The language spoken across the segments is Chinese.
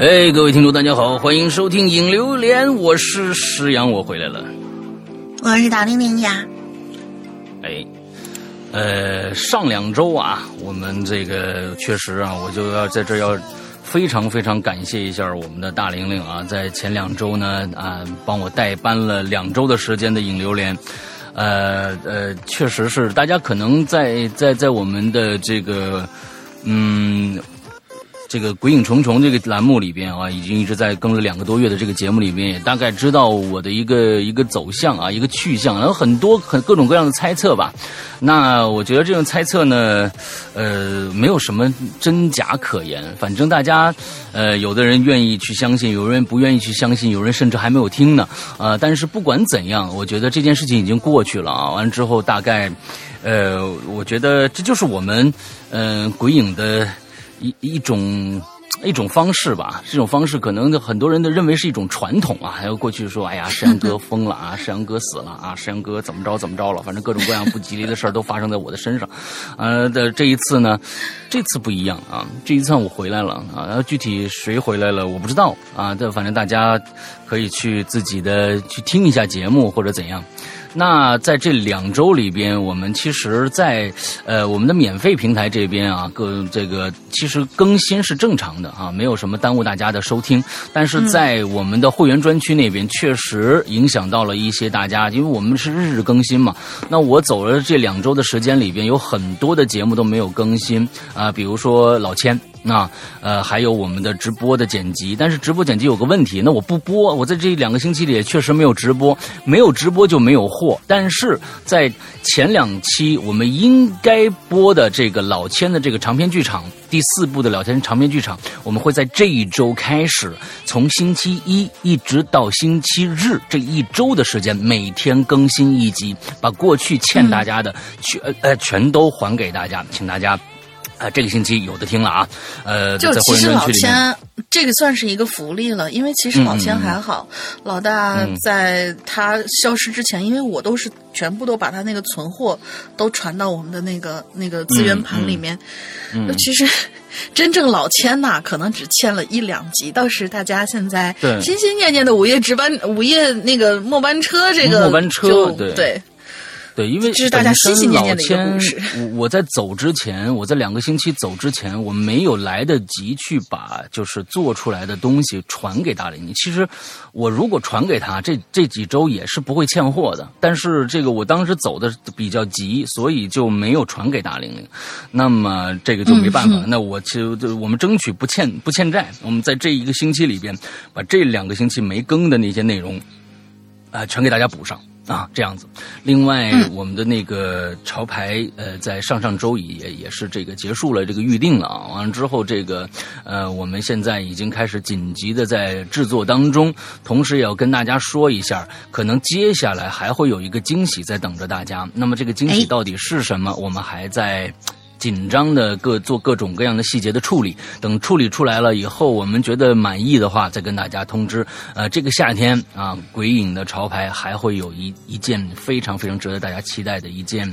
哎，各位听众，大家好，欢迎收听《影榴莲》，我是石阳，我回来了。我是大玲玲呀。哎，呃，上两周啊，我们这个确实啊，我就要在这要非常非常感谢一下我们的大玲玲啊，在前两周呢啊，帮我代班了两周的时间的《影榴莲》。呃呃，确实是，大家可能在在在我们的这个嗯。这个《鬼影重重》这个栏目里边啊，已经一直在更了两个多月的这个节目里边，也大概知道我的一个一个走向啊，一个去向，然后很多很各种各样的猜测吧。那我觉得这种猜测呢，呃，没有什么真假可言，反正大家呃，有的人愿意去相信，有人不愿意去相信，有人甚至还没有听呢。啊，但是不管怎样，我觉得这件事情已经过去了啊。完了之后，大概呃，我觉得这就是我们嗯鬼影的。一一种一种方式吧，这种方式可能很多人都认为是一种传统啊。还有过去说，哎呀，山哥 疯了啊，山哥死了啊，山哥怎么着怎么着了，反正各种各样不吉利的事儿都发生在我的身上。呃，的这一次呢，这次不一样啊，这一次我回来了啊，然后具体谁回来了我不知道啊，这反正大家可以去自己的去听一下节目或者怎样。那在这两周里边，我们其实，在呃我们的免费平台这边啊，各这个其实更新是正常的啊，没有什么耽误大家的收听。但是在我们的会员专区那边，确实影响到了一些大家，因为我们是日日更新嘛。那我走了这两周的时间里边，有很多的节目都没有更新啊，比如说老千。那呃，还有我们的直播的剪辑，但是直播剪辑有个问题，那我不播，我在这两个星期里也确实没有直播，没有直播就没有货。但是在前两期我们应该播的这个老千的这个长篇剧场第四部的老千长篇剧场，我们会在这一周开始，从星期一一直到星期日这一周的时间，每天更新一集，把过去欠大家的全呃全都还给大家，请大家。啊，这个星期有的听了啊，呃，就其实老千这个算是一个福利了，因为其实老千还好，老大在他消失之前，因为我都是全部都把他那个存货都传到我们的那个那个资源盘里面，其实 真正老千呐，可能只欠了一两集，倒是大家现在心心念念的午夜值班、午夜那个末班车这个末班车对。对，因为大家心心念念的我我在走之前，我在两个星期走之前，我没有来得及去把就是做出来的东西传给大林。其实我如果传给他，这这几周也是不会欠货的。但是这个我当时走的比较急，所以就没有传给大玲玲。那么这个就没办法。那我就就我们争取不欠不欠债。我们在这一个星期里边，把这两个星期没更的那些内容啊，全给大家补上。啊，这样子。另外，我们的那个潮牌，呃，在上上周也也是这个结束了这个预定了啊。完了之后，这个呃，我们现在已经开始紧急的在制作当中，同时也要跟大家说一下，可能接下来还会有一个惊喜在等着大家。那么这个惊喜到底是什么？我们还在。紧张的各做各种各样的细节的处理，等处理出来了以后，我们觉得满意的话，再跟大家通知。呃，这个夏天啊，鬼影的潮牌还会有一一件非常非常值得大家期待的一件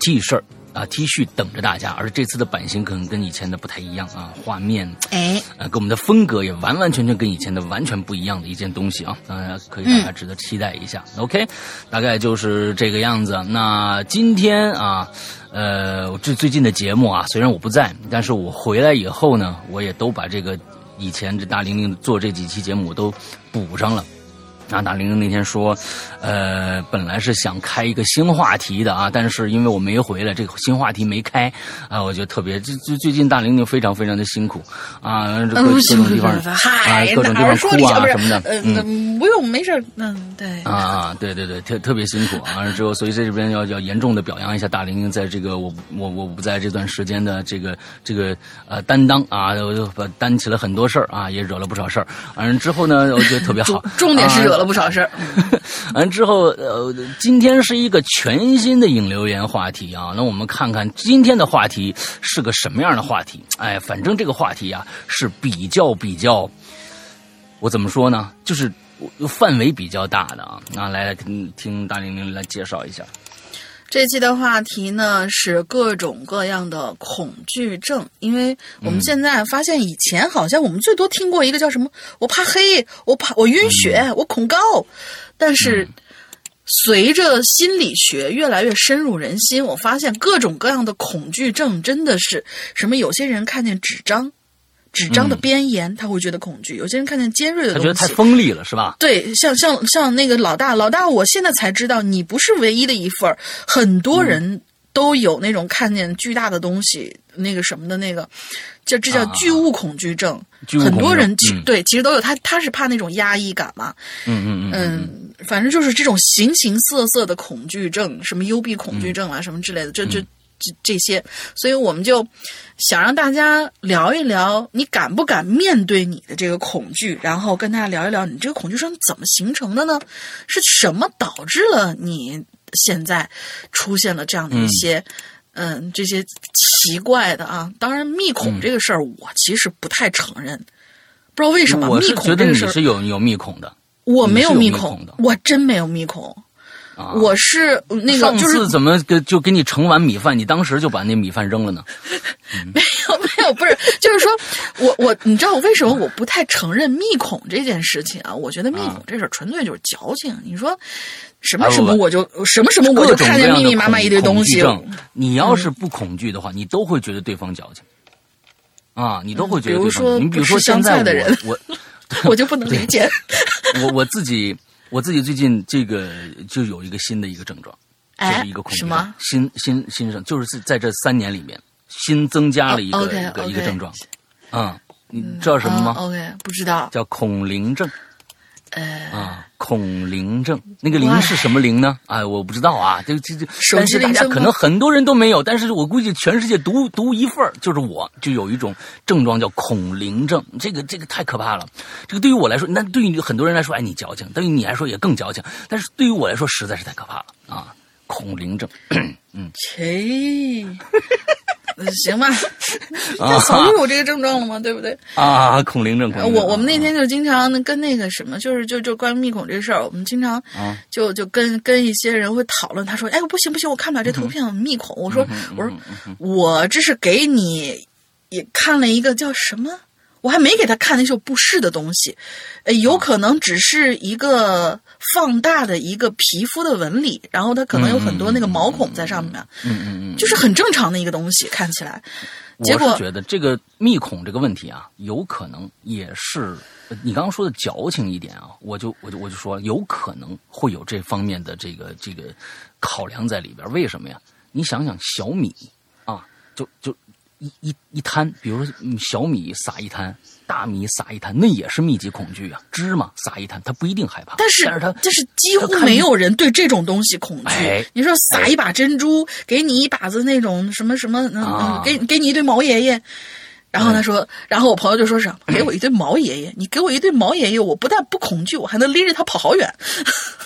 T 恤啊 T 恤等着大家。而这次的版型可能跟以前的不太一样啊，画面哎，呃，跟我们的风格也完完全全跟以前的完全不一样的一件东西啊，当然可以大家值得期待一下。OK，大概就是这个样子。那今天啊。呃，最最近的节目啊，虽然我不在，但是我回来以后呢，我也都把这个以前这大玲玲做这几期节目我都补上了。啊，大玲玲那天说，呃，本来是想开一个新话题的啊，但是因为我没回来，这个新话题没开啊，我觉得特别最最最近大玲玲非常非常的辛苦啊，各各种地方 啊，各种地方哭啊什么的，嗯，不用，没事嗯，对啊啊，对对对，特特别辛苦啊，之后所以在这边要要严重的表扬一下大玲玲在这个我我我不在这段时间的这个这个呃担当啊，我就担起了很多事儿啊，也惹了不少事儿，完了之后呢，我觉得特别好，重点是惹。了不少事儿，完之后，呃，今天是一个全新的引流言话题啊。那我们看看今天的话题是个什么样的话题？哎，反正这个话题啊是比较比较，我怎么说呢？就是范围比较大的啊。那来听听大玲玲来介绍一下。这期的话题呢是各种各样的恐惧症，因为我们现在发现，以前好像我们最多听过一个叫什么“我怕黑，我怕我晕血，我恐高”，但是随着心理学越来越深入人心，我发现各种各样的恐惧症真的是什么？有些人看见纸张。纸张的边沿，他会觉得恐惧；有些人看见尖锐的东西，他觉得太锋利了，是吧？对，像像像那个老大，老大，我现在才知道，你不是唯一的一份儿，很多人都有那种看见巨大的东西，那个什么的那个，叫这叫巨物恐惧症。很多人其对其实都有，他他是怕那种压抑感嘛。嗯嗯嗯嗯，反正就是这种形形色色的恐惧症，什么幽闭恐惧症啊，什么之类的，这这。这这些，所以我们就想让大家聊一聊，你敢不敢面对你的这个恐惧？然后跟大家聊一聊，你这个恐惧症怎么形成的呢？是什么导致了你现在出现了这样的一些，嗯，这些奇怪的啊？当然，密恐这个事儿，我其实不太承认，不知道为什么。我是觉得你是有有密恐的，我没有密恐的，我真没有密恐。我是那个，上次怎么给就给你盛碗米饭，你当时就把那米饭扔了呢？没有没有，不是，就是说我我你知道为什么我不太承认密恐这件事情啊？我觉得密恐这事儿纯粹就是矫情。你说什么什么我就什么什么我就看见密密麻麻一堆东西。你要是不恐惧的话，你都会觉得对方矫情啊，你都会觉得对方。你比如说现在我我 我就不能理解。我我自己。我自己最近这个就有一个新的一个症状，就是一个恐惧症，新新新生，就是在在这三年里面新增加了一个一个一个症状，嗯，你知道什么吗？OK，不知道，叫恐灵症。呃啊，恐灵症，那个灵是什么灵呢？哎，我不知道啊。这这这，但是大家可能很多人都没有，但是我估计全世界独独一份就是我就有一种症状叫恐灵症。这个这个太可怕了。这个对于我来说，那对于很多人来说，哎，你矫情；对于你来说也更矫情。但是对于我来说，实在是太可怕了啊！恐灵症，嗯，切。行吧，早 就有这个症状了吗？对不对？啊，恐灵症。我我们那天就经常跟那个什么，就是就就关于密恐这事儿，我们经常就就跟跟一些人会讨论。他说：“哎，不行不行，我看不了这图片，密恐。”我说：“我说我这是给你也看了一个叫什么。”我还没给他看那些不适的东西，呃，有可能只是一个放大的一个皮肤的纹理，然后它可能有很多那个毛孔在上面，嗯嗯嗯，就是很正常的一个东西，看起来。结果觉得这个密孔这个问题啊，有可能也是你刚刚说的矫情一点啊，我就我就我就说有可能会有这方面的这个这个考量在里边。为什么呀？你想想小米啊，就就。一一一摊，比如说小米撒一滩，大米撒一滩，那也是密集恐惧啊。芝麻撒一滩，他不一定害怕，但是但是他就是几乎没有人对这种东西恐惧。你说撒一把珍珠，给你一把子那种什么什么，嗯，给给你一堆毛爷爷，然后他说，然后我朋友就说是给我一堆毛爷爷，你给我一堆毛爷爷，我不但不恐惧，我还能拎着他跑好远。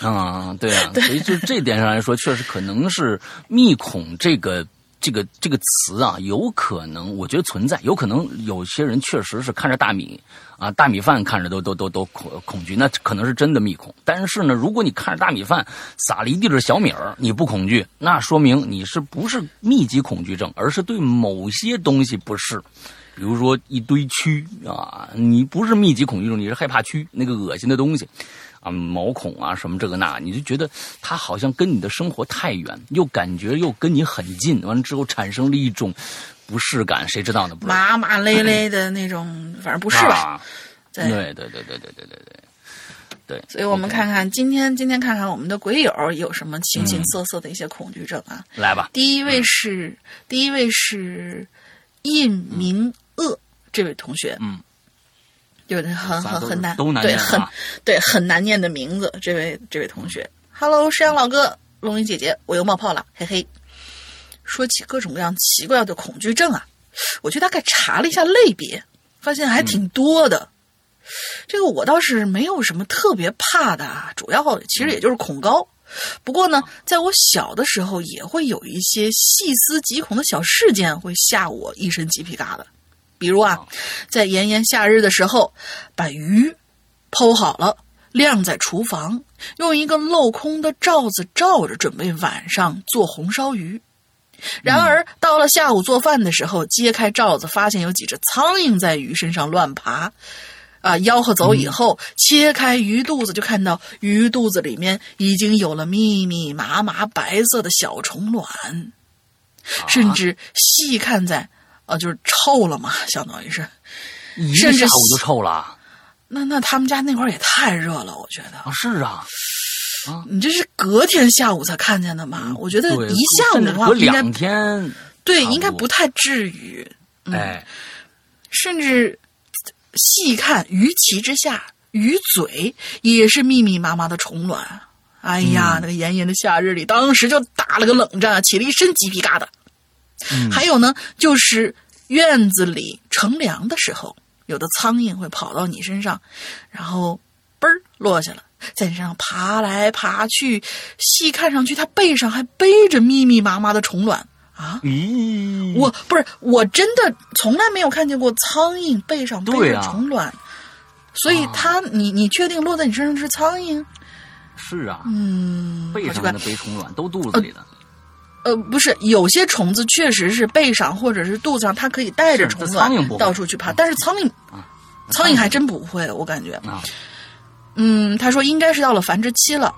啊，对啊，所以就这点上来说，确实可能是密恐这个。这个这个词啊，有可能我觉得存在，有可能有些人确实是看着大米啊，大米饭看着都都都都恐恐惧，那可能是真的密恐。但是呢，如果你看着大米饭撒了一地的小米儿，你不恐惧，那说明你是不是密集恐惧症，而是对某些东西不适，比如说一堆蛆啊，你不是密集恐惧症，你是害怕蛆那个恶心的东西。啊，毛孔啊，什么这个那，你就觉得它好像跟你的生活太远，又感觉又跟你很近，完了之后产生了一种不适感，谁知道呢？麻麻咧咧的那种，反正不是吧？对对对对对对对对对。所以我们看看今天，今天看看我们的鬼友有什么形形色色的一些恐惧症啊？来吧，第一位是第一位是印明鄂这位同学，嗯。有的很很很难，难对很对很难念的名字。这位这位同学，Hello，山羊老哥，龙云姐姐，我又冒泡了，嘿嘿。说起各种各样奇怪的恐惧症啊，我去大概查了一下类别，发现还挺多的。这个我倒是没有什么特别怕的，主要其实也就是恐高。不过呢，在我小的时候，也会有一些细思极恐的小事件，会吓我一身鸡皮疙瘩。比如啊，在炎炎夏日的时候，把鱼剖好了，晾在厨房，用一个镂空的罩子罩着，准备晚上做红烧鱼。然而到了下午做饭的时候，揭开罩子，发现有几只苍蝇在鱼身上乱爬。啊，吆喝走以后，切开鱼肚子，就看到鱼肚子里面已经有了密密麻麻白色的小虫卵，甚至细看在，啊，就是臭了嘛，相当于是，一甚至下午就臭了那那他们家那块儿也太热了，我觉得。啊！是啊，你这是隔天下午才看见的吗？我觉得，一下午的话应该隔两天，对，应该不太至于。嗯哎，甚至细看鱼鳍之下，鱼嘴也是密密麻麻的虫卵。哎呀，嗯那个炎炎的夏日里，当时就打了个冷战，起了一身鸡皮疙瘩。嗯还有呢，就是院子里乘凉的时候，有的苍蝇会跑到你身上，然后嘣儿落下了，在你身上爬来爬去，细看上去，它背上还背着密密麻麻的虫卵。啊！咦，我不是，我真的从来没有看见过苍蝇背上背着虫卵，所以它，你你确定落在你身上是苍蝇？是啊，嗯，背上的背虫卵都肚子里的，呃，不是，有些虫子确实是背上或者是肚子上，它可以带着是虫卵这苍蝇不到处去爬，但是苍蝇，苍蝇还真不会，我感觉。啊，嗯，他说应该是到了繁殖期了。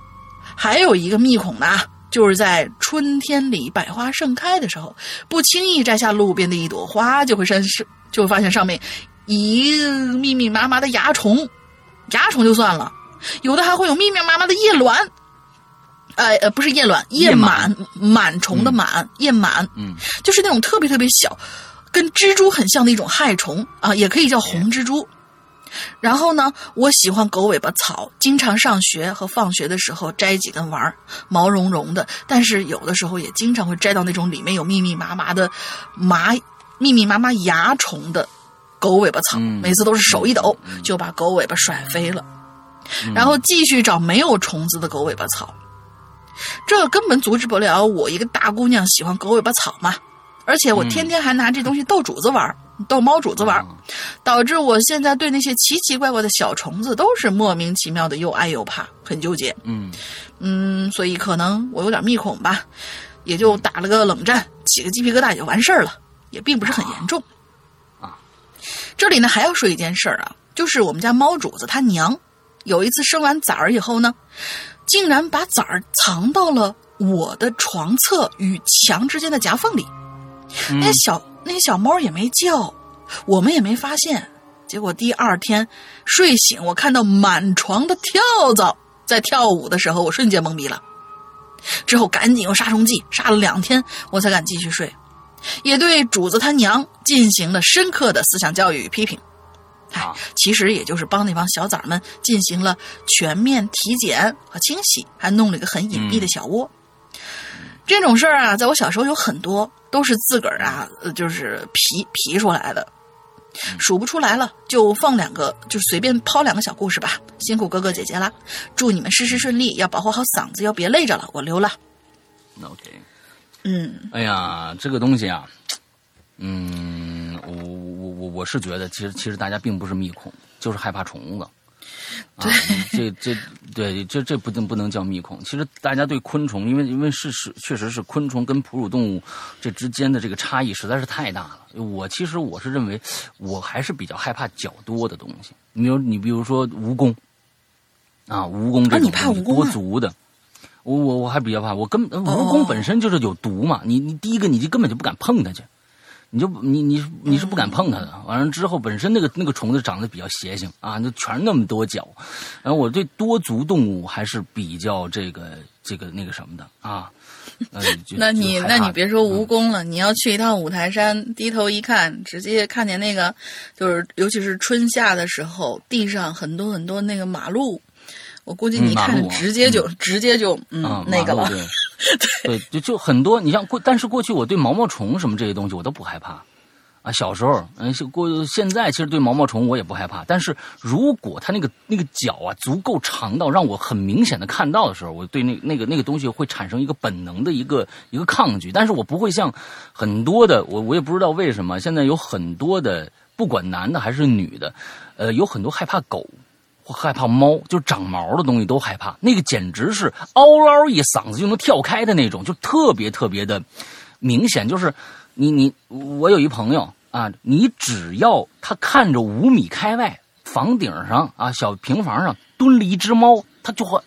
还有一个密孔呢，就是在春天里百花盛开的时候，不轻易摘下路边的一朵花，就会生是就会发现上面一密密麻麻的蚜虫，蚜虫就算了，有的还会有密密麻麻的叶卵。呃呃，不是叶卵，叶叶螨，螨虫的螨，叶螨，嗯，就是那种特别特别小，跟蜘蛛很像的一种害虫啊，也可以叫红蜘蛛。然后呢，我喜欢狗尾巴草，经常上学和放学的时候摘几根玩儿，毛茸茸的。但是有的时候也经常会摘到那种里面有密密麻麻的麻、密密麻麻蚜虫的狗尾巴草，嗯。每次都是手一抖就把狗尾巴甩飞了，然后继续找没有虫子的狗尾巴草。这根本阻止不了我一个大姑娘喜欢狗尾巴草嘛，而且我天天还拿这东西逗主子玩儿，逗猫主子玩，导致我现在对那些奇奇怪怪的小虫子都是莫名其妙的又爱又怕，很纠结。嗯。嗯，所以可能我有点密恐吧，也就打了个冷战，起个鸡皮疙瘩也就完事儿了，也并不是很严重。啊，这里呢还要说一件事儿啊，就是我们家猫主子他娘有一次生完崽儿以后呢，竟然把崽儿藏到了我的床侧与墙之间的夹缝里。嗯那些小那些小猫也没叫，我们也没发现。结果第二天睡醒，我看到满床的跳蚤在跳舞的时候，我瞬间懵逼了。之后赶紧用杀虫剂杀了两天，我才敢继续睡，也对主子他娘进行了深刻的思想教育与批评。其实也就是帮那帮小崽儿们进行了全面体检和清洗，还弄了一个很隐蔽的小窝。这种事儿啊，在我小时候有很多，都是自个儿啊，呃，就是皮皮出来的，数不出来了，就放两个，就随便抛两个小故事吧。辛苦哥哥姐姐啦，祝你们事事顺利，要保护好嗓子，要别累着了，我溜了。，OK。嗯哎呀，这个东西啊，嗯，我我我我是觉得，其实其实大家并不是密恐，就是害怕虫子。啊，这这对这这不能不能叫密恐。其实大家对昆虫，因为因为是是确实是昆虫跟哺乳动物这之间的这个差异实在是太大了。我其实我是认为，我还是比较害怕较多的东西。你比如你比如说蜈蚣啊，蜈蚣这种多足的。我我我还比较怕，我根本蜈哦蚣本身就是有毒嘛，你你第一个你就根本就不敢碰它去，你就你你你是不敢碰它的。完了之后，本身那个那个虫子长得比较邪性啊，那全那么多脚。然后我对多足动物还是比较这个这个那个什么的啊。呃、那你那你别说嗯蜈蚣了，你要去一趟五台山，低头一看，直接看见那个，就是尤其是春夏的时候，地上很多很多那个马路，我估计嗯你看直接就、直接就嗯、啊，那个了。对，对，就就很多。你像过，但是过去我对毛毛虫什么这些东西我都不害怕啊。小时候，嗯，是过现在其实对毛毛虫我也不害怕。但是如果它那个那个脚啊足够长到让我很明显的看到的时候，我对那那个那个东西会产生一个本能的一个一个抗拒。但是我不会像很多的我我也不知道为什么现在有很多的不管男的还是女的，呃，有很多害怕狗。我害怕猫，就长毛的东西都害怕。那个简直是嗷嗷一嗓子就能跳开的那种，就特别特别的明显。就是你你我有一朋友啊，你只要他看着五米开外房顶上啊小平房上蹲了一只猫，他就会。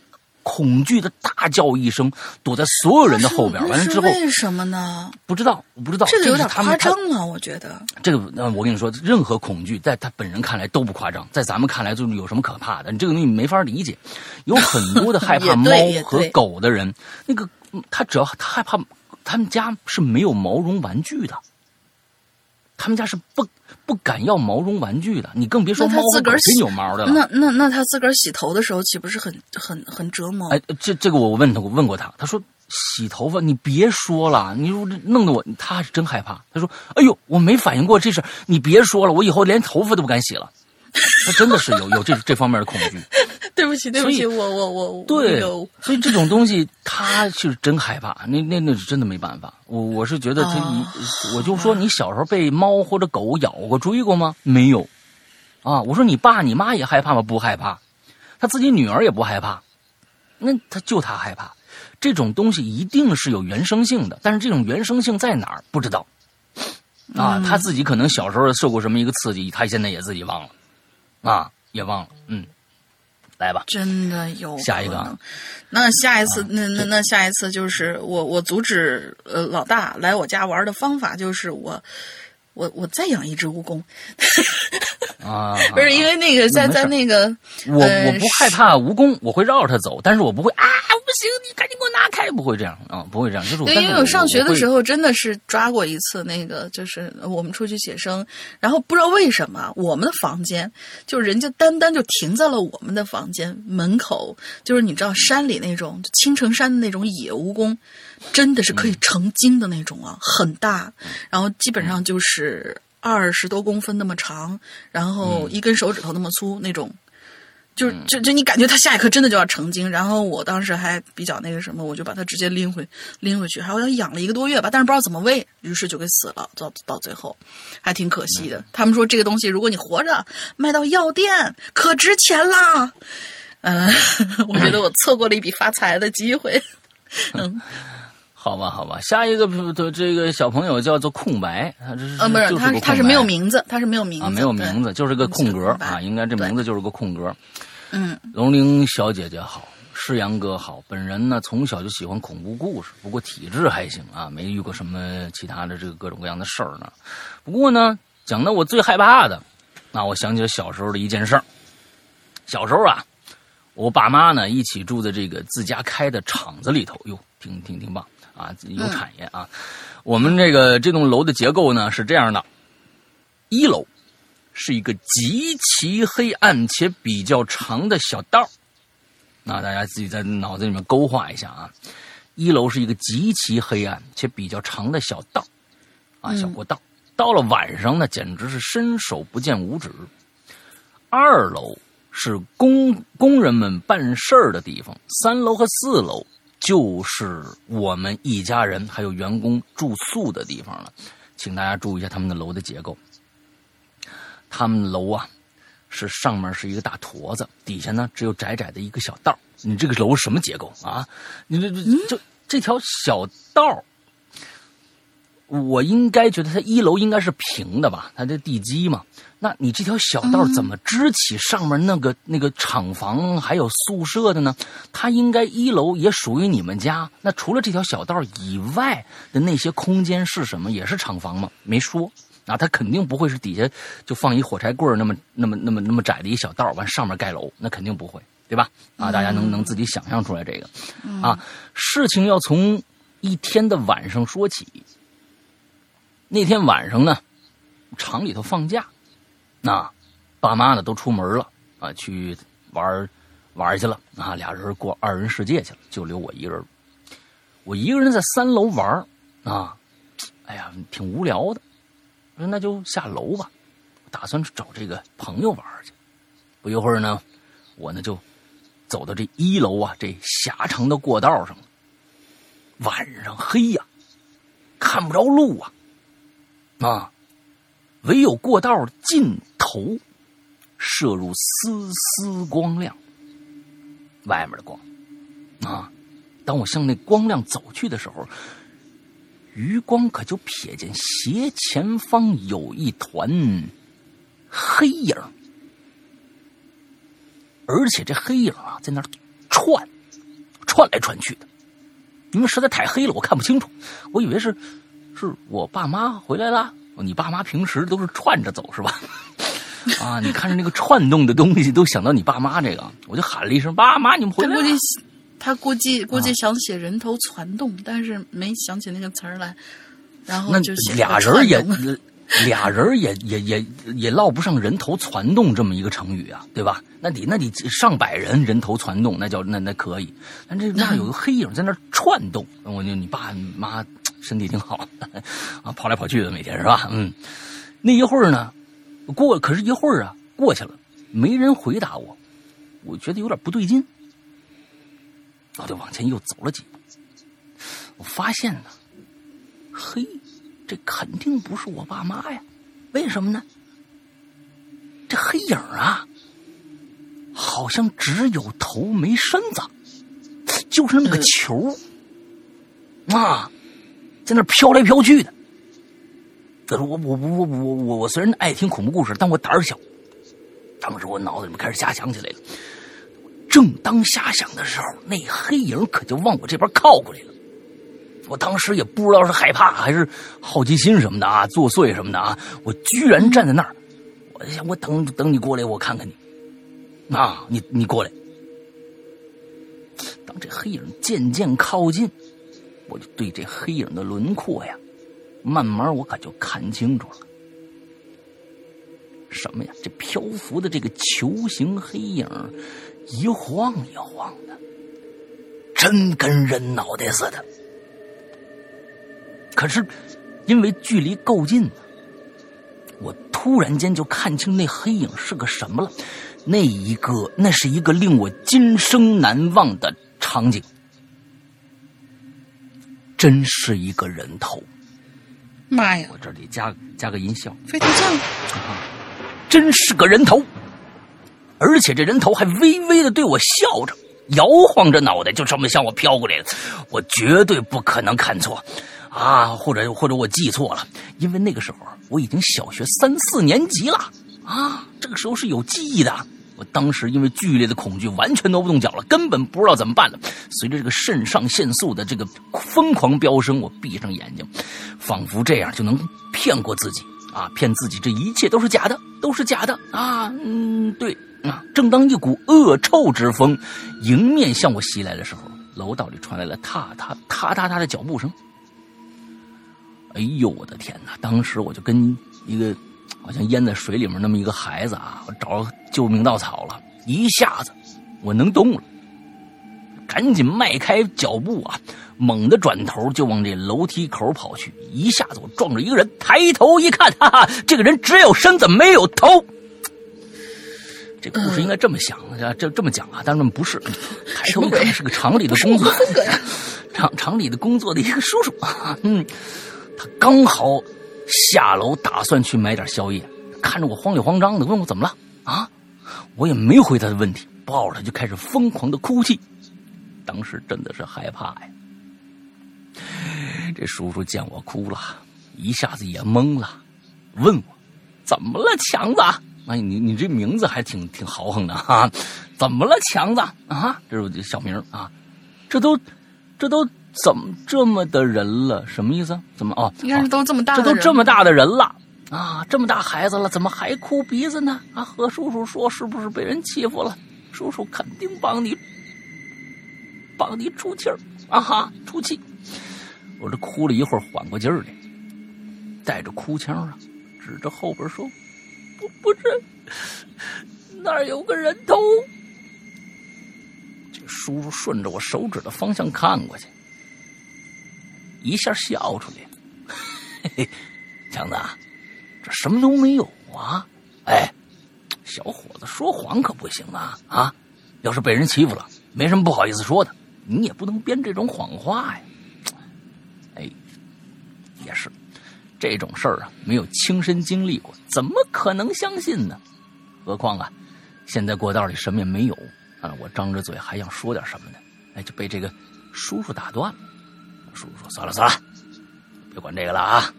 恐惧的大叫一声，躲在所有人的后边。完了之后，为什么呢？不知道，我不知道。这个有点夸张了，我觉得。这个，那我跟你说，任何恐惧在他本人看来都不夸张，在咱们看来就是有什么可怕的？你这个东西没法理解。有很多的害怕 猫和狗的人，那个他只要他害怕，他们家是没有毛绒玩具的，他们家是不。不敢要毛绒玩具的，你更别说猫和狗真有毛的了。那那那他自个儿洗头的时候，岂不是很很很折磨？哎，这这个我问他，我问过他，他说洗头发你别说了，你说这弄得我，他是真害怕。他说，哎呦，我没反应过这事，你别说了，我以后连头发都不敢洗了。他真的是有有这这方面的恐惧。对不起，对不起，我我我对，所以这种东西他是真害怕，那那那是真的没办法。我我是觉得他，你我就说你小时候被猫或者狗咬过追过吗？没有啊。我说你爸你妈也害怕吗？不害怕。他自己女儿也不害怕，那他就他害怕。这种东西一定是有原生性的，但是这种原生性在哪儿不知道啊。他自己可能小时候受过什么一个刺激，他现在也自己忘了。啊，也忘了，嗯，来吧，真的有下一个，那下一次，那那那下一次就是我我阻止呃老大来我家玩的方法就是我我我再养一只蜈蚣，啊，不是因为那个在在那个我我不害怕蜈蚣，我会绕着它走，但是我不会啊。不行，你赶紧给我拿开！不会这样啊，不会这样。就是对，因为我上学的时候真的是抓过一次，那个就是我们出去写生，然后不知道为什么我们的房间就人家单单就停在了我们的房间门口，就是你知道山里那种青城山的那种野蜈蚣，真的是可以成精的那种啊，很大，然后基本上就是二十多公分那么长，然后一根手指头那么粗那种。就就就你感觉它下一刻真的就要成精，然后我当时还比较那个什么，我就把它直接拎回拎回去，好像养了一个多月吧，但是不知道怎么喂，于是就给死了，到到最后。还挺可惜的。他们说这个东西如果你活着卖到药店可值钱啦，嗯，我觉得我错过了一笔发财的机会。嗯，好吧，好吧，下一个的这个小朋友叫做空白，他这是呃不是他他是没有名字，他是没有名字，没有名字，就是个空格啊，应该这名字就是个空格。嗯，龙玲小姐姐好，诗阳哥好。本人呢从小就喜欢恐怖故事，不过体质还行啊，没遇过什么其他的这个各种各样的事儿呢。不过呢，讲到我最害怕的，那我想起了小时候的一件事儿。小时候啊，我爸妈呢一起住在这个自家开的厂子里头，哟，挺挺挺棒啊，有产业啊。我们这个这栋楼的结构呢是这样的，一楼。是一个极其黑暗且比较长的小道那大家自己在脑子里面勾画一下啊。一楼是一个极其黑暗且比较长的小道啊，小过道。到了晚上呢，简直是伸手不见五指。二楼是工工人们办事儿的地方，三楼和四楼就是我们一家人还有员工住宿的地方了。请大家注意一下他们的楼的结构。他们楼啊，是上面是一个大坨子，底下呢只有窄窄的一个小道。你这个楼什么结构啊？你这这这这条小道，我应该觉得它一楼应该是平的吧？它的地基嘛。那你这条小道怎么支起上面那个那个厂房还有宿舍的呢？它应该一楼也属于你们家。那除了这条小道以外的那些空间是什么？也是厂房吗？没说。啊，它肯定不会是底下就放一火柴棍那么那么那么那么窄的一小道完上面盖楼，那肯定不会，对吧？啊，大家能能自己想象出来这个。啊，事情要从一天的晚上说起。那天晚上呢，厂里头放假，那爸妈呢都出门了啊，去玩玩去了啊，俩人过二人世界去了，就留我一个人。我一个人在三楼玩啊，哎呀，挺无聊的。那就下楼吧，打算找这个朋友玩去。不一会儿呢，我呢就走到这一楼啊这狭长的过道上。晚上黑呀，看不着路啊，啊，唯有过道尽头射入丝丝光亮，外面的光啊！当我向那光亮走去的时候，余光可就瞥见斜前方有一团黑影，而且这黑影啊，在那窜，窜来窜去的。因为实在太黑了，我看不清楚，我以为是是我爸妈回来了。你爸妈平时都是串着走是吧？啊，你看着那个串动的东西，都想到你爸妈这个，我就喊了一声：“爸妈，你们回来。”他估计他估计估计想写人头攒动，但是没想起那个词儿来，然后就写俩人也俩人也也也也落不上“人头攒动”这么一个成语啊，对吧？那得那得上百人人头攒动，那叫那那可以。但这那有个黑影在那串动，我就你爸妈身体挺好 啊，跑来跑去的每天是吧？嗯，那一会儿呢？过可是一会儿啊，过去了，没人回答我，我觉得有点不对劲，我就往前又走了几步，我发现呢，嘿，这肯定不是我爸妈呀，为什么呢？这黑影啊，好像只有头没身子，就是那么个球，啊，在那飘来飘去的。我我我我我我我虽然爱听恐怖故事，但我胆儿小。当时我脑子里面开始瞎想起来了。正当瞎想的时候，那黑影可就往我这边靠过来了。我当时也不知道是害怕还是好奇心什么的啊，作祟什么的啊，我居然站在那儿。我想，我等等你过来，我看看你。啊，你你过来。当这黑影渐渐靠近，我就对这黑影的轮廓呀。慢慢，我可就看清楚了，什么呀？这漂浮的这个球形黑影，一晃一晃的，真跟人脑袋似的。可是，因为距离够近我突然间就看清那黑影是个什么了。那一个，那是一个令我今生难忘的场景，真是一个人头。妈呀！我这里加加个音效，飞头像，真是个人头，而且这人头还微微的对我笑着，摇晃着脑袋，就这么向我飘过来了。我绝对不可能看错，啊，或者或者我记错了，因为那个时候我已经小学三四年级了，啊，这个时候是有记忆的。我当时因为剧烈的恐惧，完全挪不动脚了，根本不知道怎么办了。随着这个肾上腺素的这个疯狂飙升，我闭上眼睛，仿佛这样就能骗过自己啊，骗自己这一切都是假的，都是假的啊！嗯，对啊。正当一股恶臭之风迎面向我袭来的时候，楼道里传来了踏踏踏踏踏的脚步声。哎呦，我的天哪！当时我就跟一个。好像淹在水里面那么一个孩子啊，我找救命稻草了，一下子我能动了，赶紧迈开脚步啊，猛地转头就往这楼梯口跑去。一下子我撞着一个人，抬头一看，哈哈，这个人只有身子没有头。这故事应该这么想，这这么讲啊，但是不是。抬头一看是个厂里的工作，厂厂里的工作的一个叔叔啊，嗯，他刚好。下楼打算去买点宵夜，看着我慌里慌张的，问我怎么了啊？我也没回他的问题，抱着他就开始疯狂的哭泣。当时真的是害怕呀。这叔叔见我哭了，一下子也懵了，问我怎么了，强子？哎，你你这名字还挺挺豪横的哈？怎么了，强子？啊，这是我的小名啊。这都，这都。怎么这么的人了？什么意思？怎么哦？应该是都这么大，这都这么大的人了啊！这么大孩子了，怎么还哭鼻子呢？啊，和叔叔说，是不是被人欺负了？叔叔肯定帮你，帮你出气儿啊哈，出气。我这哭了一会儿，缓过劲儿来，带着哭腔啊，指着后边说：“不，不是，那儿有个人头。”这叔叔顺着我手指的方向看过去。一下笑出来了，嘿嘿，强子，这什么都没有啊！哎，小伙子说谎可不行啊！啊，要是被人欺负了，没什么不好意思说的，你也不能编这种谎话呀！哎，也是，这种事儿啊，没有亲身经历过，怎么可能相信呢？何况啊，现在过道里什么也没有啊！我张着嘴还想说点什么呢，哎，就被这个叔叔打断了。叔叔说：“算了算了，别管这个了啊，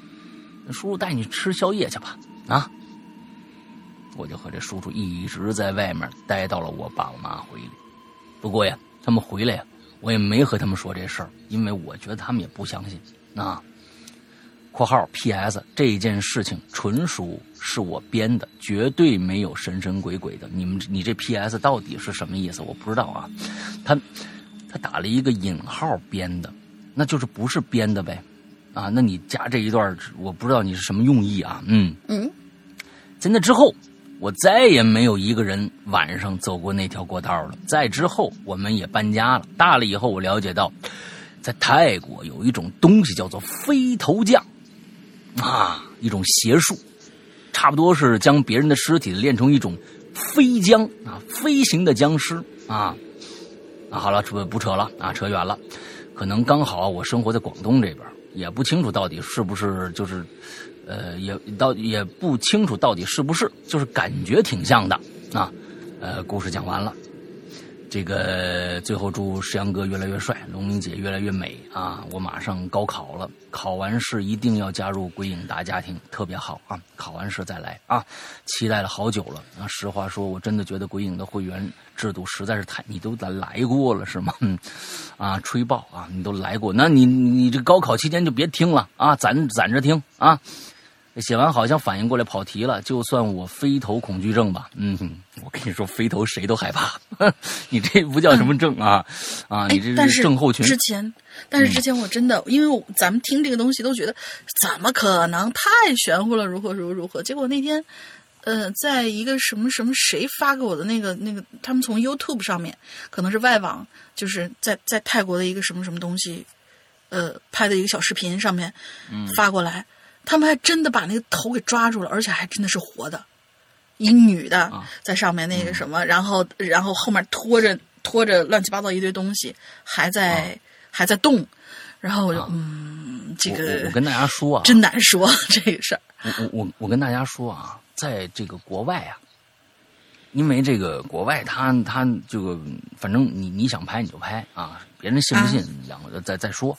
叔叔带你吃宵夜去吧。”啊，我就和这叔叔一直在外面待到了我爸我妈回来。不过呀，他们回来呀，我也没和他们说这事儿，因为我觉得他们也不相信。啊。括号 P.S. 这件事情纯属是我编的，绝对没有神神鬼鬼的。你们，你这 P.S. 到底是什么意思？我不知道啊。他他打了一个引号编的，那就是不是编的呗？啊，那你加这一段，我不知道你是什么用意啊？嗯嗯，在那之后，我再也没有一个人晚上走过那条过道了。在之后，我们也搬家了。大了以后，我了解到，在泰国有一种东西叫做飞头匠。啊，一种邪术，差不多是将别人的尸体练成一种飞僵啊，飞行的僵尸啊。啊，好了，不不扯了啊，扯远了。可能刚好我生活在广东这边，也不清楚到底是不是就是，呃，也到也不清楚到底是不是，就是感觉挺像的啊。呃，故事讲完了。这个最后祝石阳哥越来越帅，龙明姐越来越美啊！我马上高考了，考完试一定要加入鬼影大家庭，特别好啊！考完试再来啊！期待了好久了啊！实话说，我真的觉得鬼影的会员制度实在是太……你都来来过了是吗？啊，吹爆啊！你都来过，那你你这高考期间就别听了啊，攒攒着听啊！写完好像反应过来跑题了，就算我飞头恐惧症吧。嗯，我跟你说，飞头谁都害怕。你这不叫什么症啊？啊，你这是症候群。之前，但是之前我真的，因为咱们听这个东西都觉得怎么可能太玄乎了，如何如何如何。结果那天，呃，在一个什么什么谁发给我的那个那个，他们从 YouTube 上面，可能是外网，就是在在泰国的一个什么什么东西，呃，拍的一个小视频上面发过来。他们还真的把那个头给抓住了，而且还真的是活的，一女的在上面那个什么，然后然后后面拖着拖着乱七八糟一堆东西，还在还在动，然后我就嗯，这个我跟大家说啊，真难说这个事儿。我我我我跟大家说啊，在这个国外啊，因为这个国外他他这个反正你你想拍你就拍啊，别人信不信两个再再说。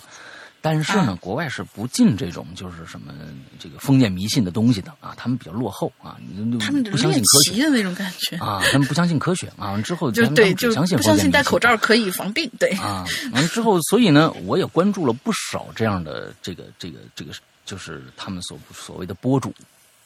但是呢，国外是不进这种就是什么这个封建迷信的东西的啊，他们比较落后啊，你他们不相信科学的那种感觉。啊，他们不相信科学啊，之后就对，就相信不相信戴口罩可以防病，对。啊，完了之后，所以呢，我也关注了不少这样的这个这个这个，就是他们所所谓的博主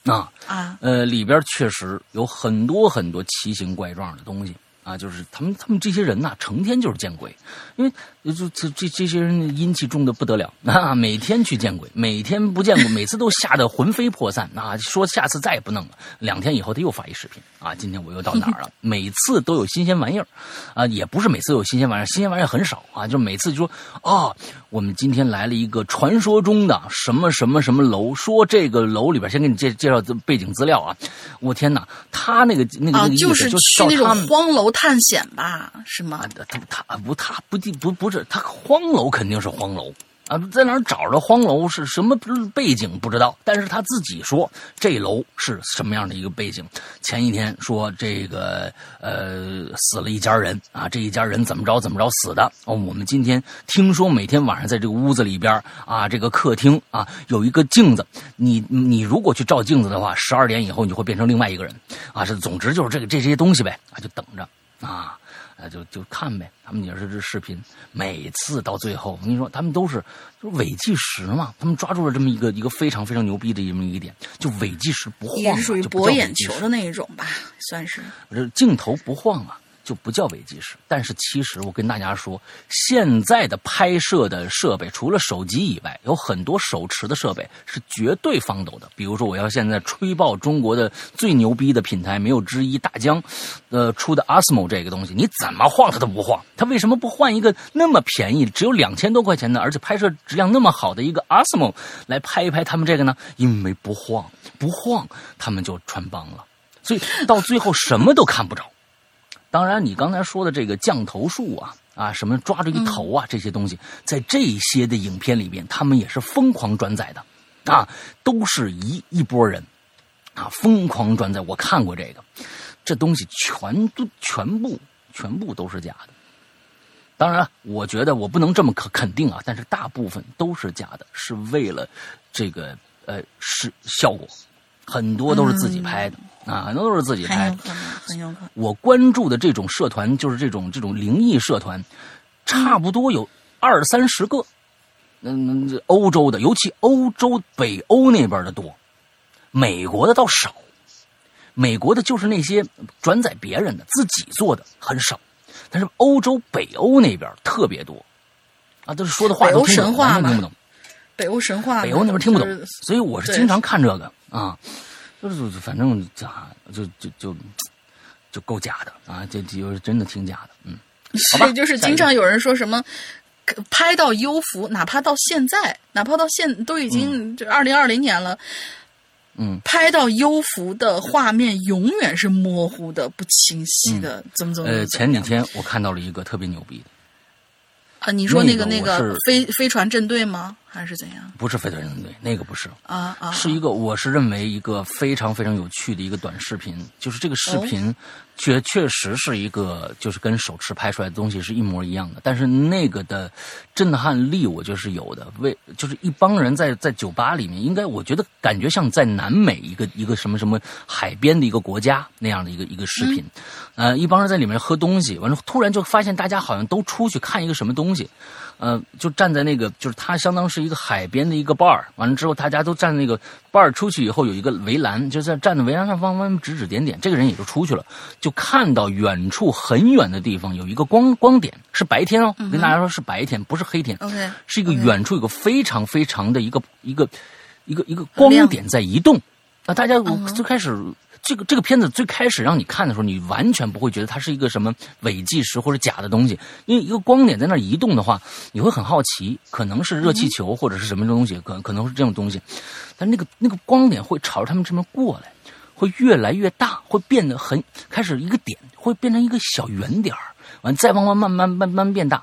啊啊，呃，里边确实有很多很多奇形怪状的东西。啊，就是他们，他们这些人呐，成天就是见鬼，因为就这这这些人阴气重的不得了啊，每天去见鬼，每天不见鬼，每次都吓得魂飞魄散啊，说下次再也不弄了。两天以后他又发一视频啊，今天我又到哪儿了？每次都有新鲜玩意儿，啊，也不是每次有新鲜玩意儿，新鲜玩意儿很少啊，就每次就说啊，我们今天来了一个传说中的什么什么什么楼，说这个楼里边先给你介介绍背景资料啊，我天哪，他那个那个那个意思就是去那种荒楼。探险吧，是吗？他他不他不不不是他荒楼肯定是荒楼啊，在哪找着荒楼是什么背景不知道，但是他自己说这楼是什么样的一个背景。前一天说这个呃死了一家人啊，这一家人怎么着怎么着死的哦。我们今天听说每天晚上在这个屋子里边啊，这个客厅啊有一个镜子，你你如果去照镜子的话，十二点以后你会变成另外一个人啊。是总之就是这个这些东西呗，就等着。啊，那就就看呗。他们也是这视频，每次到最后，我跟你说，他们都是就是伪计时嘛。他们抓住了这么一个一个非常非常牛逼的这么一点，就伪计时不晃，也是属于博眼球的那一种吧，算是。这镜头不晃啊。就不叫伪纪实，但是其实我跟大家说，现在的拍摄的设备除了手机以外，有很多手持的设备是绝对防抖的。比如说，我要现在吹爆中国的最牛逼的品牌，没有之一，大疆，呃出的 Osmo 这个东西，你怎么晃它都不晃。它为什么不换一个那么便宜，只有两千多块钱的，而且拍摄质量那么好的一个 Osmo 来拍一拍他们这个呢？因为不晃，不晃他们就穿帮了，所以到最后什么都看不着。当然，你刚才说的这个降头术啊，啊，什么抓着一头啊，这些东西，在这些的影片里边，他们也是疯狂转载的，啊，都是一一波人，啊，疯狂转载。我看过这个，这东西全都全部全部都是假的。当然，我觉得我不能这么肯肯定啊，但是大部分都是假的，是为了这个呃是效果，很多都是自己拍的、啊，很多都是自己拍的。很有可能，很有可能。我关注的这种社团，就是这种这种灵异社团，差不多有二三十个。嗯，这欧洲的，尤其欧洲北欧那边的多，美国的倒少。美国的就是那些转载别人的，自己做的很少，但是欧洲北欧那边特别多。啊，都是说的话北欧都听不懂，神话听不懂。北欧神话，北欧那边听不懂就是，所以我是经常看这个啊，就是就反正咋就就就就够假的啊，这这就是真的挺假的，嗯，所以就是经常有人说什么。拍到优服，哪怕到现在，哪怕到现都已经这二零二零年了，嗯，拍到优服的画面永远是模糊的、不清晰的，怎么怎么呃，前几天我看到了一个特别牛逼的，啊，你说那个那个那个飞飞船阵队吗？还是怎样？不是飞船人队，那个不是，啊啊，是一个我是认为一个非常非常有趣的一个短视频，就是这个视哦频确确实是一个就是跟手持拍出来的东西是一模一样的，但是那个的震撼力我觉得是有的。为就是一帮人在在酒吧里面，应该我觉得感觉像在南美一个一个什么什么海边的一个国家那样的一个一个视频，呃，一帮人在里面喝东西，完了突然就发现大家好像都出去看一个什么东西。呃，就站在那个，就是它相当是一个海边的一个 bar，完了之后大家都站那个 bar 出去以后有一个围栏，就在站在围栏上方方指指点点，这个人也就出去了，就看到远处很远的地方有一个光光点，是白天哦，跟大家说是白天，不是黑天，OK，是一个远处有个非常非常的一个一个一个一个光点在移动，那大家嗯最开始。这个这个片子最开始让你看的时候，你完全不会觉得它是一个什么伪纪实或者假的东西，因为一个光点在那移动的话，你会很好奇，可能是热气球或者是什么东西，可可能是这种东西，但那个那个光点会朝着他们这边过来，会越来越大，会变得很开始一个点会变成一个小圆点儿，完再慢慢慢慢慢慢变大，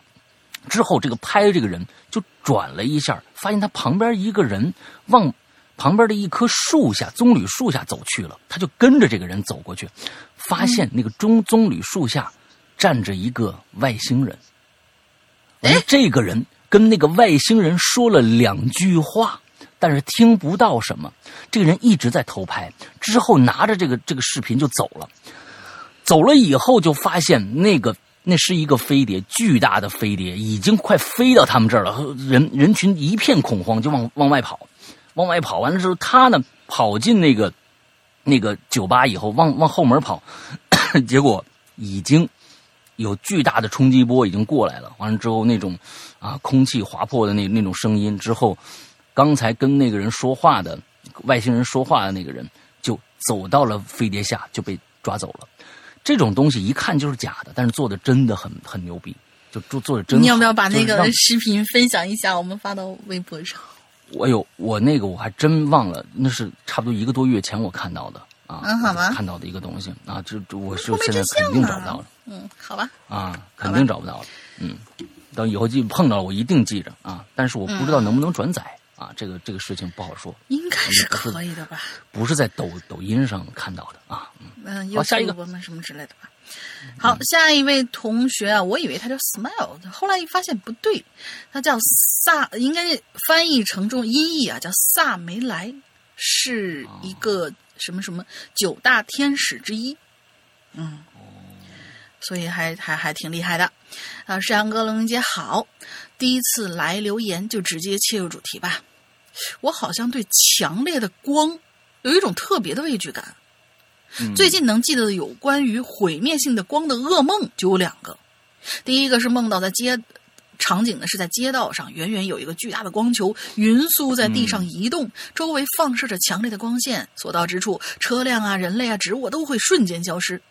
之后这个拍这个人就转了一下，发现他旁边一个人往旁边的一棵树下，棕榈树下走去了，他就跟着这个人走过去，发现那个棕棕榈树下站着一个外星人。完了，这个人跟那个外星人说了两句话，但是听不到什么。这个人一直在偷拍，之后拿着这个这个视频就走了。走了以后，就发现那个那是一个飞碟，巨大的飞碟，已经快飞到他们这儿了。人人群一片恐慌，就往往外跑，往外跑完了之后，他呢跑进那个那个酒吧以后，往往后门跑，结果已经有巨大的冲击波已经过来了。完了之后，那种啊空气划破的那那种声音之后，刚才跟那个人说话的外星人说话的那个人就走到了飞碟下，就被抓走了。这种东西一看就是假的，但是做的真的很很牛逼，就做做的真好。你要不要把那个视频分享一下，我们发到微博上？我有我那个我还真忘了，那是差不多一个多月前我看到的啊，嗯好吧。看到的一个东西啊，这这我是现在肯定啊找不到了。嗯，好吧，啊，肯定找不到了，嗯，等以后记碰到了我一定记着啊，但是我不知道能不能转载啊，这个这个事情不好说，应该是可以的吧？不是在抖抖音上看到的啊，嗯，嗯，好下一个。YouTube 嘛什么之类的吧。好，下一位同学啊，我以为他叫 Smile，后来一发现不对，他叫萨，应该翻译成中音译啊，叫萨梅莱，是一个什么什么九大天使之一。嗯，所以还还还挺厉害的。啊，山羊哥龙姐好，第一次来留言就直接切入主题吧。我好像对强烈的光有一种特别的畏惧感。嗯最近能记得的有关于毁灭性的光的噩梦就有两个，第一个是梦到在街场景呢是在街道上，远远有一个巨大的光球匀速在地上移动，周围放射着强烈的光线，所到之处，车辆啊、人类啊、植物都会瞬间消失。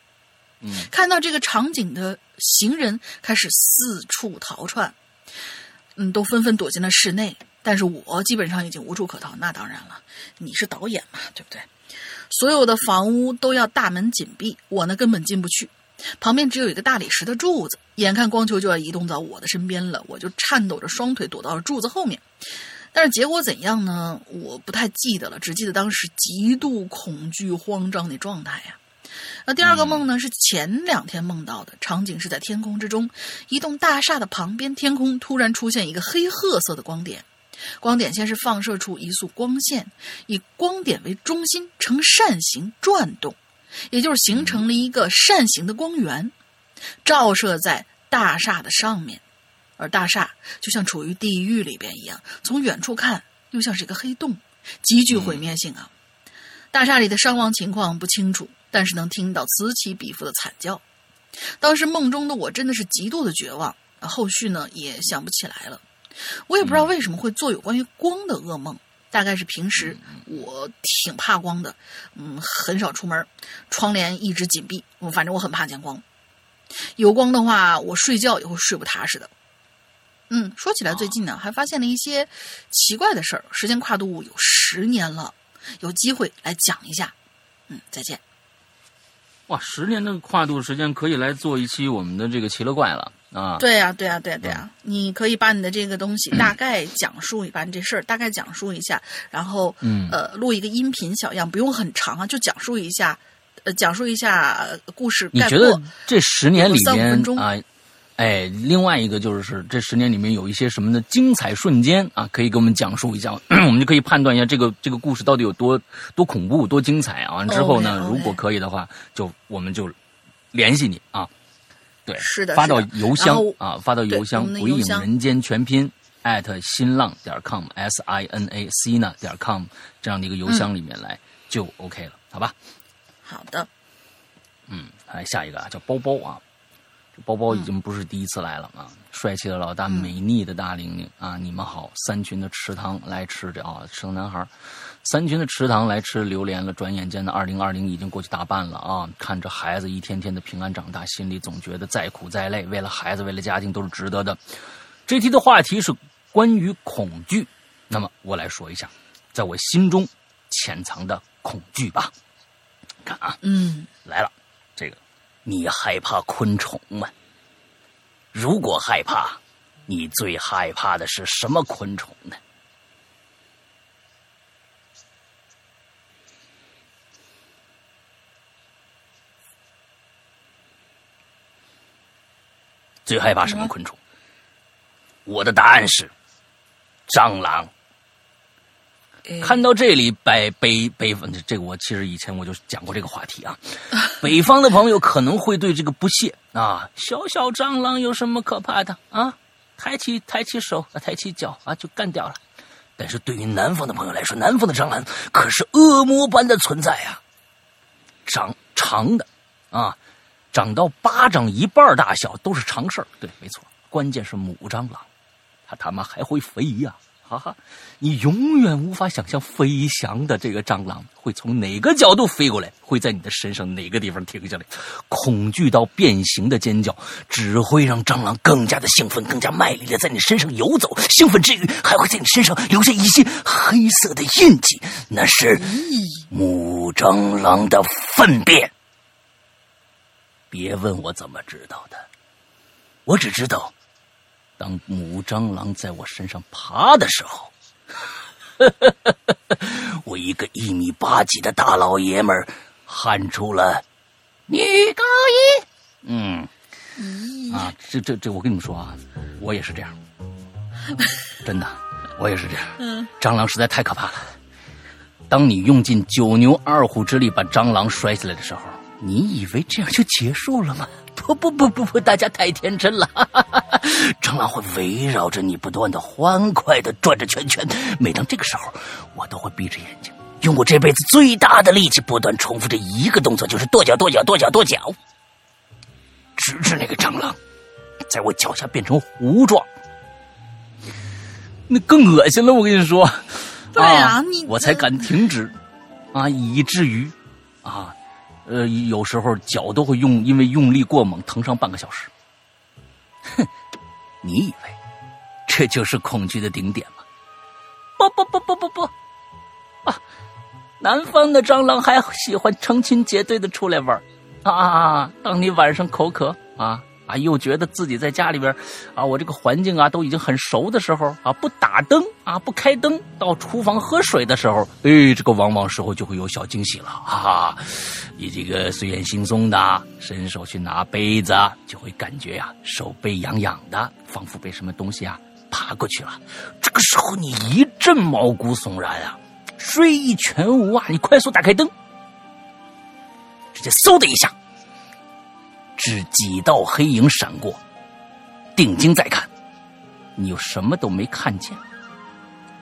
嗯看到这个场景的行人开始四处逃窜，嗯，都纷纷躲进了室内。但是我基本上已经无处可逃。那当然了，你是导演嘛，对不对？所有的房屋都要大门紧闭，我呢根本进不去。旁边只有一个大理石的柱子，眼看光球就要移动到我的身边了，我就颤抖着双腿躲到了柱子后面。但是结果怎样呢？我不太记得了，只记得当时极度恐惧、慌张的状态呀、那第二个梦呢，是前两天梦到的，场景是在天空之中，一栋大厦的旁边，天空突然出现一个黑褐色的光点，光点先是放射出一束光线，以光点为中心呈扇形转动，也就是形成了一个扇形的光源，照射在大厦的上面，而大厦就像处于地狱里边一样，从远处看又像是一个黑洞，极具毁灭性啊。大厦里的伤亡情况不清楚，但是能听到此起彼伏的惨叫。当时梦中的我真的是极度的绝望，后续呢也想不起来了。我也不知道为什么会做有关于光的噩梦，大概是平时我挺怕光的，嗯，很少出门，窗帘一直紧闭，我反正我很怕见光。有光的话，我睡觉也会睡不踏实的。嗯，说起来最近呢，还发现了一些奇怪的事儿，时间跨度有十年了。有机会来讲一下，嗯，再见。哇，十年的跨度时间可以来做一期我们的这个奇了怪了啊！对呀，对呀，对呀，对呀，你可以把你的这个东西 大概讲述，把你这事儿大概讲述一下，然后嗯呃录一个音频小样，不用很长啊，就讲述一下，呃讲述一下故事。你觉得这十年里面啊？哎，另外一个就是这十年里面有一些什么的精彩瞬间啊，可以给我们讲述一下，我们就可以判断一下这个这个故事到底有多多恐怖、多精彩啊。完之后呢，如果可以的话，就我们就联系你啊。对，是的，发到邮箱啊，发到邮箱“鬼影人间全拼”艾特新浪点 com s i n a c 呢点 com 这样的一个邮箱里面来就 OK 了，好吧？好的。嗯，来下一个啊，叫包包啊。包包已经不是第一次来了啊！帅气的老大，美丽的大玲玲啊！你们好，三群的池塘来吃着啊，池塘男孩，三群的池塘来吃榴莲了。转眼间的二零二零已经过去大半了啊！看着孩子一天天的平安长大，心里总觉得再苦再累，为了孩子，为了家庭都是值得的。这期的话题是关于恐惧，那么我来说一下，在我心中潜藏的恐惧吧。看啊，嗯，来了，这个。你害怕昆虫吗？如果害怕，你最害怕的是什么昆虫呢？最害怕什么昆虫？我的答案是蟑螂。看到这里，北北北方，这个我其实以前我就讲过这个话题啊。北方的朋友可能会对这个不屑啊，小小蟑螂有什么可怕的啊？抬起抬起手啊，抬起脚啊，就干掉了。但是对于南方的朋友来说，南方的蟑螂可是恶魔般的存在啊，长长的啊，长到巴掌一半大小都是常事儿。对，没错，关键是母蟑螂，它他妈还会飞呀。哈哈，你永远无法想象飞翔的这个蟑螂会从哪个角度飞过来，会在你的身上哪个地方停下来。恐惧到变形的尖叫只会让蟑螂更加的兴奋，更加卖力的在你身上游走。兴奋之余，还会在你身上留下一些黑色的印记，那是母蟑螂的粪便。别问我怎么知道的，我只知道。当母蟑螂在我身上爬的时候，我一个一米八几的大老爷们儿喊出了“女高音”。嗯，啊，这这这，我跟你们说啊，我也是这样，真的，我也是这样。嗯，蟑螂实在太可怕了。当你用尽九牛二虎之力把蟑螂摔下来的时候，你以为这样就结束了吗？不不不不不，大家太天真了。蟑螂会围绕着你不断的欢快的转着圈圈。每当这个时候，我都会闭着眼睛，用我这辈子最大的力气，不断重复着一个动作，就是跺脚跺脚跺脚跺脚，直至那个蟑螂在我脚下变成糊状。那更恶心了，我跟你说。对啊，你我才敢停止啊，以至于啊。呃，有时候脚都会用，因为用力过猛，疼上半个小时。哼，你以为这就是恐惧的顶点吗？不不不不不不，啊，南方的蟑螂还喜欢成群结队的出来玩啊！当你晚上口渴啊，啊，又觉得自己在家里边啊，我这个环境啊都已经很熟的时候啊，不打灯啊，不开灯，到厨房喝水的时候，哎，这个往往时候就会有小惊喜了啊！你这个睡眼惺忪的，伸手去拿杯子，就会感觉呀，手背痒痒的，仿佛被什么东西啊爬过去了。这个时候你一阵毛骨悚然啊，睡意全无啊！你快速打开灯，直接嗖的一下。只几道黑影闪过，定睛再看，你又什么都没看见。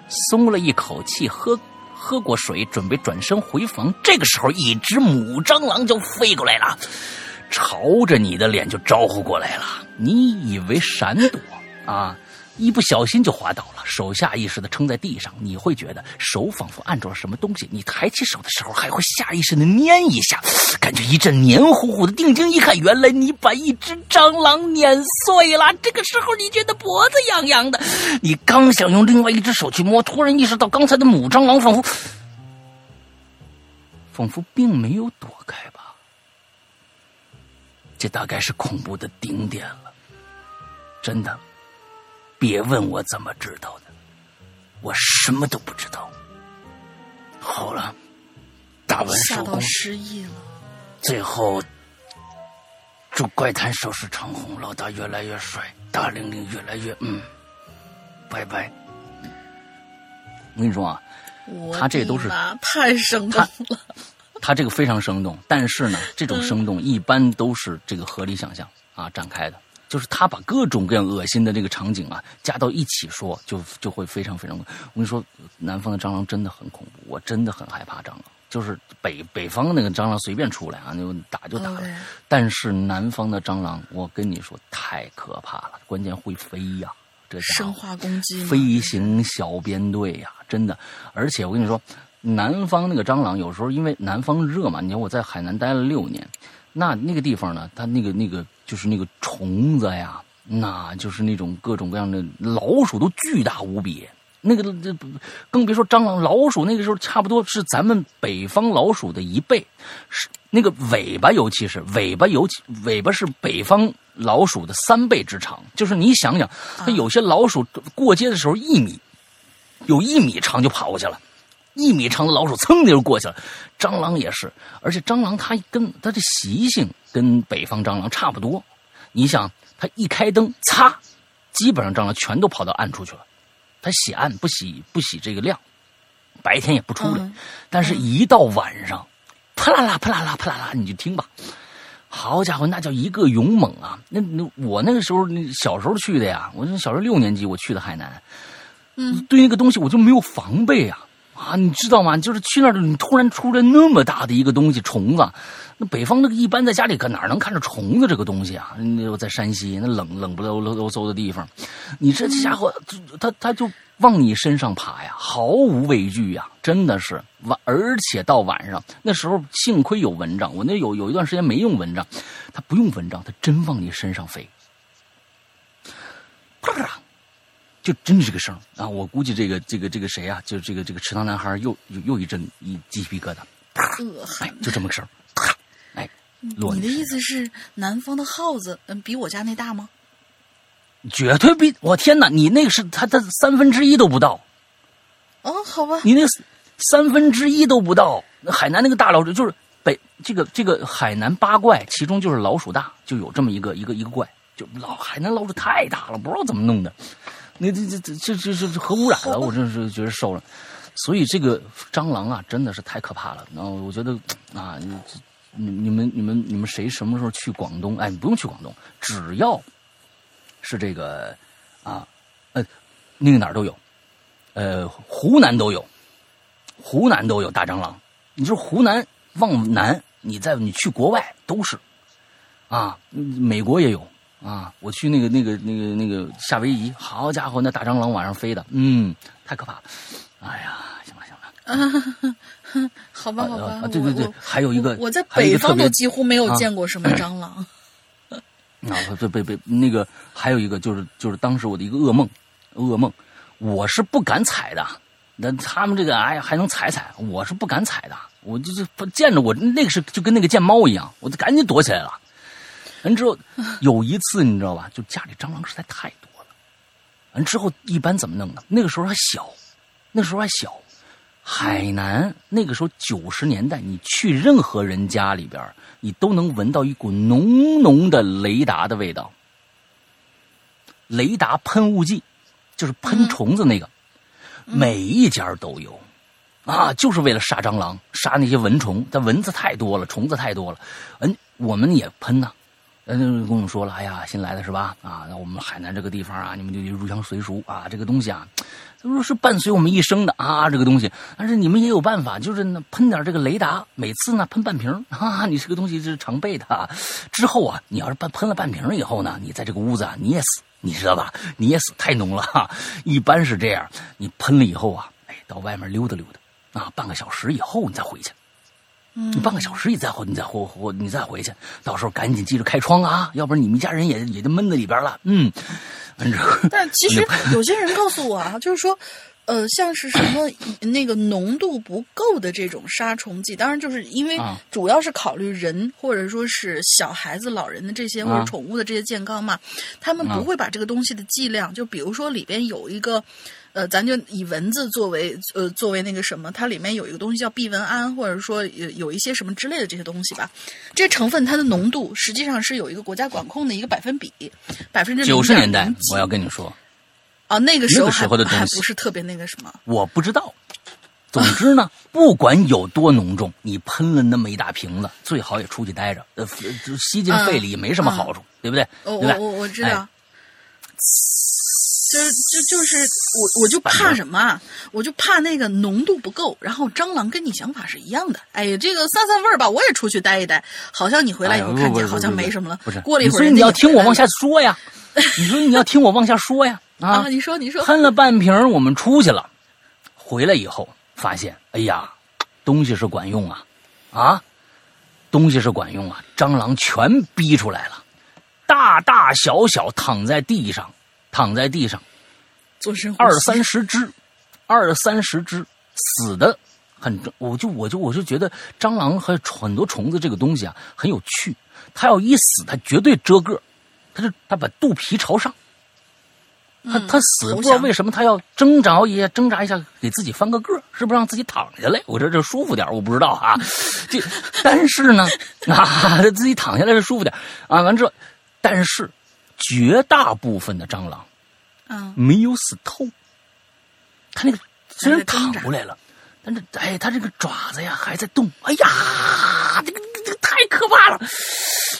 松了一口气，喝喝过水，准备转身回房。这个时候，一只母蟑螂就飞过来了，朝着你的脸就招呼过来了。你以为闪躲啊？一不小心就滑倒了，手下意识的撑在地上，你会觉得手仿佛按住了什么东西。你抬起手的时候，还会下意识的捏一下，感觉一阵黏糊糊的。定睛一看，原来你把一只蟑螂碾碎了。这个时候，你觉得脖子痒痒的，你刚想用另外一只手去摸，突然意识到刚才的母蟑螂仿佛仿佛并没有躲开吧？这大概是恐怖的顶点了，真的。别问我怎么知道的，我什么都不知道。好了，大文收工，失忆了。最后，祝怪谈手势长虹，老大越来越帅，大玲玲越来越嗯，拜拜。我跟你说啊，他这都是太生动了。他这个非常生动，但是呢，这种生动一般都是这个合理想象啊展开的。就是他把各种各样恶心的这个场景啊加到一起说，就就会非常非常。我跟你说，南方的蟑螂真的很恐怖，我真的很害怕蟑螂。就是北北方那个蟑螂随便出来啊，就打就打了。但是南方的蟑螂，我跟你说太可怕了，关键会飞呀，这生化攻击，飞行小编队呀，真的。而且我跟你说，南方那个蟑螂有时候因为南方热嘛，你看我在海南待了六年。那那个地方呢？它那个那个就是那个虫子呀，那就是那种各种各样的老鼠都巨大无比。那个这更别说蟑螂、老鼠，那个时候差不多是咱们北方老鼠的一倍。是那个尾巴，尤其是尾巴，尤其尾巴是北方老鼠的三倍之长。就是你想想，它有些老鼠过街的时候一米，有一米长就跑过去了。一米长的老鼠噌的就过去了，蟑螂也是，而且蟑螂它跟它的习性跟北方蟑螂差不多。你想，它一开灯，擦，基本上蟑螂全都跑到暗处去了。它喜暗不喜不喜这个亮，白天也不出来。但是，一到晚上，啪啦啦啪啦啦啪啦啦，你就听吧，好家伙，那叫一个勇猛啊！那那我那个时候小时候去的呀，我小时候六年级我去的海南，嗯，对那个东西我就没有防备啊。啊，你知道吗？就是去那儿，你突然出来那么大的一个东西，虫子。那北方那个一般在家里可哪能看着虫子这个东西啊？那我在山西那冷冷不溜溜嗖的地方，你这家伙，他他就往你身上爬呀，毫无畏惧呀，真的是晚，而且到晚上那时候幸亏有蚊帐，我那有有一段时间没用蚊帐，他不用蚊帐，他真往你身上飞，啪。就真是这个声啊！我估计这个这个这个谁啊？就这个这个池塘男孩又又又一阵一鸡皮疙瘩，哎，就这么个声哎，你的意思是南方的耗子嗯比我家那大吗？绝对比！我天哪，你那个是它的三分之一都不到。哦，好吧，你那三分之一都不到。海南那个大老鼠就是北这个这个海南八怪，其中就是老鼠大，就有这么一个一个一个怪，就老海南老鼠太大了，不知道怎么弄的。那这这这这这这核污染了，我真是觉得受了。所以这个蟑螂啊，真的是太可怕了。然后我觉得啊，你你你们你们你们谁什么时候去广东？哎，你不用去广东，只要是这个啊呃那个哪儿都有，呃湖南都有，湖南都有大蟑螂。你说湖南往南，你在你去国外都是啊，美国也有。啊！我去那个、那个、那个、那个夏威夷，好家伙，那大蟑螂晚上飞的，嗯，太可怕了。哎呀，行了行了，好吧好吧。对对对，还有一个，我在北方都几乎没有见过什么蟑螂。啊，对对对，那个还有一个就是就是当时我的一个噩梦，噩梦，我是不敢踩的。那他们这个哎呀还能踩踩，我是不敢踩的。我就是见着我那个是就跟那个见猫一样，我就赶紧躲起来了。完之后有一次你知道吧，就家里蟑螂实在太多了。完之后一般怎么弄呢？那个时候还小，那时候还小。海南那个时候九十年代，你去任何人家里边，你都能闻到一股浓浓的雷达的味道。雷达喷雾剂，就是喷虫子那个，每一家都有，啊，就是为了杀蟑螂、杀那些蚊虫。但蚊子太多了，虫子太多了，嗯，我们也喷呐。嗯，跟我们说了，哎呀，新来的是吧？啊，那我们海南这个地方啊，你们就入乡随俗啊，这个东西啊。他说是伴随我们一生的啊，这个东西。但是你们也有办法，就是呢喷点这个雷达，每次呢喷半瓶 啊。你这个东西是常备的。之后啊，你要是喷喷了半瓶以后呢，你在这个屋子啊你也死，你知道吧？你也死，太浓了哈。一般是这样，你喷了以后啊，哎，到外面溜达溜达啊，半个小时以后你再回去。你半个小时你再回，你再回回你再回去，到时候赶紧记着开窗啊，要不然你们一家人也也就闷在里边了。嗯。但其实 有些人告诉我啊，就是说，呃，像是什么那个浓度不够的这种杀虫剂，当然就是因为主要是考虑人或者说是小孩子、老人的这些或者宠物的这些健康嘛，他们不会把这个东西的剂量，就比如说里边有一个。呃，咱就以蚊子作为呃作为那个什么，它里面有一个东西叫避蚊胺，或者说有有一些什么之类的这些东西吧。这成分它的浓度实际上是有一个国家管控的一个百分比，百分之九十年代我要跟你说，啊，那个时候还还不是特别那个什么，我不知道。总之呢，不管有多浓重，你喷了那么一大瓶子，最好也出去待着，呃，吸进肺里也没什么好处，对不对？我我我知道。就就就是我我就怕什么？我就怕那个浓度不够。然后蟑螂跟你想法是一样的。哎呀，这个散散味儿吧，我也出去待一待。好像你回来以后看见好像没什么了。不是，过了一会儿，所以你要听我往下说呀。你说你要听我往下说呀。啊，你说你说。喷了半瓶，我们出去了，回来以后发现，哎呀，东西是管用啊，啊，东西是管用啊，蟑螂全逼出来了，大大小小躺在地上。躺在地上，做深二三十只，二三十只死的很，我就我就我就觉得蟑螂和很多虫子这个东西啊很有趣，它要一死，它绝对遮个，它就它把肚皮朝上，它它死不知道为什么它要挣扎一下挣扎一下给自己翻个个，是不是让自己躺下来？我这这舒服点，我不知道啊，这但是呢 啊，自己躺下来是舒服点啊，完之后，但是绝大部分的蟑螂。嗯，没有死透。他那个虽然躺过来了，但是哎，他这个爪子呀还在动。哎呀，这个这个太可怕了！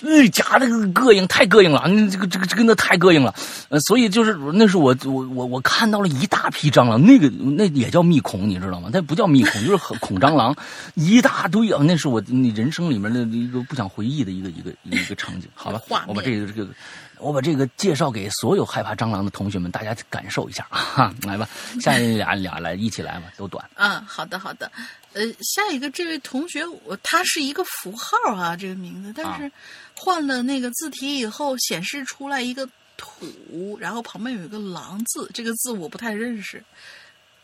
哎，夹那个膈应，太膈应了。那这个这个这个那太膈应了。呃，所以就是那是我我我我看到了一大批蟑螂，那个那也叫密孔，你知道吗？那不叫密孔，就是孔蟑螂，一大堆啊。那是我你人生里面的一个不想回忆的一个一个一个场景。好吧，我把这个这个。我把这个介绍给所有害怕蟑螂的同学们，大家感受一下啊！来吧，下一俩俩来一起来吧，都短。嗯，好的好的。呃，下一个这位同学，我他是一个符号啊，这个名字，但是换了那个字体以后，显示出来一个土，然后旁边有一个狼字，这个字我不太认识，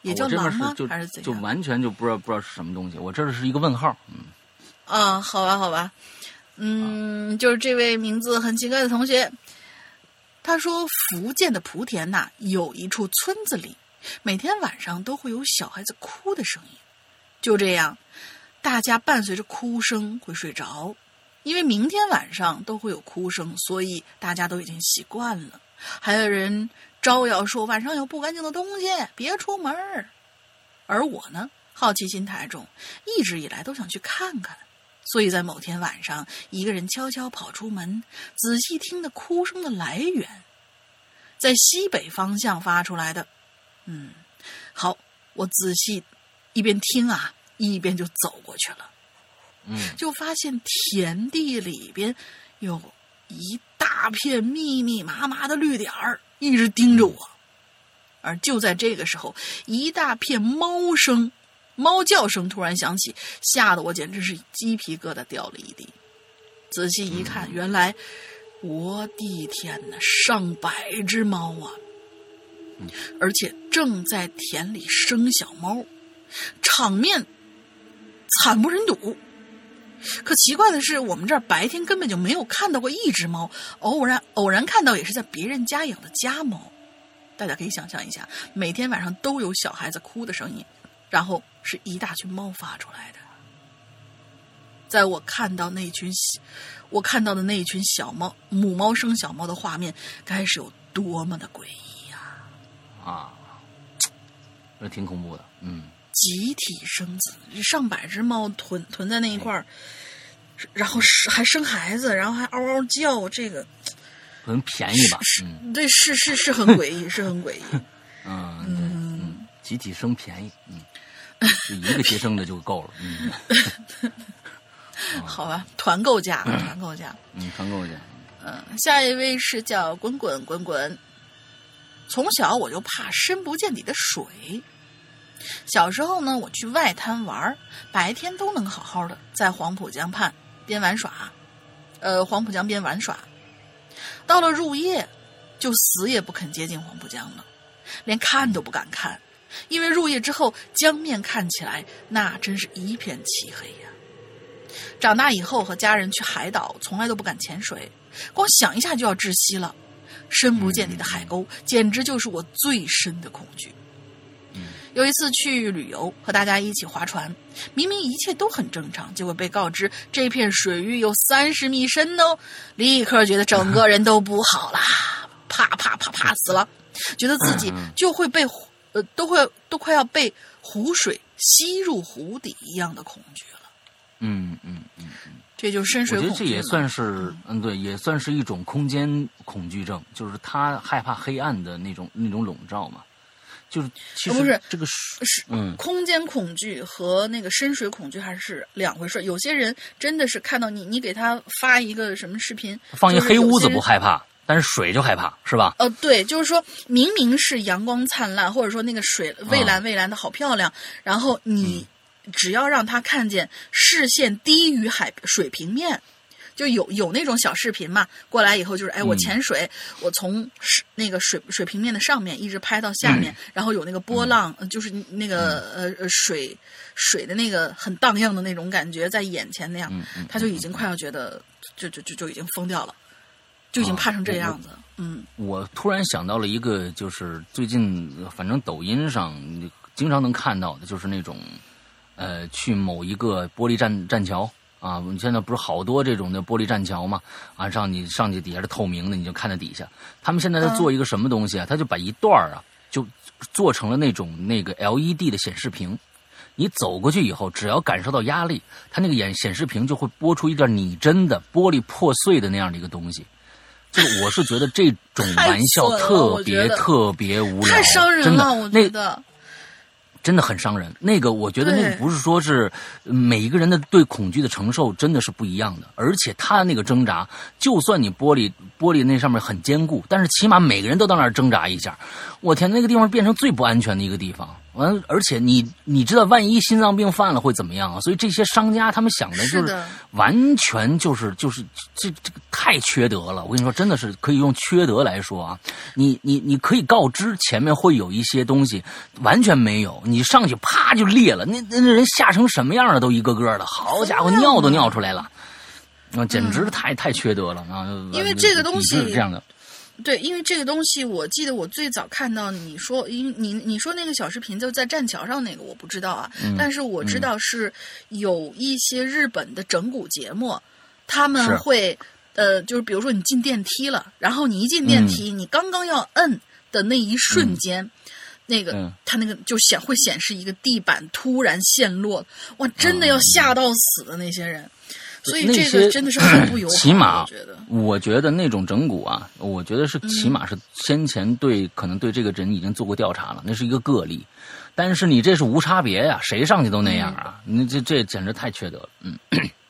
也叫狼吗？还是怎样？就完全就不知道不知道是什么东西。我这是一个问号，嗯。啊，好吧好吧，嗯，就是这位名字很奇怪的同学。他说：“福建的莆田呐，有一处村子里，每天晚上都会有小孩子哭的声音。就这样，大家伴随着哭声会睡着，因为明天晚上都会有哭声，所以大家都已经习惯了。还有人招摇说晚上有不干净的东西，别出门而我呢，好奇心太重，一直以来都想去看看。”所以在某天晚上，一个人悄悄跑出门，仔细听那哭声的来源，在西北方向发出来的。嗯，好，我仔细一边听啊，一边就走过去了。嗯，就发现田地里边有一大片密密麻麻的绿点儿，一直盯着我。而就在这个时候，一大片猫声。猫叫声突然响起，吓得我简直是鸡皮疙瘩掉了一地。仔细一看，原来，我的天哪，上百只猫啊！而且正在田里生小猫，场面惨不忍睹。可奇怪的是，我们这儿白天根本就没有看到过一只猫，偶然偶然看到也是在别人家养的家猫。大家可以想象一下，每天晚上都有小孩子哭的声音，然后是一大群猫发出来的。在我看到那群我看到的那一群小猫母猫生小猫的画面，该是有多么的诡异呀！啊，那挺恐怖的，嗯。集体生子，上百只猫囤囤在那一块儿，然后还生孩子，然后还嗷嗷叫，这个可能便宜吧？嗯，对，是是是很诡异，是很诡异。嗯嗯，集体生便宜，嗯，就一个学生的就够了。嗯，好吧，团购价，团购价，嗯，团购价。嗯，下一位是叫滚滚滚滚。从小我就怕深不见底的水。小时候呢，我去外滩玩，白天都能好好的在黄浦江畔边玩耍，呃，黄浦江边玩耍。到了入夜，就死也不肯接近黄浦江了，连看都不敢看，因为入夜之后江面看起来那真是一片漆黑呀。长大以后和家人去海岛，从来都不敢潜水，光想一下就要窒息了。深不见底的海沟，简直就是我最深的恐惧。有一次去旅游，和大家一起划船，明明一切都很正常，结果被告知这片水域有三十米深哦，立刻觉得整个人都不好啦，怕怕怕怕死了，觉得自己就会被呃都会都快要被湖水吸入湖底一样的恐惧了。嗯嗯嗯嗯，这就是深水恐惧。我觉得这也算是嗯对，也算是一种空间恐惧症，就是他害怕黑暗的那种那种笼罩嘛。就是其实不是这个是嗯，空间恐惧和那个深水恐惧还是两回事。有些人真的是看到你，你给他发一个什么视频，放一黑屋子不害怕，但是水就害怕，是吧？呃，对，就是说明明是阳光灿烂，或者说那个水蔚蓝蔚蓝的好漂亮，然后你只要让他看见视线低于海水平面。就有有那种小视频嘛，过来以后就是，哎，我潜水，我从那个水水平面的上面一直拍到下面，然后有那个波浪，就是那个呃呃水水的那个很荡漾的那种感觉在眼前那样，他就已经快要觉得就就就就已经疯掉了，就已经怕成这样子。嗯，我突然想到了一个，就是最近反正抖音上经常能看到的，就是那种呃去某一个玻璃栈栈桥。啊，你现在不是好多这种的玻璃栈桥嘛？啊，上你上去底下是透明的，你就看到底下。他们现在在做一个什么东西啊？他就把一段啊，就做成了那种那个 LED 的显示屏。你走过去以后，只要感受到压力，它那个眼显示屏就会播出一段拟真的玻璃破碎的那样的一个东西。就是我是觉得这种玩笑特别特别无聊，太伤人了，我觉得。真的很伤人。那个，我觉得那个不是说是每一个人的对恐惧的承受真的是不一样的，而且他那个挣扎，就算你玻璃玻璃那上面很坚固，但是起码每个人都到那儿挣扎一下。我天，那个地方变成最不安全的一个地方。完，而且你你知道，万一心脏病犯了会怎么样啊？所以这些商家他们想的就是完全就是就是这这个太缺德了。我跟你说，真的是可以用缺德来说啊。你你你可以告知前面会有一些东西，完全没有，你上去啪就裂了。那那人吓成什么样了？都一个个的，好家伙，尿都尿出来了，那简直太太缺德了啊！因为这个东西是这样的。对，因为这个东西，我记得我最早看到你说，因你你说那个小视频就在栈桥上那个，我不知道啊，但是我知道是有一些日本的整蛊节目，他们会呃，就是比如说你进电梯了，然后你一进电梯，你刚刚要摁的那一瞬间，那个他那个就显会显示一个地板突然陷落，哇，真的要吓到死的那些人。所以这个真的是很不友好。起码，我觉得，我觉得那种整蛊啊，我觉得是起码是先前对可能对这个人已经做过调查了，那是一个个例。但是你这是无差别呀，谁上去都那样啊？你这这简直太缺德了。嗯，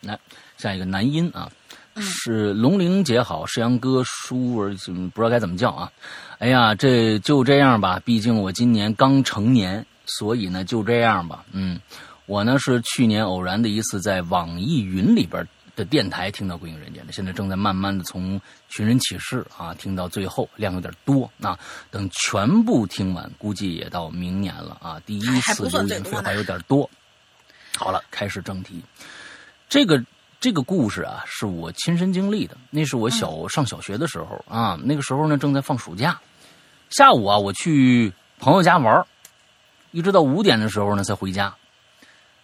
来下一个男音啊，是龙玲姐好，世阳哥叔儿不知道该怎么叫啊？哎呀，这就这样吧，毕竟我今年刚成年，所以呢就这样吧。嗯。我呢是去年偶然的一次在网易云里边的电台听到《归隐人间》的，现在正在慢慢的从寻人启事啊听到最后，量有点多啊。等全部听完，估计也到明年了啊。第一次留言废话有点多。好了，开始正题。这个这个故事啊，是我亲身经历的。那是我小上小学的时候啊，那个时候呢正在放暑假，下午啊我去朋友家玩一直到五点的时候呢才回家。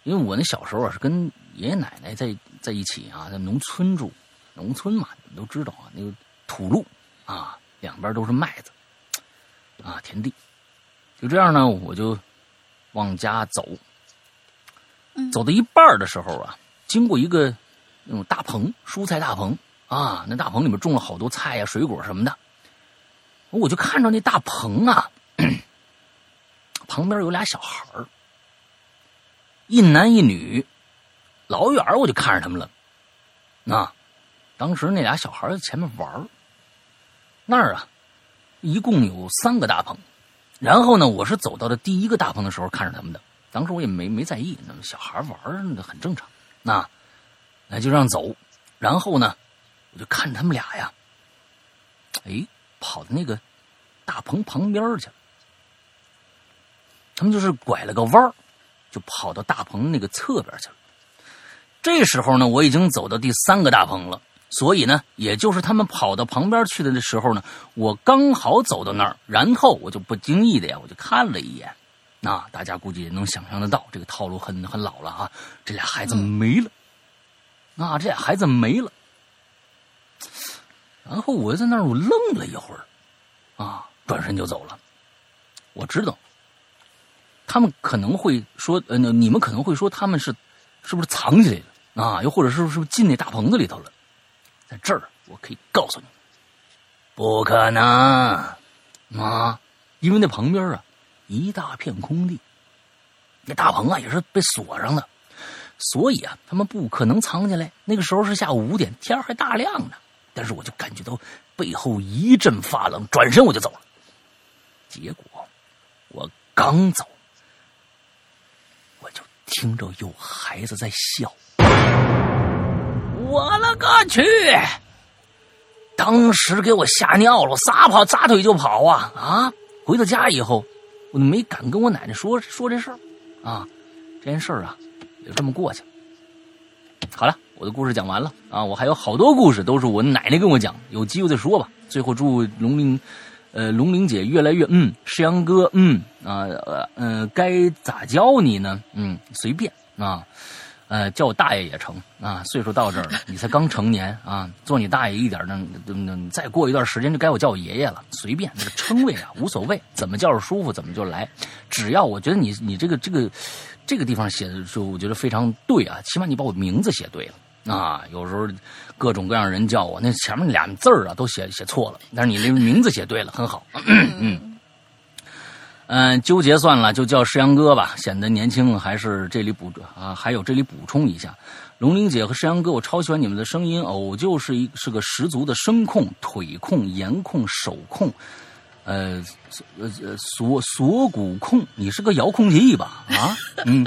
因为我那小时候啊是跟爷爷奶奶在在一起啊，在农村住，农村嘛你们都知道啊，那个土路啊，两边都是麦子啊田地，就这样呢我就往家走，走到一半的时候啊，经过一个。那种大棚，蔬菜大棚啊，那大棚里面种了好多菜呀、水果什么的。我就看着那大棚啊，旁边有俩小孩儿，一男一女，老远我就看着他们了。那当时那俩小孩在前面玩那儿啊，一共有三个大棚。然后呢，我是走到了第一个大棚的时候看着他们的，当时我也没没在意，那么小孩玩的很正常。那。那就让走，然后呢，我就看他们俩呀，哎，跑到那个大棚旁边去了。他们就是拐了个弯儿，就跑到大棚那个侧边去了。这时候呢，我已经走到第三个大棚了，所以呢，也就是他们跑到旁边去的的时候呢，我刚好走到那儿，然后我就不经意的呀，我就看了一眼。那大家估计也能想象得到，这个套路很很老了啊，这俩孩子没了。啊这俩孩子没了，然后我在那儿我愣了一会儿，啊，转身就走了。我知道，他们可能会说，呃，你们可能会说他们是是不是藏起来了啊？又或者是不是进那大棚子里头了？在这儿，我可以告诉你，不可能啊！因为那旁边啊，一大片空地，那大棚啊也是被锁上的。所以啊，他们不可能藏起来。那个时候是下午五点，天还大亮呢。但是我就感觉到背后一阵发冷，转身我就走了。结果我刚走，听着有孩子在笑。我勒个去！当时给我吓尿了，我撒跑撒腿就跑啊啊！回到家以后，我都没敢跟我奶奶说说这事儿啊。这件事儿啊。就这么过去了。好了，我的故事讲完了啊！我还有好多故事都是我奶奶跟我讲，有机会再说吧。最后祝龙玲，呃，龙玲姐越来越嗯，石阳哥嗯啊呃嗯，该咋教你呢？嗯，随便啊，呃，叫我大爷也成啊。岁数到这儿了，你才刚成年啊，做你大爷一点呢，那再过一段时间就该我叫我爷爷了。随便那个称谓啊，无所谓，怎么叫着舒服怎么就来，只要我觉得你你这个这个。这个地方写的就我觉得非常对啊，起码你把我名字写对了啊。有时候各种各样人叫我，那前面俩字儿啊都写写错了，但是你那名字写对了，很好。嗯嗯，纠结算了，就叫石阳哥吧，显得年轻。还是这里补啊，还有这里补充一下，龙玲姐和石阳哥，我超喜欢你们的声音。偶就是一是个十足的声控、腿控、颜控、手控。呃，呃呃，锁锁骨控，你是个遥控器吧？啊，嗯，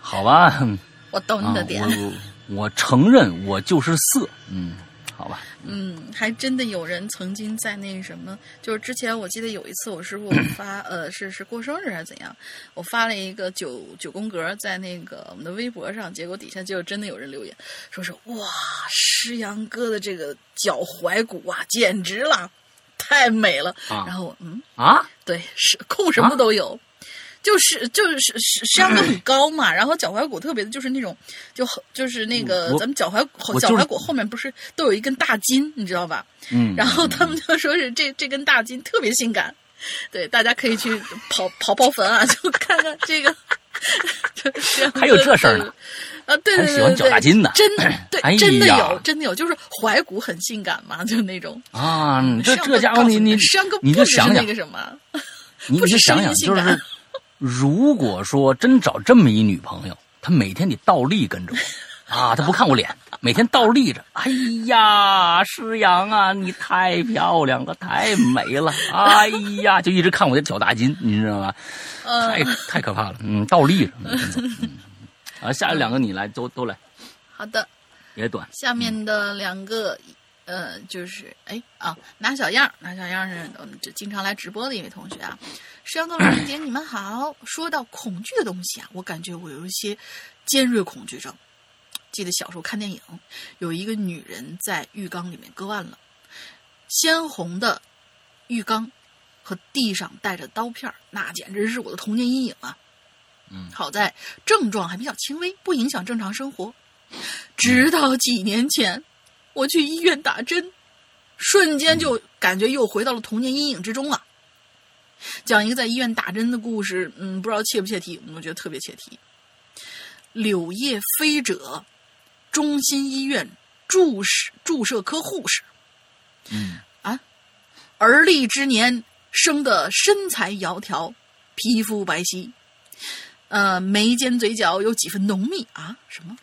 好吧，我懂你的点。我我承认我就是色，嗯，好吧。嗯，还真的有人曾经在那什么，就是之前我记得有一次我师傅发，呃，是是过生日还是怎样，我发了一个九九宫格在那个我们的微博上，结果底下就真的有人留言，说是哇，师阳哥的这个脚踝骨啊，简直了。太美了，然后嗯？啊，对，是控什么都有，就是就是是山羊很高嘛，然后脚踝骨特别的，就是那种就就是那个咱们脚踝脚踝骨后面不是都有一根大筋，你知道吧？嗯，然后他们就说是这这根大筋特别性感，对，大家可以去跑跑跑坟啊，就看看这个，还有这事儿呢。啊，对对对，喜欢脚大筋的，真对，真的有，真的有，就是踝骨很性感嘛，就那种啊。这这家伙，你你你就想想那个什么，你就想想，就是如果说真找这么一女朋友，她每天得倒立跟着我 啊，她不看我脸，每天倒立着。哎呀，诗阳啊，你太漂亮了，太美了，哎呀，就一直看我的脚大筋，你知道吗？太太可怕了，嗯，倒立着。啊，下两个你来，都都来。好的，也短。下面的两个，呃，就是哎啊，拿小样，拿小样是我们这经常来直播的一位同学啊。石阳哥、龙玲姐，你们好。说到恐惧的东西啊，我感觉我有一些尖锐恐惧症。记得小时候看电影，有一个女人在浴缸里面割腕了，鲜红的浴缸和地上带着刀片儿，那简直是我的童年阴影啊！嗯好在症状还比较轻微，不影响正常生活。直到几年前，我去医院打针，瞬间就感觉又回到了童年阴影之中啊！讲一个在医院打针的故事，嗯，不知道切不切题，我觉得特别切题。柳叶飞者，中心医院注射注射科护士，嗯啊而立之年生的身材窈窕，皮肤白皙，呃，眉间嘴角有几分浓密啊？什么？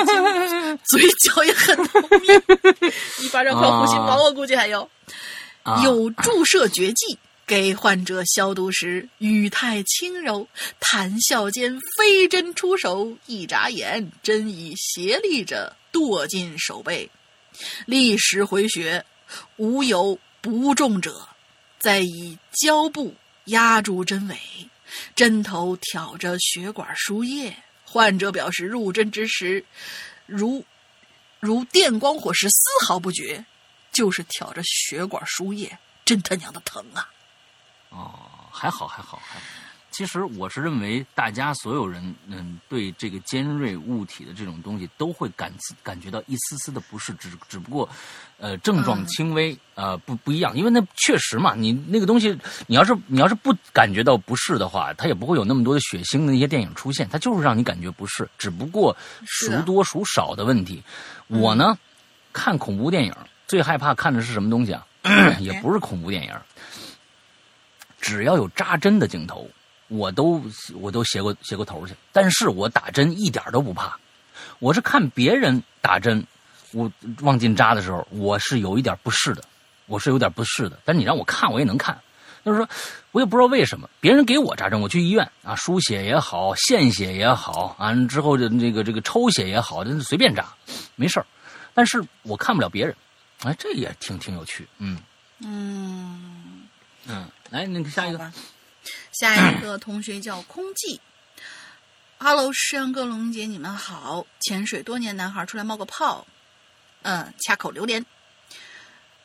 嘴角也很浓密，一巴掌靠护心毛，我估计还有。啊有注射绝技，给患者消毒时语态轻柔，谈笑间飞针出手，一眨眼针已斜立着堕进手背，立时回血，无有不中者，再以胶布压住针尾，针头挑着血管输液。患者表示入针之时，如如电光火石，丝毫不觉，就是挑着血管输液，真他娘的疼啊！哦，还好还好还好。其实我是认为，大家所有人，嗯，对这个尖锐物体的这种东西，都会感感觉到一丝丝的不适，只只不过，呃，症状轻微，呃，不不一样。因为那确实嘛，你那个东西，你要是你要是不感觉到不适的话，它也不会有那么多的血腥的那些电影出现，它就是让你感觉不适，只不过孰多孰少的问题。我呢，看恐怖电影最害怕看的是什么东西啊？也不是恐怖电影，只要有扎针的镜头，我都我都斜过斜过头去。但是我打针一点都不怕，我是看别人打针，我往进扎的时候，我是有一点不适的，我是有点不适的。但你让我看，我也能看。就是说，我也不知道为什么，别人给我扎针，我去医院啊，输血也好，献血也好，完之后的这个这个抽血也好，就随便扎，没事儿。但是我看不了别人，哎，这也挺挺有趣，嗯嗯，嗯，来，那个下一个，下一个同学叫空寂。Hello，诗阳哥、龙姐，你们好！潜水多年男孩出来冒个泡，嗯，恰口榴莲。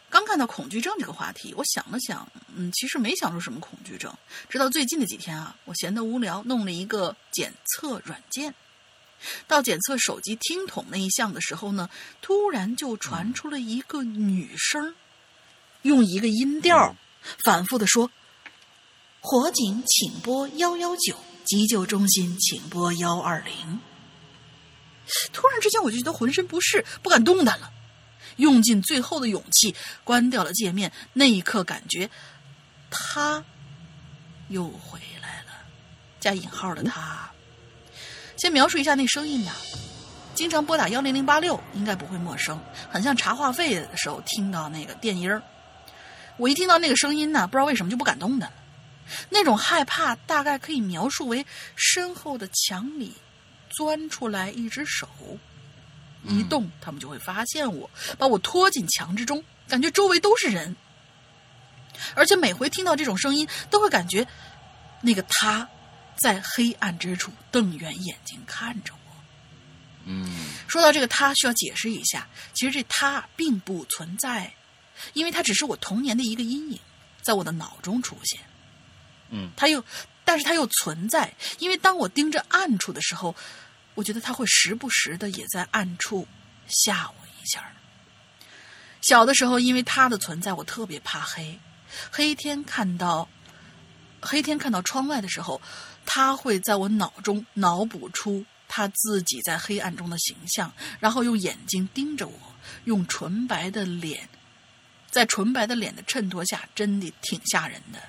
刚看到恐惧症这个话题，我想了想，嗯，其实没想出什么恐惧症。直到最近的几天啊，我闲得无聊，弄了一个检测软件。到检测手机听筒那一项的时候呢，突然就传出了一个女声，用一个音调反复的说：“火警，请拨幺幺九，急救中心，请拨幺二零。”突然之间，我就觉得浑身不适，不敢动弹了。用尽最后的勇气，关掉了界面。那一刻，感觉他又回来了，加引号的他。先描述一下那声音呐，经常拨打幺零零八六，应该不会陌生，很像查话费的时候听到那个电音儿。我一听到那个声音呢，不知道为什么就不敢动弹了。那种害怕大概可以描述为身后的墙里钻出来一只手，一动他们就会发现我，把我拖进墙之中，感觉周围都是人。而且每回听到这种声音，都会感觉那个他在黑暗之处瞪圆眼睛看着我。嗯说到这个他，需要解释一下，其实这他并不存在，因为他只是我童年的一个阴影，在我的脑中出现。嗯它又，但是它又存在，因为当我盯着暗处的时候，我觉得它会时不时的也在暗处吓我一下。小的时候，因为它的存在，我特别怕黑。黑天看到，黑天看到窗外的时候，它会在我脑中脑补出他自己在黑暗中的形象，然后用眼睛盯着我，用纯白的脸，在纯白的脸的衬托下，真的挺吓人的。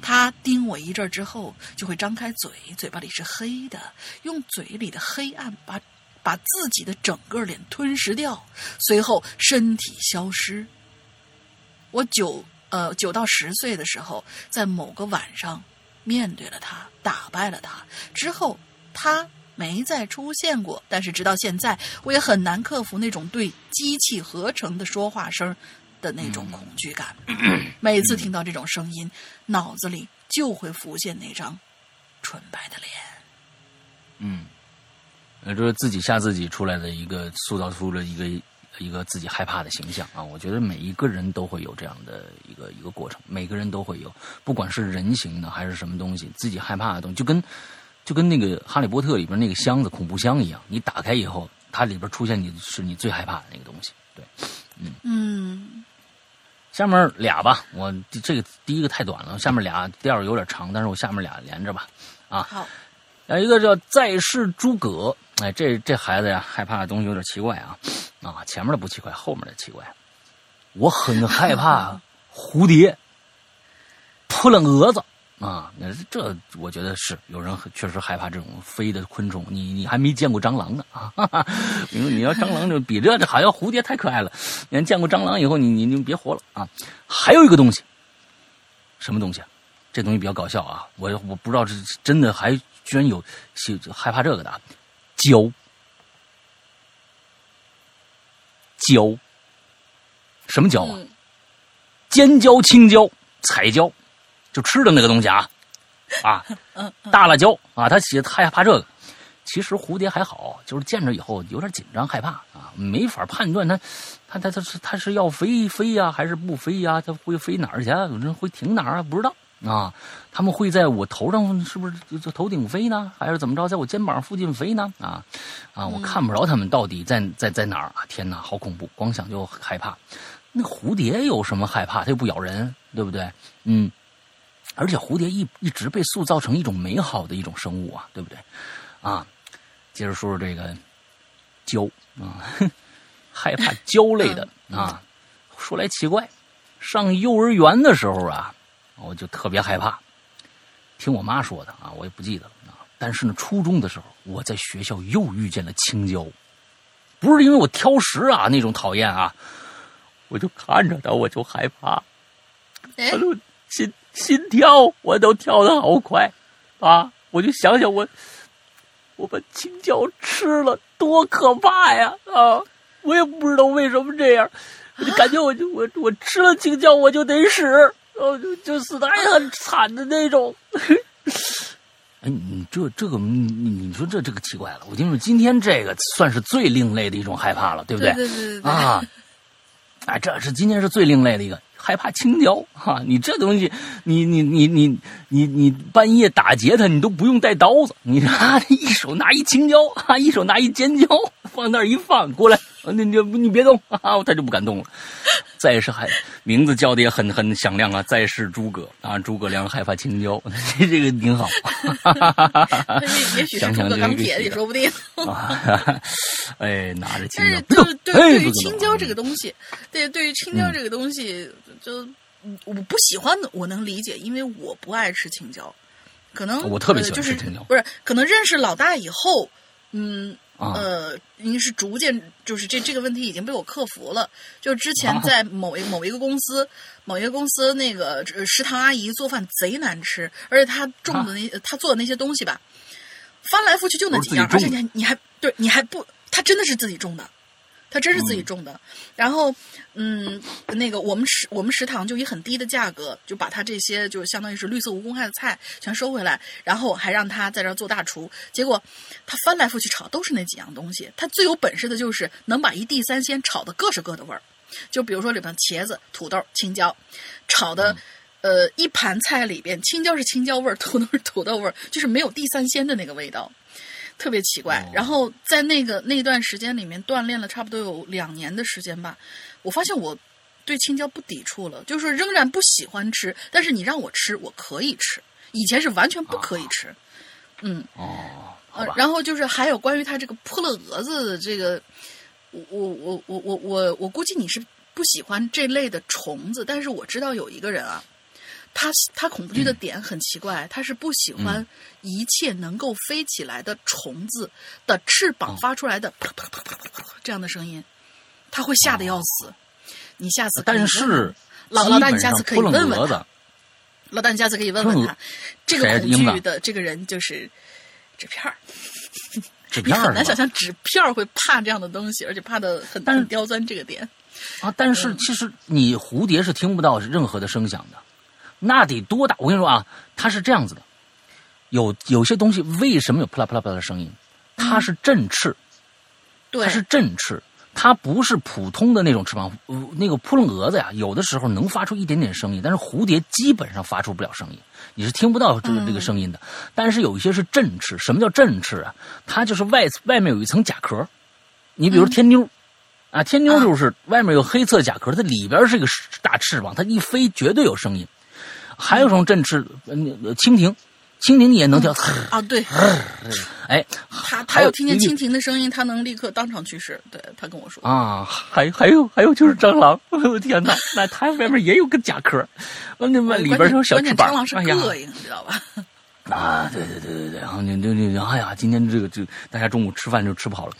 他盯我一阵儿之后，就会张开嘴，嘴巴里是黑的，用嘴里的黑暗把把自己的整个脸吞噬掉，随后身体消失。我九呃九到十岁的时候，在某个晚上面对了他，打败了他之后，他没再出现过。但是直到现在，我也很难克服那种对机器合成的说话声的那种恐惧感。每次听到这种声音，脑子里就会浮现那张纯白的脸。嗯呃，就是自己吓自己出来的一个塑造出了一个一个自己害怕的形象啊！我觉得每一个人都会有这样的一个一个过程，每个人都会有，不管是人形的还是什么东西，自己害怕的东西，就跟就跟那个《哈利波特》里边那个箱子恐怖箱一样，你打开以后，它里边出现你是你最害怕的那个东西。对，嗯嗯，下面俩吧，我这个第一个太短了，下面俩第二个有点长，但是我下面俩连着吧，啊，好，有一个叫在世诸葛。哎，这这孩子呀，害怕的东西有点奇怪啊，啊，前面的不奇怪，后面的奇怪。我很害怕 蝴蝶、扑棱蛾子啊，那这我觉得是有人确实害怕这种飞的昆虫。你你还没见过蟑螂呢啊？你说你要蟑螂就比这这好像蝴蝶太可爱了。你见过蟑螂以后，你你你别活了啊！还有一个东西，什么东西？这东西比较搞笑啊！我我不知道这真的还居然有害怕这个的。胶，胶，什么胶啊？尖椒、青椒、彩椒，就吃的那个东西啊，啊，大辣椒啊，他写害怕这个。其实蝴蝶还好，就是见着以后有点紧张害怕啊，没法判断它，它它它是它是要飞飞呀，还是不飞呀？它会飞哪儿去？会停哪儿啊？不知道。啊，他们会在我头上，是不是就头顶飞呢？还是怎么着，在我肩膀附近飞呢？啊，啊，我看不着他们到底在在在哪儿啊！天哪，好恐怖，光想就害怕。那蝴蝶有什么害怕？它又不咬人，对不对？嗯，而且蝴蝶一一直被塑造成一种美好的一种生物啊，对不对？啊，接着说说这个胶啊，害怕胶类的啊。说来奇怪，上幼儿园的时候啊。我就特别害怕，听我妈说的啊，我也不记得了啊。但是呢，初中的时候，我在学校又遇见了青椒，不是因为我挑食啊那种讨厌啊，我就看着它我就害怕，我就心心跳我都跳的好快啊！我就想想我我把青椒吃了多可怕呀啊！我也不知道为什么这样，我就感觉我就我我吃了青椒我就得死。哦，就就死的还很惨的那种。哎，你这这个，你你说这这个奇怪了。我听说今天这个算是最另类的一种害怕了，对不对？对对对啊！哎，这是今天是最另类的一个害怕青椒哈。你这东西，你你你你你你半夜打劫他，你都不用带刀子，你啊，一手拿一青椒啊，一手拿一尖椒，放那儿一放，过来。你你你别动啊！他就不敢动了。再是还名字叫的也很很响亮啊！再是诸葛啊，诸葛亮害怕青椒，这个挺好。也许是诸葛钢铁也说不定。哎，拿着 青椒。但是对对于青椒这个东西，对对于青椒这个东西，就我不喜欢的，我能理解，因为我不爱吃青椒。可能我特别喜欢吃青椒，不是可能认识老大以后，嗯。呃，应该是逐渐就是这这个问题已经被我克服了。就之前在某一某一个公司，某一个公司那个食堂阿姨做饭贼难吃，而且她种的那她做的那些东西吧，翻来覆去就那几样，而且你你还对你还不，她真的是自己种的。他真是自己种的，然后，嗯，那个我们食我们食堂就以很低的价格就把他这些就相当于是绿色无公害的菜全收回来，然后还让他在这儿做大厨。结果他翻来覆去炒都是那几样东西。他最有本事的就是能把一地三鲜炒的各是各的味儿。就比如说里边茄子、土豆、青椒，炒的，呃，一盘菜里边青椒是青椒味儿，土豆是土豆味儿，就是没有地三鲜的那个味道。特别奇怪，然后在那个那段时间里面锻炼了差不多有两年的时间吧，我发现我对青椒不抵触了，就是仍然不喜欢吃，但是你让我吃，我可以吃。以前是完全不可以吃，嗯，哦，呃，然后就是还有关于它这个扑了蛾子的这个，我我我我我我我估计你是不喜欢这类的虫子，但是我知道有一个人啊。他他恐惧的点很奇怪，他是不喜欢一切能够飞起来的虫子的翅膀发出来的啪啪啪啪啪啪这样的声音，他会吓得要死。你下次但是老老大，你下次可以问问他。老大，你下次可以问问他，这个恐惧的这个人就是纸片儿。纸 片儿很难想象纸片儿会怕这样的东西，而且怕的很很刁钻这个点。啊，但是其实你蝴蝶是听不到任何的声响的。那得多大？我跟你说啊，它是这样子的，有有些东西为什么有啪啦啪啦啪啦的声音？它它是振翅，对，它是振翅，它不是普通的那种翅膀。呃那个扑棱蛾子呀，有的时候能发出一点点声音，但是蝴蝶基本上发出不了声音，你是听不到这个这个声音的。但是有一些是振翅，什么叫振翅啊？它就是外外面有一层甲壳，你比如天妞。啊，天妞就是外面有黑色甲壳，它里边是一个大翅膀，它一飞绝对有声音。还有一种振翅，呃蜻蜓，蜻蜓也能听。啊，对，哎，他他要听见蜻蜓的声音，他能立刻当场去世。对他跟我说啊，还还有还有就是蟑螂，我的天哪，那它外面也有个甲壳，那外里边有小翅膀。蟑螂是膈应，你知道吧？啊，对对对对对，然后你你你，哎呀，今天这个这大家中午吃饭就吃不好了。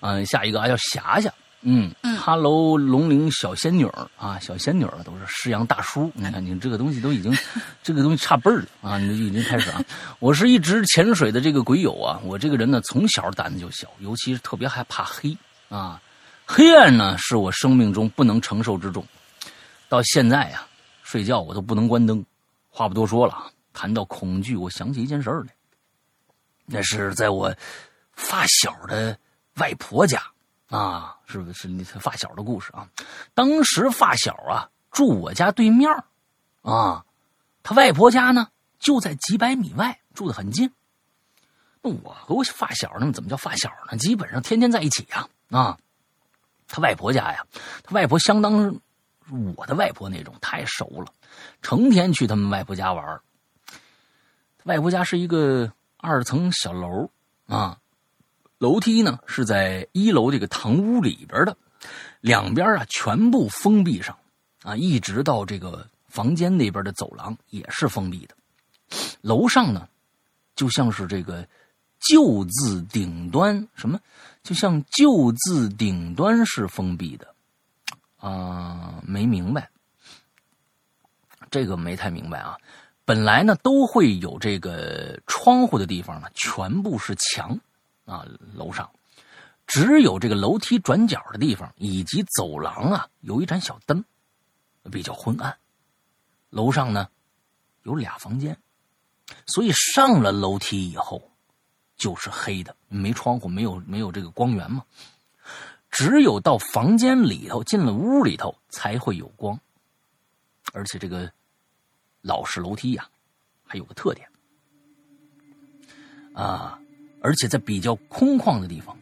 嗯，下一个啊叫霞霞。嗯哈喽，龙陵小仙女儿啊，小仙女儿都是师阳大叔。你看，你这个东西都已经，这个东西差辈儿了啊！你就已经开始啊。我是一直潜水的这个鬼友啊，我这个人呢，从小胆子就小，尤其是特别害怕黑啊。黑暗呢，是我生命中不能承受之重。到现在呀，睡觉我都不能关灯。话不多说了，谈到恐惧，我想起一件事儿来，那是在我发小的外婆家。啊，是不是你发小的故事啊？当时发小啊住我家对面啊，他外婆家呢就在几百米外，住的很近。那我和我发小那么怎么叫发小呢？基本上天天在一起呀啊。他外婆家呀，他外婆相当我的外婆那种，太熟了，成天去他们外婆家玩。外婆家是一个二层小楼啊。楼梯呢是在一楼这个堂屋里边的，两边啊全部封闭上，啊，一直到这个房间那边的走廊也是封闭的。楼上呢，就像是这个“旧”字顶端什么，就像“旧”字顶端是封闭的，啊，没明白，这个没太明白啊。本来呢都会有这个窗户的地方呢，全部是墙。啊，楼上只有这个楼梯转角的地方以及走廊啊，有一盏小灯，比较昏暗。楼上呢有俩房间，所以上了楼梯以后就是黑的，没窗户，没有没有这个光源嘛。只有到房间里头，进了屋里头才会有光。而且这个老式楼梯呀，还有个特点啊。而且在比较空旷的地方，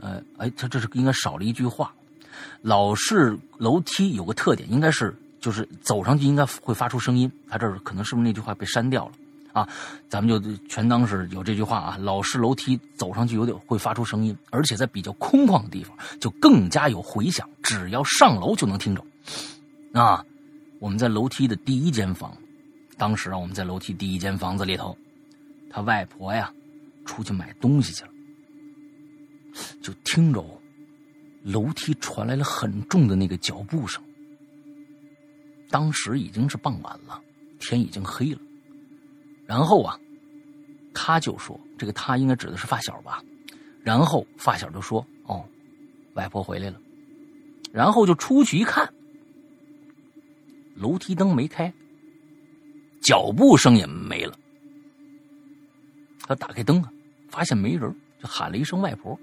呃，哎，他这是应该少了一句话。老式楼梯有个特点，应该是就是走上去应该会发出声音。他这儿可能是不是那句话被删掉了啊？咱们就全当是有这句话啊。老式楼梯走上去有点会发出声音，而且在比较空旷的地方就更加有回响，只要上楼就能听着。啊，我们在楼梯的第一间房，当时啊我们在楼梯第一间房子里头，他外婆呀。出去买东西去了，就听着楼梯传来了很重的那个脚步声。当时已经是傍晚了，天已经黑了。然后啊，他就说：“这个他应该指的是发小吧？”然后发小就说：“哦，外婆回来了。”然后就出去一看，楼梯灯没开，脚步声也没了。他打开灯啊。发现没人，就喊了一声“外婆”，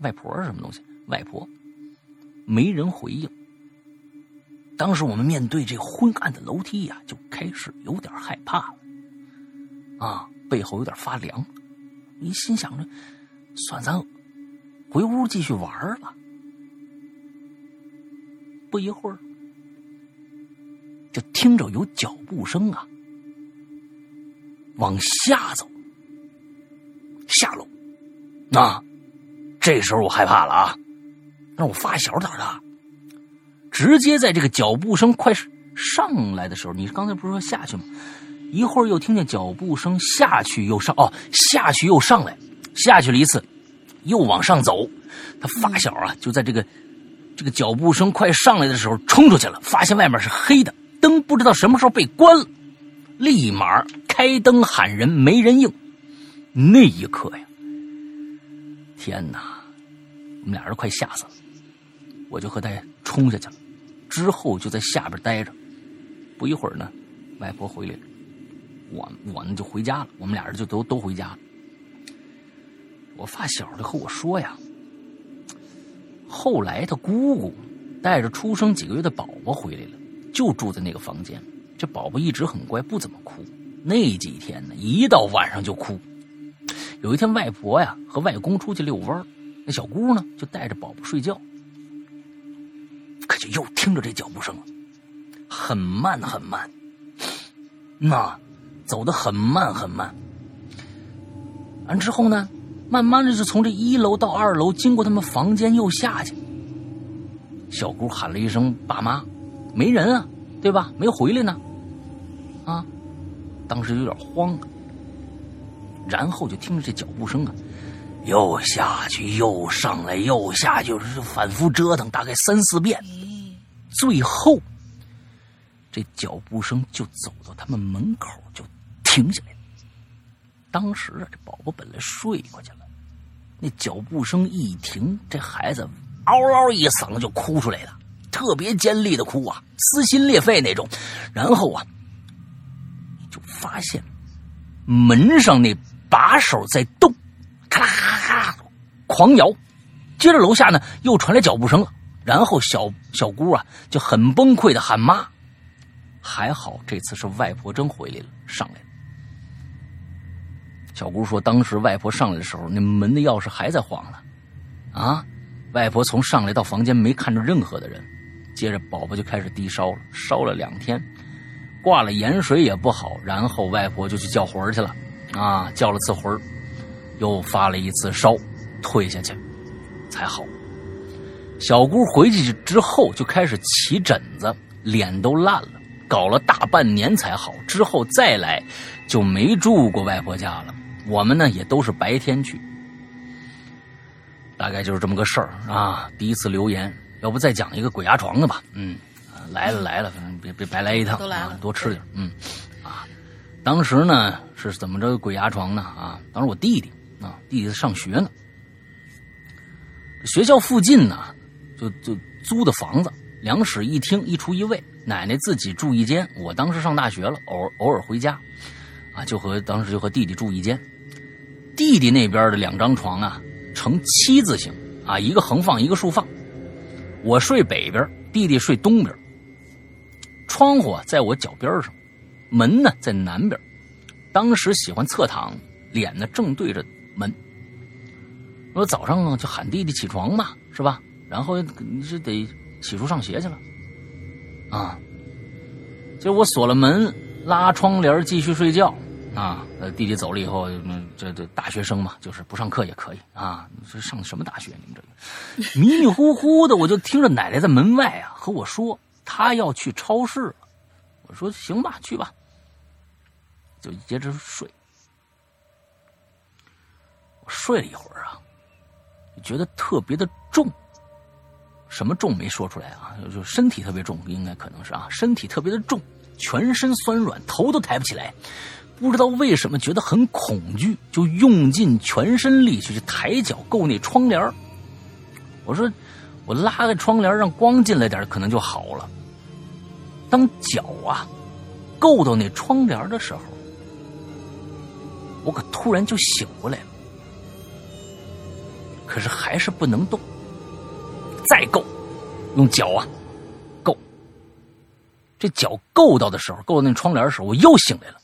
外婆是什么东西？外婆，没人回应。当时我们面对这昏暗的楼梯呀，就开始有点害怕了，啊，背后有点发凉。一心想着，算咱回屋继续玩了。不一会儿，就听着有脚步声啊，往下走。下楼，啊，这时候我害怕了啊！那我发小咋的？直接在这个脚步声快上来的时候，你刚才不是说下去吗？一会儿又听见脚步声下去又上，哦，下去又上来，下去了一次，又往上走。他发小啊，就在这个这个脚步声快上来的时候冲出去了，发现外面是黑的，灯不知道什么时候被关了，立马开灯喊人，没人应。那一刻呀，天哪！我们俩人快吓死了，我就和他冲下去了，之后就在下边待着。不一会儿呢，外婆回来了，我我呢就回家了。我们俩人就都都回家了。我发小就和我说呀，后来他姑姑带着出生几个月的宝宝回来了，就住在那个房间。这宝宝一直很乖，不怎么哭。那几天呢，一到晚上就哭。有一天，外婆呀和外公出去遛弯那小姑呢就带着宝宝睡觉，可就又听着这脚步声了，很慢很慢，那走得很慢很慢。完之后呢，慢慢的就从这一楼到二楼，经过他们房间又下去。小姑喊了一声“爸妈”，没人啊，对吧？没回来呢，啊，当时有点慌。然后就听着这脚步声啊，又下去，又上来，又下去，就是反复折腾，大概三四遍。最后，这脚步声就走到他们门口就停下来。当时啊，这宝宝本来睡过去了，那脚步声一停，这孩子嗷嗷一嗓子就哭出来了，特别尖利的哭啊，撕心裂肺那种。然后啊，就发现门上那。把手在动，咔啦咔啦狂摇，接着楼下呢又传来脚步声了，然后小小姑啊就很崩溃的喊妈，还好这次是外婆真回来了，上来了。小姑说，当时外婆上来的时候，那门的钥匙还在晃呢，啊，外婆从上来到房间没看着任何的人，接着宝宝就开始低烧了，烧了两天，挂了盐水也不好，然后外婆就去叫魂去了。啊，叫了次魂儿，又发了一次烧，退下去，才好。小姑回去之后就开始起疹子，脸都烂了，搞了大半年才好。之后再来就没住过外婆家了。我们呢也都是白天去，大概就是这么个事儿啊。第一次留言，要不再讲一个鬼压床的吧？嗯，来了来了，反正别别白来一趟，都来了，多吃点，嗯。当时呢是怎么着鬼压床呢？啊，当时我弟弟啊，弟弟上学呢。学校附近呢，就就租的房子，两室一厅一厨一卫，奶奶自己住一间。我当时上大学了，偶偶尔回家，啊，就和当时就和弟弟住一间。弟弟那边的两张床啊，呈七字形啊，一个横放，一个竖放。我睡北边，弟弟睡东边。窗户，在我脚边上。门呢在南边，当时喜欢侧躺，脸呢正对着门。我早上啊就喊弟弟起床嘛，是吧？然后你是得洗漱上学去了，啊。就我锁了门，拉窗帘继续睡觉啊。呃，弟弟走了以后，这这大学生嘛，就是不上课也可以啊。这上什么大学？你们这个 迷迷糊糊的，我就听着奶奶在门外啊和我说，她要去超市。我说行吧，去吧。就接着睡。我睡了一会儿啊，觉得特别的重。什么重没说出来啊？就身体特别重，应该可能是啊，身体特别的重，全身酸软，头都抬不起来。不知道为什么觉得很恐惧，就用尽全身力气去抬脚够那窗帘我说我拉开窗帘让光进来点可能就好了。当脚啊够到那窗帘的时候。我可突然就醒过来了，可是还是不能动。再够，用脚啊，够。这脚够到的时候，够到那窗帘的时候，我又醒来了。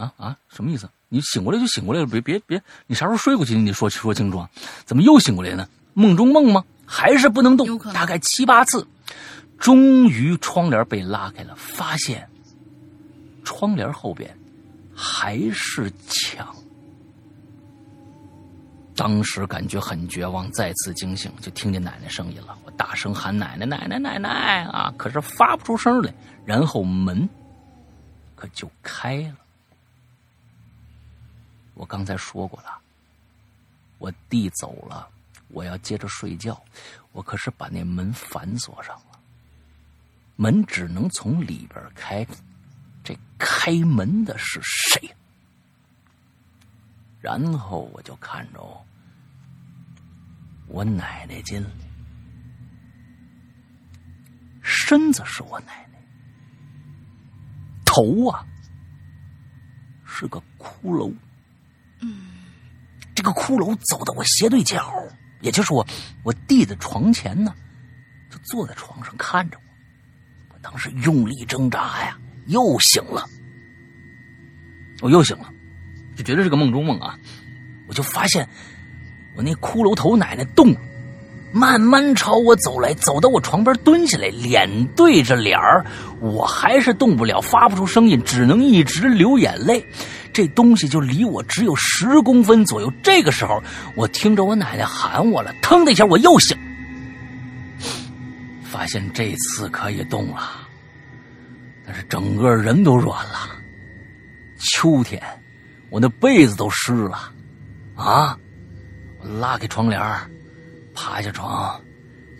啊啊，什么意思？你醒过来就醒过来了，别别别，你啥时候睡过去？你得说说清楚啊！怎么又醒过来呢？梦中梦吗？还是不能动？大概七八次，终于窗帘被拉开了，发现窗帘后边。还是墙。当时感觉很绝望，再次惊醒，就听见奶奶声音了。我大声喊奶奶，奶奶，奶奶啊！可是发不出声来。然后门可就开了。我刚才说过了，我弟走了，我要接着睡觉，我可是把那门反锁上了。门只能从里边开。这开门的是谁？然后我就看着我奶奶进来，身子是我奶奶，头啊是个骷髅，嗯，这个骷髅走到我斜对角，也就是我我弟的床前呢，就坐在床上看着我。我当时用力挣扎呀，又醒了。我又醒了，就觉得是个梦中梦啊。我就发现我那骷髅头奶奶动了。慢慢朝我走来，走到我床边蹲下来，脸对着脸儿，我还是动不了，发不出声音，只能一直流眼泪。这东西就离我只有十公分左右。这个时候，我听着我奶奶喊我了，腾的一下我又醒，发现这次可以动了，但是整个人都软了。秋天，我那被子都湿了，啊！我拉开窗帘爬下床，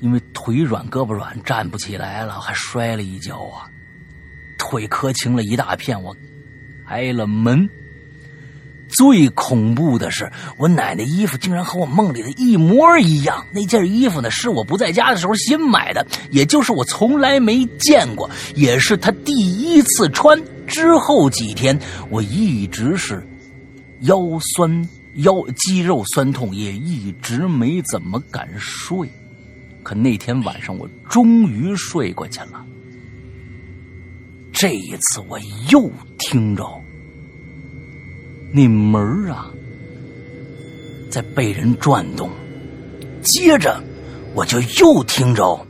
因为腿软胳膊软，站不起来了，还摔了一跤啊，腿磕青了一大片。我挨了门，最恐怖的是，我奶奶衣服竟然和我梦里的一模一样。那件衣服呢，是我不在家的时候新买的，也就是我从来没见过，也是她第一次穿。之后几天，我一直是腰酸。腰肌肉酸痛，也一直没怎么敢睡。可那天晚上，我终于睡过去了。这一次，我又听着那门啊在被人转动，接着我就又听着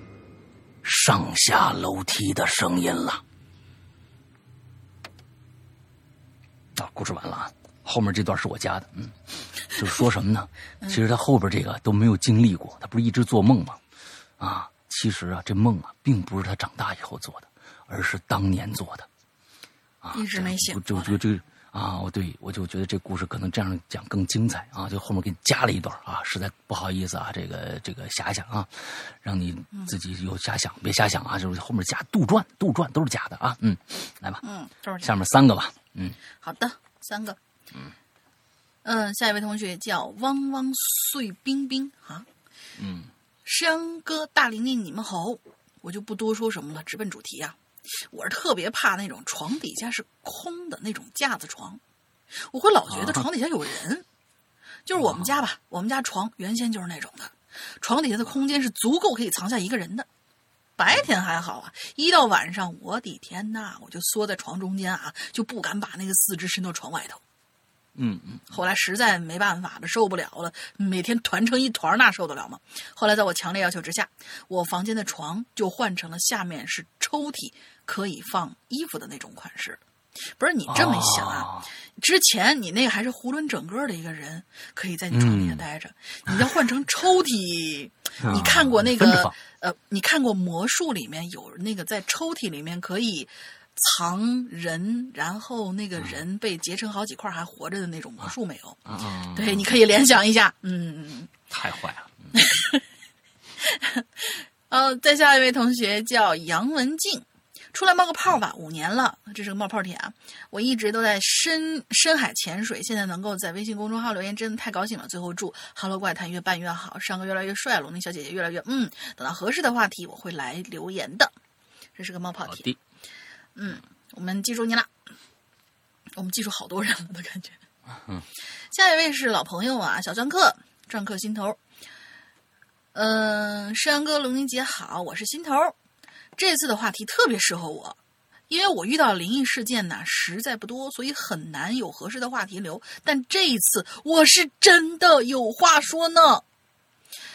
上下楼梯的声音了。啊，故事完了啊。后面这段是我加的，嗯，就是说什么呢？其实他后边这个都没有经历过，他不是一直做梦吗？啊，其实啊，这梦啊，并不是他长大以后做的，而是当年做的。啊，一直没醒。就就这啊，我对我就觉得这故事可能这样讲更精彩啊，就后面给你加了一段啊，实在不好意思啊，这个这个遐想啊，让你自己有遐想，别瞎想啊，就是后面加杜撰，杜撰都是假的啊，嗯，来吧，嗯，下面三个吧，嗯，好的，三个。嗯，嗯，下一位同学叫汪汪碎冰冰啊，嗯，山哥大玲玲，你们好，我就不多说什么了，直奔主题啊。我是特别怕那种床底下是空的那种架子床，我会老觉得床底下有人。就是我们家吧，我们家床原先就是那种的，床底下的空间是足够可以藏下一个人的。白天还好啊，一到晚上，我的天呐，我就缩在床中间啊，就不敢把那个四肢伸到床外头。嗯嗯，后来实在没办法了，受不了了，每天团成一团，那受得了吗？后来在我强烈要求之下，我房间的床就换成了下面是抽屉，可以放衣服的那种款式。不是你这么想啊？之前你那个还是囫囵整个的一个人，可以在你床底下待着。你要换成抽屉，你看过那个呃？你看过魔术里面有那个在抽屉里面可以。藏人，然后那个人被截成好几块还活着的那种魔术没有？对，你可以联想一下。嗯，太坏了。呃，再下一位同学叫杨文静，出来冒个泡吧。五年了，这是个冒泡帖啊。我一直都在深深海潜水，现在能够在微信公众号留言，真的太高兴了。最后祝《哈喽怪谈》越办越好，上个越来越帅，龙宁小姐姐越来越嗯。等到合适的话题，我会来留言的。这是个冒泡帖。嗯，我们记住你了，我们记住好多人了的感觉。嗯，下一位是老朋友啊，小篆客，篆刻心头。嗯，诗阳哥，龙宁姐好，我是心头。这次的话题特别适合我，因为我遇到灵异事件呢实在不多，所以很难有合适的话题留。但这一次我是真的有话说呢。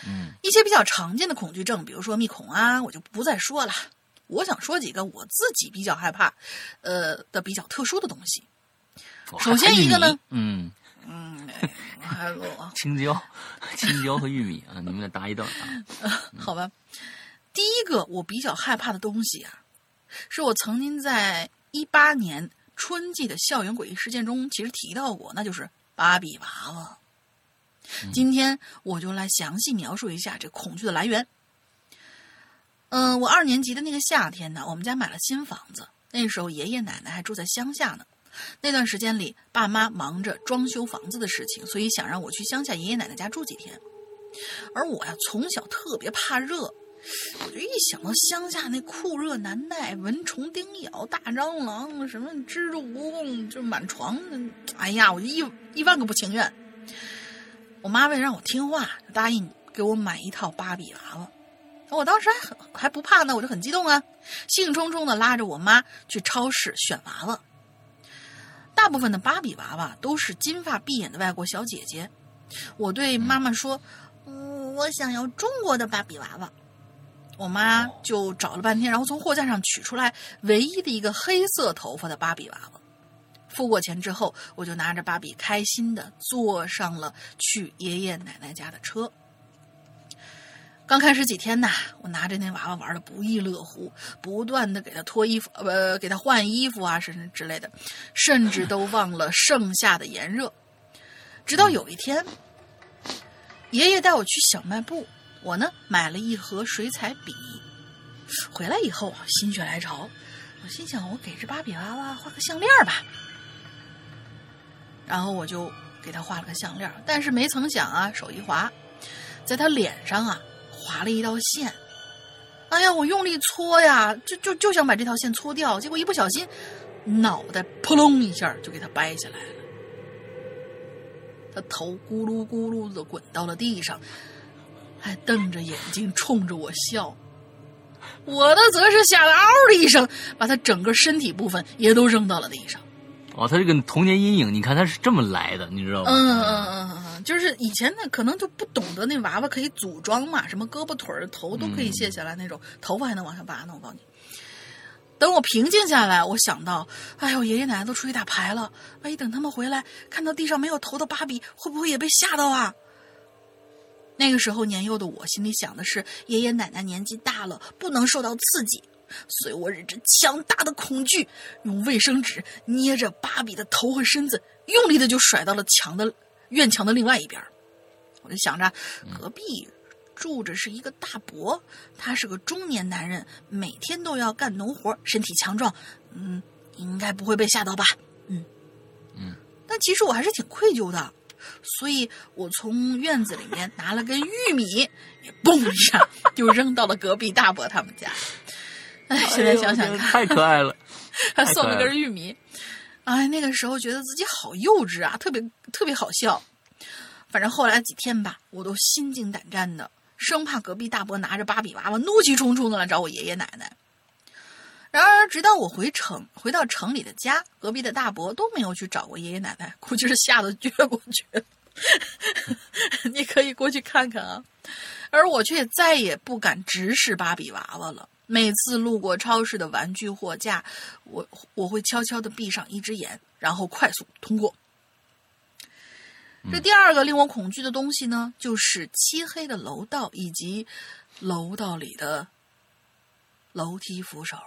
嗯，一些比较常见的恐惧症，比如说密恐啊，我就不再说了。我想说几个我自己比较害怕，呃的比较特殊的东西。首先一个呢，嗯嗯，还有青椒、青椒和玉米啊，你们俩搭一段啊。好吧，第一个我比较害怕的东西啊，是我曾经在一八年春季的校园诡异事件中其实提到过，那就是芭比娃娃。今天我就来详细描述一下这恐惧的来源。嗯，我二年级的那个夏天呢，我们家买了新房子。那时候爷爷奶奶还住在乡下呢。那段时间里，爸妈忙着装修房子的事情，所以想让我去乡下爷爷奶奶家住几天。而我呀，从小特别怕热，我就一想到乡下那酷热难耐，蚊虫叮咬、大蟑螂、什么蜘蛛蜈蚣就满床，哎呀，我就一一万个不情愿。我妈为了让我听话，答应给我买一套芭比娃娃。我当时还很还不怕呢，我就很激动啊，兴冲冲的拉着我妈去超市选娃娃。大部分的芭比娃娃都是金发碧眼的外国小姐姐。我对妈妈说：“嗯，我想要中国的芭比娃娃。”我妈就找了半天，然后从货架上取出来唯一的一个黑色头发的芭比娃娃。付过钱之后，我就拿着芭比开心的坐上了去爷爷奶奶家的车。刚开始几天呐，我拿着那娃娃玩的不亦乐乎，不断的给他脱衣服，呃，给他换衣服啊，什么之类的，甚至都忘了盛夏的炎热。直到有一天，爷爷带我去小卖部，我呢买了一盒水彩笔。回来以后啊心血来潮，我心想，我给这芭比娃娃画个项链吧。然后我就给他画了个项链，但是没曾想啊，手一滑，在他脸上啊。划了一道线，哎呀，我用力搓呀，就就就想把这条线搓掉，结果一不小心，脑袋扑隆一下就给他掰下来了。他头咕噜咕噜的滚到了地上，还瞪着眼睛冲着我笑。我的则是吓得嗷的一声，把他整个身体部分也都扔到了地上。哦，他这个童年阴影，你看他是这么来的，你知道吗？嗯嗯嗯嗯，就是以前呢，可能就不懂得那娃娃可以组装嘛，什么胳膊腿儿、头都可以卸下来那种，头发还能往上拔呢。我告诉你，等我平静下来，我想到，哎呦，爷爷奶奶都出去打牌了，万一等他们回来，看到地上没有头的芭比，会不会也被吓到啊？那个时候年幼的我心里想的是，爷爷奶奶年纪大了，不能受到刺激。所以我忍着强大的恐惧，用卫生纸捏着芭比的头和身子，用力的就甩到了墙的院墙的另外一边。我就想着，隔壁住着是一个大伯，他是个中年男人，每天都要干农活，身体强壮，嗯，应该不会被吓到吧？嗯嗯。但其实我还是挺愧疚的，所以我从院子里面拿了根玉米，也嘣一下 就扔到了隔壁大伯他们家。哎，现在想想看，太可爱了，还送了根玉米。哎，那个时候觉得自己好幼稚啊，特别特别好笑。反正后来几天吧，我都心惊胆战的，生怕隔壁大伯拿着芭比娃娃怒气冲冲的来找我爷爷奶奶。然而，直到我回城，回到城里的家，隔壁的大伯都没有去找过爷爷奶奶，估计是吓得撅过去了。你可以过去看看啊。而我却再也不敢直视芭比娃娃了。每次路过超市的玩具货架，我我会悄悄的闭上一只眼，然后快速通过。这第二个令我恐惧的东西呢，就是漆黑的楼道以及楼道里的楼梯扶手。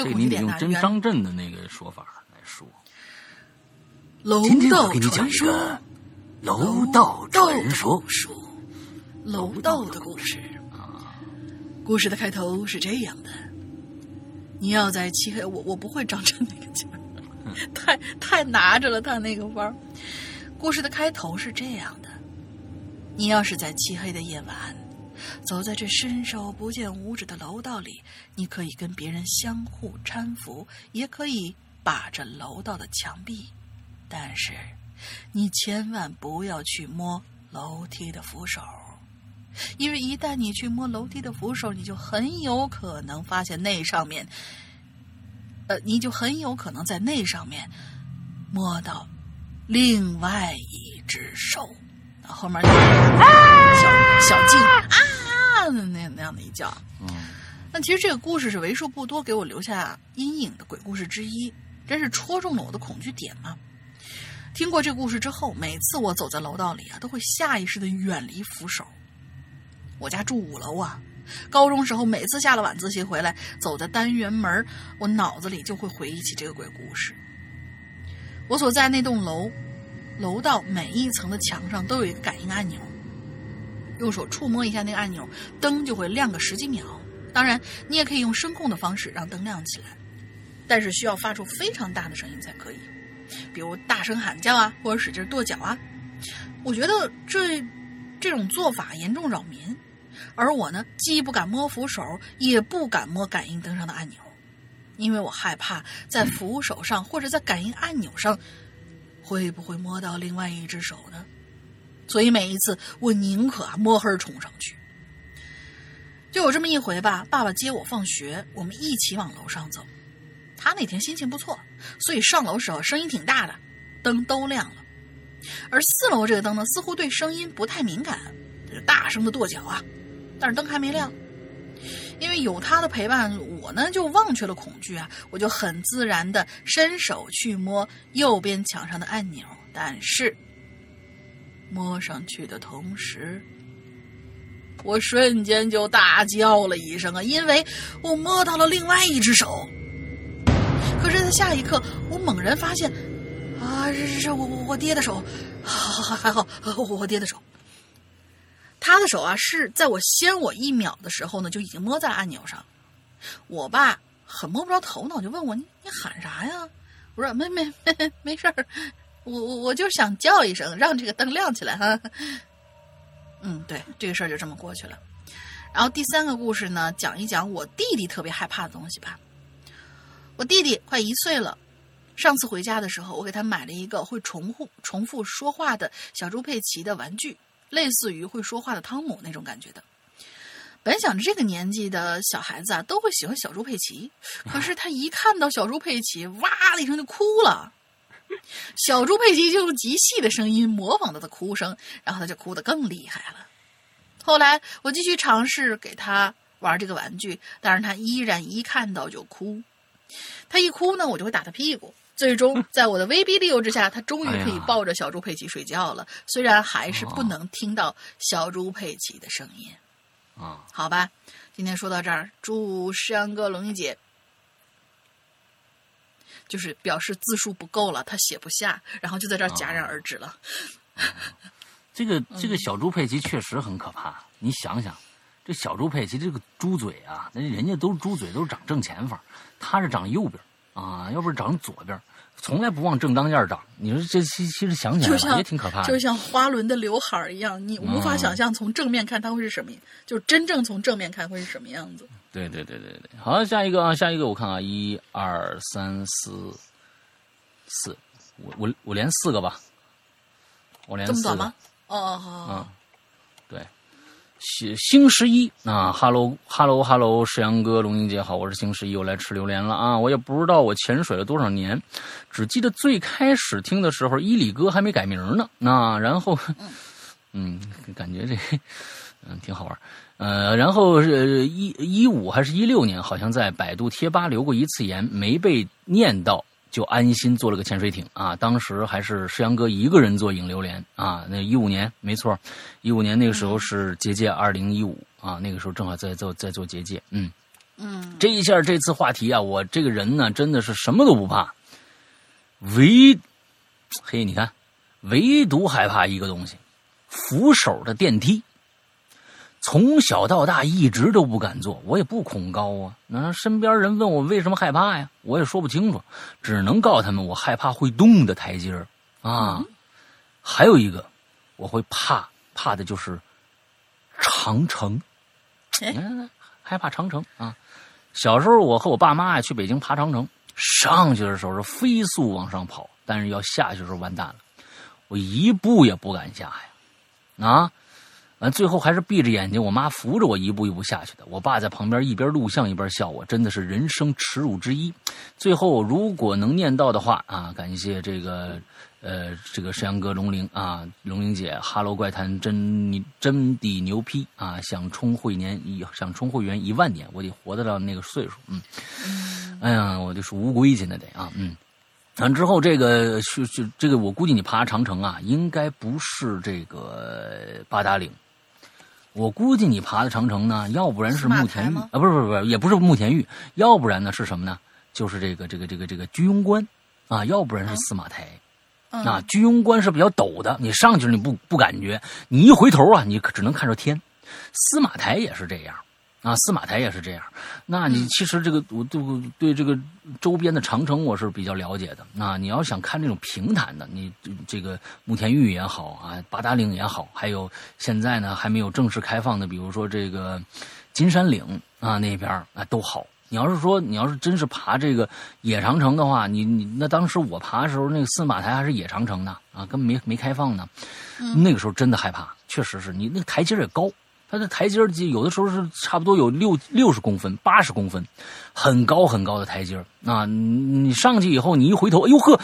哦，这个你得用，真张震的那个说法来说。楼道传说，楼道传说，楼道的故事。故事的开头是这样的：你要在漆黑，我我不会张震那个劲儿，太太拿着了他那个弯儿。故事的开头是这样的：你要是在漆黑的夜晚，走在这伸手不见五指的楼道里，你可以跟别人相互搀扶，也可以把着楼道的墙壁，但是你千万不要去摸楼梯的扶手。因为一旦你去摸楼梯的扶手，你就很有可能发现那上面，呃，你就很有可能在那上面摸到另外一只手。后面小小静啊，那那样的一觉。嗯，那其实这个故事是为数不多给我留下阴影的鬼故事之一，真是戳中了我的恐惧点嘛。听过这个故事之后，每次我走在楼道里啊，都会下意识的远离扶手。我家住五楼啊，高中时候每次下了晚自习回来，走在单元门，我脑子里就会回忆起这个鬼故事。我所在那栋楼，楼道每一层的墙上都有一个感应按钮，用手触摸一下那个按钮，灯就会亮个十几秒。当然，你也可以用声控的方式让灯亮起来，但是需要发出非常大的声音才可以，比如大声喊叫啊，或者使劲跺脚啊。我觉得这这种做法严重扰民。而我呢，既不敢摸扶手，也不敢摸感应灯上的按钮，因为我害怕在扶手上或者在感应按钮上会不会摸到另外一只手呢？所以每一次我宁可摸黑冲上去。就有这么一回吧，爸爸接我放学，我们一起往楼上走。他那天心情不错，所以上楼时候声音挺大的，灯都亮了。而四楼这个灯呢，似乎对声音不太敏感，就大声的跺脚啊。但是灯还没亮，因为有他的陪伴，我呢就忘却了恐惧啊，我就很自然的伸手去摸右边墙上的按钮，但是摸上去的同时，我瞬间就大叫了一声啊，因为我摸到了另外一只手。可是，在下一刻，我猛然发现，啊，这是我我我爹的手，好，还好，我爹的手。他的手啊，是在我先我一秒的时候呢，就已经摸在了按钮上。我爸很摸不着头脑，就问我：“你你喊啥呀？”我说：“没没没没事儿，我我我就想叫一声，让这个灯亮起来哈。”嗯，对，这个事儿就这么过去了。然后第三个故事呢，讲一讲我弟弟特别害怕的东西吧。我弟弟快一岁了，上次回家的时候，我给他买了一个会重复重复说话的小猪佩奇的玩具，类似于会说话的汤姆那种感觉的。本想着这个年纪的小孩子啊都会喜欢小猪佩奇，可是他一看到小猪佩奇，哇的一声就哭了。小猪佩奇就用极细的声音模仿他的哭声，然后他就哭得更厉害了。后来我继续尝试给他玩这个玩具，但是他依然一看到就哭。他一哭呢，我就会打他屁股。最终，在我的威逼利诱之下，他终于可以抱着小猪佩奇睡觉了。虽然还是不能听到小猪佩奇的声音。啊，好吧，今天说到这儿，祝山哥龙一姐，就是表示字数不够了，他写不下，然后就在这儿戛然而止了。这个这个小猪佩奇确实很可怕，你想想，这小猪佩奇这个猪嘴啊，那人家都是猪嘴，都是长正前方，他是长右边啊，要不是长左边，从来不往正当间长。你说这其其实想起来也挺可怕的，就像花轮的刘海儿一样，你无法想象从正面看它会是什么，就真正从正面看会是什么样子。对对对对对，好，下一个啊，下一个我看啊，一二三四四，我我我连四个吧，我连四个。这么短吗？哦，好好好。啊，对，星星十一。啊哈喽哈喽哈喽，石阳哥，龙英姐好，我是星十一，我来吃榴莲了啊！我也不知道我潜水了多少年，只记得最开始听的时候，伊里哥还没改名呢，那然后，嗯，感觉这嗯挺好玩。呃，然后是一一五还是一六年，好像在百度贴吧留过一次言，没被念到，就安心做了个潜水艇啊。当时还是石阳哥一个人做影流连啊。那一五年没错，一五年那个时候是结界二零一五啊，那个时候正好在做在做结界，嗯嗯，这一下这次话题啊，我这个人呢真的是什么都不怕，唯嘿你看，唯独害怕一个东西，扶手的电梯。从小到大一直都不敢坐，我也不恐高啊。那身边人问我为什么害怕呀，我也说不清楚，只能告诉他们我害怕会动的台阶儿啊。还有一个，我会怕怕的就是长城，哎嗯，害怕长城啊。小时候我和我爸妈呀去北京爬长城，上去的时候是飞速往上跑，但是要下去的时候完蛋了，我一步也不敢下呀，啊。完，最后还是闭着眼睛，我妈扶着我一步一步下去的。我爸在旁边一边录像一边笑我，真的是人生耻辱之一。最后如果能念到的话啊，感谢这个呃这个山羊哥龙玲啊，龙玲姐，哈喽怪谈真你真的牛批啊！想充会年一想充会员一万年，我得活得到那个岁数。嗯，哎呀，我就是乌龟去那得啊，嗯。完之后，这个是是这个，我估计你爬长城啊，应该不是这个八达岭。我估计你爬的长城呢，要不然是慕田峪啊，不是不是不是，也不是慕田峪，要不然呢是什么呢？就是这个这个这个这个居庸关啊，要不然是司马台。嗯啊，居庸关是比较陡的，你上去你不不感觉，你一回头啊，你可只能看着天。司马台也是这样。啊，司马台也是这样。那你其实这个我对对这个周边的长城我是比较了解的。那你要想看这种平坦的，你这个慕田峪也好啊，八达岭也好，还有现在呢还没有正式开放的，比如说这个金山岭啊那边啊都好你要是说你要是真是爬这个野长城的话，你你那当时我爬的时候，那个司马台还是野长城呢啊，根本没没开放呢。那个时候真的害怕，确实是你那个台阶也高，它的台阶有的时候是差不多有六六十公分、八十公分，很高很高的台阶啊。你上去以后，你一回头，哎呦呵，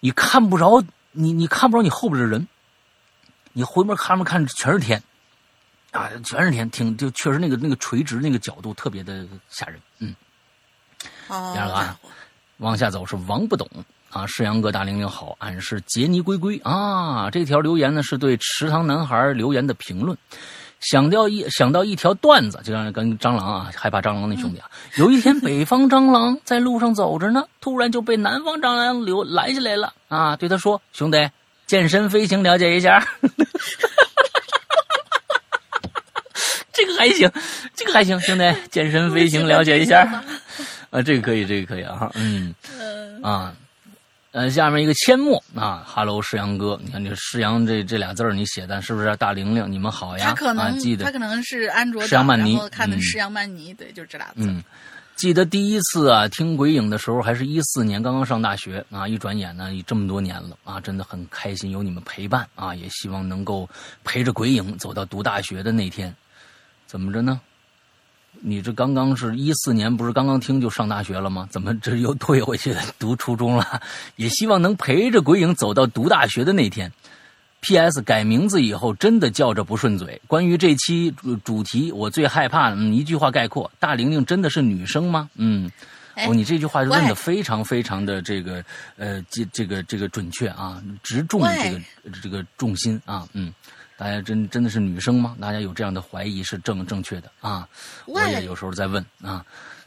你看不着你你看不着你后边的人，你回门看门看全是天。啊，全是天，挺就确实那个那个垂直那个角度特别的吓人，嗯。哦。第二个啊，往下走是王不懂啊，世阳哥大玲玲好，俺是杰尼龟龟啊。这条留言呢是对池塘男孩留言的评论，想到一想到一条段子，就让跟蟑螂啊，害怕蟑螂那兄弟啊。有一天北方蟑螂在路上走着呢，突然就被南方蟑螂留拦下来了。啊，对他说：“兄弟，健身飞行了解一下。”这个还行，这个还行，兄弟，健身飞行了解一下，啊，这个可以，这个可以啊，嗯，啊，呃，下面一个阡陌啊，Hello，世阳哥，你看这世阳这这俩字儿你写的是不是大玲玲？你们好呀，他可能记得，他可能是安卓，世阳曼尼，看的世阳曼尼，对，就是这俩字。嗯，记得第一次啊听鬼影的时候，还是一四年，刚刚上大学啊，一转眼呢，这么多年了啊，真的很开心有你们陪伴啊，也希望能够陪着鬼影走到读大学的那天。怎么着呢？你这刚刚是一四年，不是刚刚听就上大学了吗？怎么这又退回去读初中了？也希望能陪着鬼影走到读大学的那天。P.S. 改名字以后真的叫着不顺嘴。关于这期主题，我最害怕嗯，一句话概括：大玲玲真的是女生吗？嗯，哦，你这句话问的非常非常的这个呃，这这个这个准确啊，直中这个这个重心啊，嗯。大家真真的是女生吗？大家有这样的怀疑是正正确的啊！我也有时候在问啊，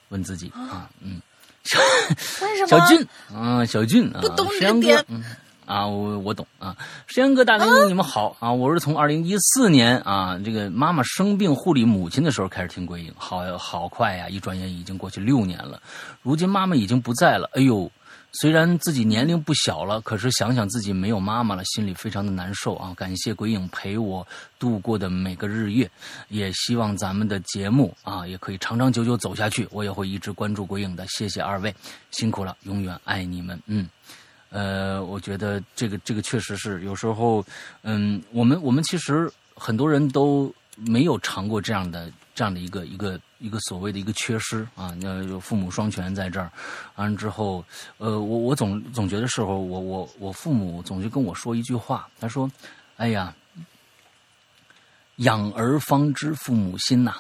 问自己啊，嗯，小俊啊，小俊啊，石阳哥，嗯啊，我我懂啊，石阳哥大玲玲，你们好啊！我是从二零一四年啊，这个妈妈生病护理母亲的时候开始听鬼影，好好快呀，一转眼已经过去六年了，如今妈妈已经不在了，哎呦。虽然自己年龄不小了，可是想想自己没有妈妈了，心里非常的难受啊！感谢鬼影陪我度过的每个日月，也希望咱们的节目啊也可以长长久久走下去。我也会一直关注鬼影的，谢谢二位，辛苦了，永远爱你们。嗯，呃，我觉得这个这个确实是有时候，嗯，我们我们其实很多人都没有尝过这样的这样的一个一个。一个所谓的一个缺失啊，那父母双全在这儿，完了之后，呃，我我总总觉得时候，我我我父母总是跟我说一句话，他说：“哎呀，养儿方知父母心呐，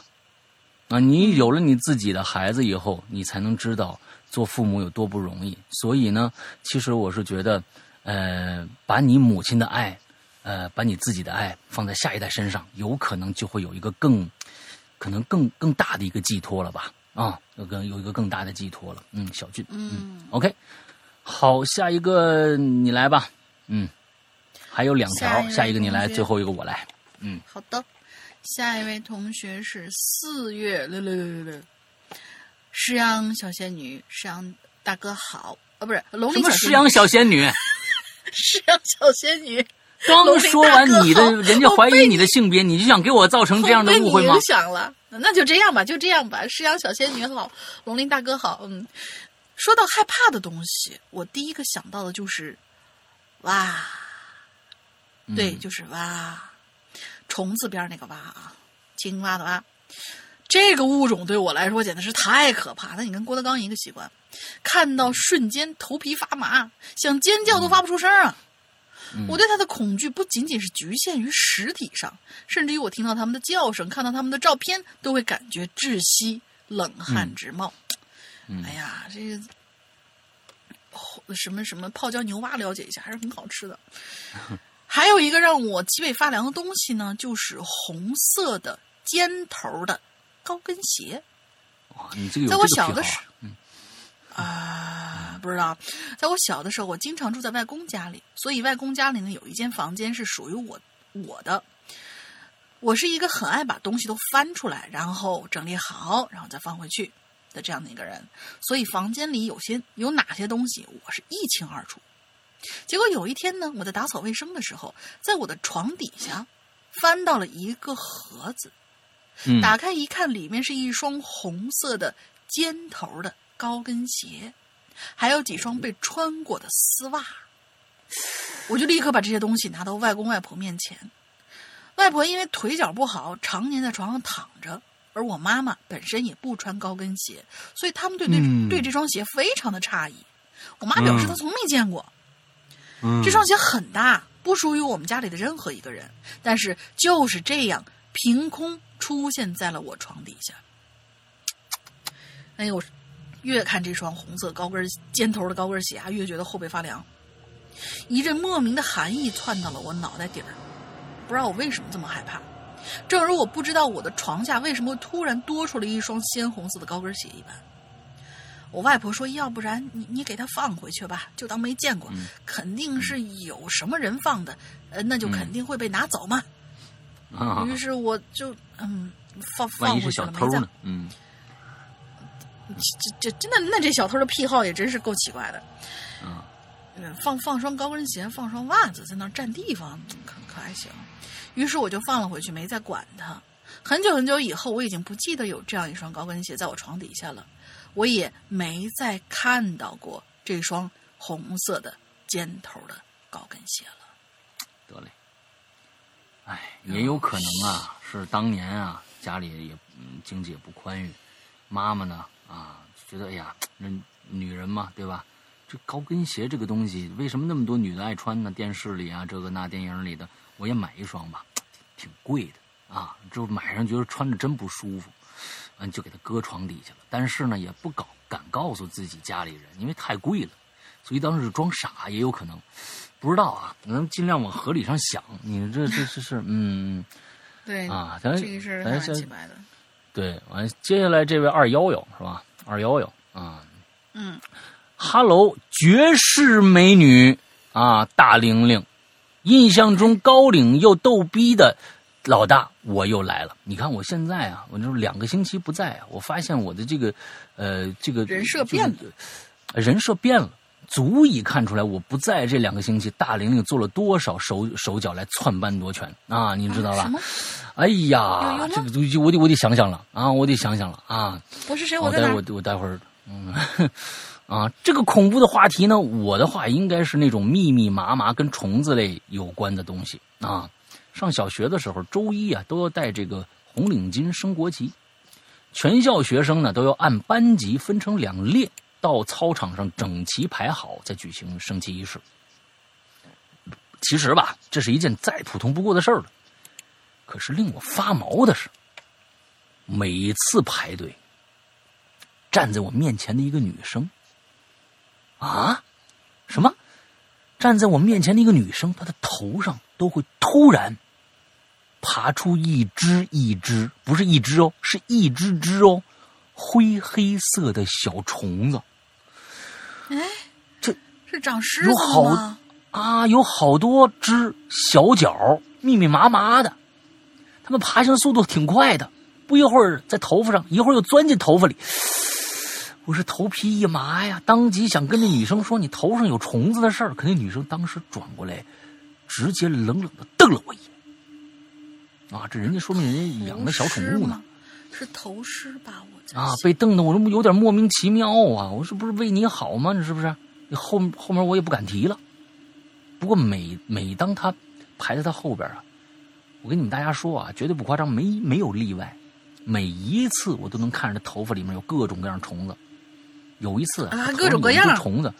啊，你有了你自己的孩子以后，你才能知道做父母有多不容易。所以呢，其实我是觉得，呃，把你母亲的爱，呃，把你自己的爱放在下一代身上，有可能就会有一个更。”可能更更大的一个寄托了吧，啊，有个有一个更大的寄托了，嗯，小俊，嗯，OK，好，下一个你来吧，嗯，还有两条，下一个你来，最后一个我来，嗯，好的，下一位同学是四月六六六六六，诗阳小仙女，诗阳大哥好，啊，不是龙什么诗阳小仙女，诗阳小仙女。刚说完你的，人家怀疑你的性别，你就想给我造成这样的误会吗？影响了，那就这样吧，就这样吧。诗阳小仙女好，龙鳞大哥好。嗯，说到害怕的东西，我第一个想到的就是蛙，对，就是蛙，虫字边那个蛙啊，青蛙的蛙。这个物种对我来说简直是太可怕。那你跟郭德纲一个习惯，看到瞬间头皮发麻，想尖叫都发不出声啊。我对他的恐惧不仅仅是局限于实体上，甚至于我听到他们的叫声，看到他们的照片，都会感觉窒息、冷汗直冒。哎呀，这个什么什么泡椒牛蛙，了解一下，还是很好吃的。还有一个让我脊背发凉的东西呢，就是红色的尖头的高跟鞋。哇，你这个在我小的时，嗯啊。不知道，在我小的时候，我经常住在外公家里，所以外公家里呢有一间房间是属于我我的。我是一个很爱把东西都翻出来，然后整理好，然后再放回去的这样的一个人，所以房间里有些有哪些东西，我是一清二楚。结果有一天呢，我在打扫卫生的时候，在我的床底下翻到了一个盒子，打开一看，里面是一双红色的尖头的高跟鞋，还有几双被穿过的丝袜。我就立刻把这些东西拿到外公外婆面前。外婆因为腿脚不好，常年在床上躺着，而我妈妈本身也不穿高跟鞋，所以他们对对、嗯对这双鞋非常的诧异。我妈表示嗯她从没见过。嗯这双鞋很大，不属于我们家里的任何一个人，但是就是这样凭空出现在了我床底下。哎呦，越看这双红色高跟尖头的高跟鞋啊，越觉得后背发凉，一阵莫名的寒意窜到了我脑袋底儿。不知道我为什么这么害怕，正如我不知道我的床下为什么会突然多出了一双鲜红色的高跟鞋一般。我外婆说：“要不然你你给它放回去吧，就当没见过，肯定是有什么人放的，呃，那就肯定会被拿走嘛。啊，于是我就嗯放放回去了，没在小偷呢？嗯这这真的，那这小偷的癖好也真是够奇怪的。啊嗯，放放双高跟鞋，放双袜子，在那儿占地方，可可还行。于是我就放了回去，没再管它。很久很久以后，我已经不记得有这样一双高跟鞋在我床底下了，我也没再看到过这双红色的尖头的高跟鞋了。得嘞。哎，也有可能啊，是当年啊家里也嗯经济也不宽裕，妈妈呢啊觉得哎呀，那女人嘛对吧？这高跟鞋这个东西，为什么那么多女的爱穿呢？电视里啊，这个那电影里的，我也买一双吧，挺贵的啊。就买上觉得穿着真不舒服，嗯，就给它搁床底下了。但是呢，也不搞敢告诉自己家里人，因为太贵了，所以当时是装傻也有可能。不知道啊，能尽量往合理上想。你这这这是嗯对啊，咱这个是还蛮咱先奇怪的。对，完接下来这位二幺幺是吧？二幺幺啊，嗯，哈喽，绝世美女啊，大玲玲，印象中高领又逗逼的老大，我又来了。你看我现在啊，我就两个星期不在啊，我发现我的这个呃这个人设变了人设变了。足以看出来，我不在这两个星期，大玲玲做了多少手手脚来篡班夺权啊！你知道吧？哎呀，这个东西我得我得想想了啊，我得想想了啊。我是谁？我待？我我待会儿，嗯，啊，这个恐怖的话题呢，我的话应该是那种密密麻麻跟虫子类有关的东西啊。上小学的时候，周一啊都要带这个红领巾升国旗，全校学生呢都要按班级分成两列，到操场上整齐排好，再举行升旗仪式。其实吧，这是一件再普通不过的事儿了。可是令我发毛的是，每次排队，站在我面前的一个女生，啊，什么？站在我面前的一个女生，她的头上都会突然爬出一只一只，不是一只哦，是一只只哦，灰黑色的小虫子。哎，这是长虱子有好了吗？啊，有好多只小脚，密密麻麻的，它们爬行速度挺快的，不一会儿在头发上，一会儿又钻进头发里。我是头皮一麻呀，当即想跟那女生说你头上有虫子的事儿，可那女生当时转过来，直接冷冷的瞪了我一眼。啊，这人家说明人家养的小宠物呢。是头虱吧？我在啊，被瞪的我这不有点莫名其妙啊！我这不是为你好吗？你是不是？你后后面我也不敢提了。不过每每当他排在他后边啊，我跟你们大家说啊，绝对不夸张，没没有例外。每一次我都能看着他头发里面有各种各样的虫子。有一次啊各种各样虫子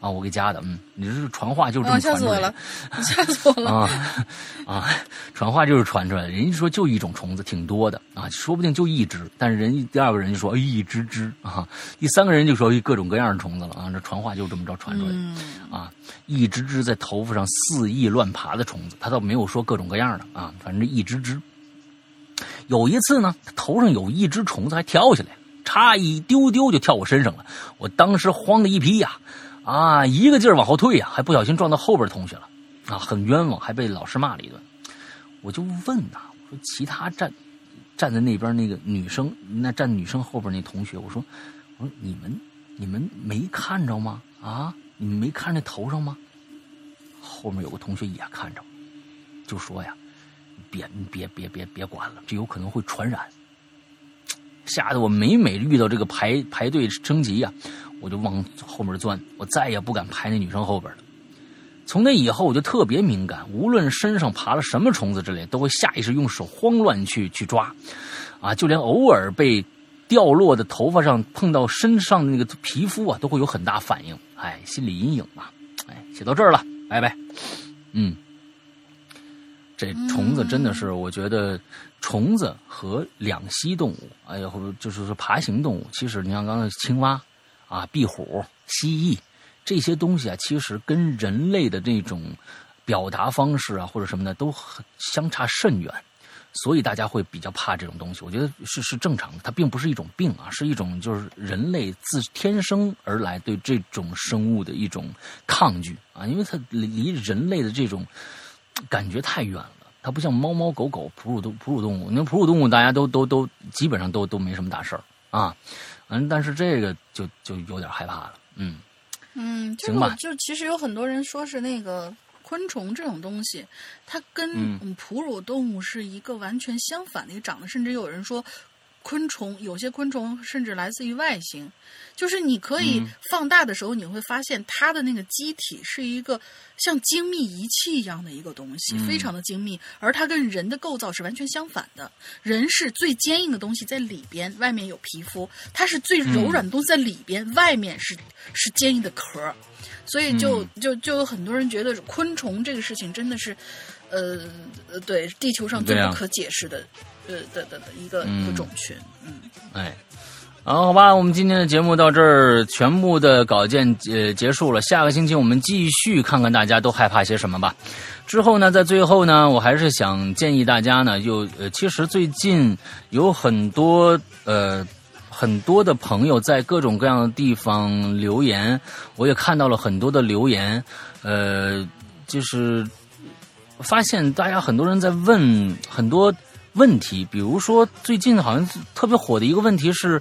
啊，我给加的，嗯，你这是传话就是这啊，么传出来的。吓死我了！吓死我了！啊啊，传话就是传出来的。人家说就一种虫子，挺多的啊，说不定就一只。但是人家第二个人就说哎一只只啊，第三个人就说哎各种各样的虫子了啊。这传话就这么着传出来的、嗯，啊，一只只在头发上肆意乱爬的虫子，他倒没有说各种各样的啊，反正一只只。有一次呢，头上有一只虫子还跳下来，差一丢丢就跳我身上了，我当时慌的一批呀、啊，一个劲儿往后退呀、还不小心撞到后边的同学了，啊，很冤枉，还被老师骂了一顿。我就问呐、我说其他站站在那边那个女生，那站女生后边那同学，我说我说你们你们没看着吗？啊，你们没看那头上吗？后面有个同学也看着，就说呀，别别别别别管了，这有可能会传染。吓得我每每遇到这个排排队升级呀，我就往后面钻，我再也不敢排那女生后边了。从那以后，我就特别敏感，无论身上爬了什么虫子之类，都会下意识用手慌乱去去抓，啊，就连偶尔被掉落的头发上碰到身上的那个皮肤啊，都会有很大反应。哎，心理阴影嘛。哎，写到这儿了，拜拜。嗯，这虫子真的是，我觉得虫子和两栖动物，哎呀，就是说爬行动物，其实你像刚才青蛙啊、壁虎、蜥蜴。这些东西啊，其实跟人类的这种表达方式啊，或者什么的，都很相差甚远，所以大家会比较怕这种东西。我觉得是是正常的，它并不是一种病啊，是一种就是人类自天生而来对这种生物的一种抗拒啊，因为它离人类的这种感觉太远了。它不像猫猫狗狗、哺乳动哺乳动物，那哺乳动物大家都都都基本上都都没什么大事儿啊，嗯，但是这个就就有点害怕了，嗯。嗯，这个就其实有很多人说是那个昆虫这种东西，它跟哺乳动物是一个完全相反的一个长得，甚至有人说。昆虫有些昆虫甚至来自于外星，就是你可以放大的时候，你会发现它的那个机体是一个像精密仪器一样的一个东西，非常的精密。而它跟人的构造是完全相反的，人是最坚硬的东西在里边，外面有皮肤；它是最柔软的东西在里边，外面是是坚硬的壳。所以就就就有很多人觉得昆虫这个事情真的是，呃呃，对地球上最不可解释的。呃的的的一个一个种群，嗯，哎，好，好吧，我们今天的节目到这儿，全部的稿件呃结束了。下个星期我们继续看看大家都害怕些什么吧。之后呢，在最后呢，我还是想建议大家呢，就呃，其实最近有很多呃很多的朋友在各种各样的地方留言，我也看到了很多的留言，呃，就是发现大家很多人在问很多。问题，比如说最近好像特别火的一个问题是，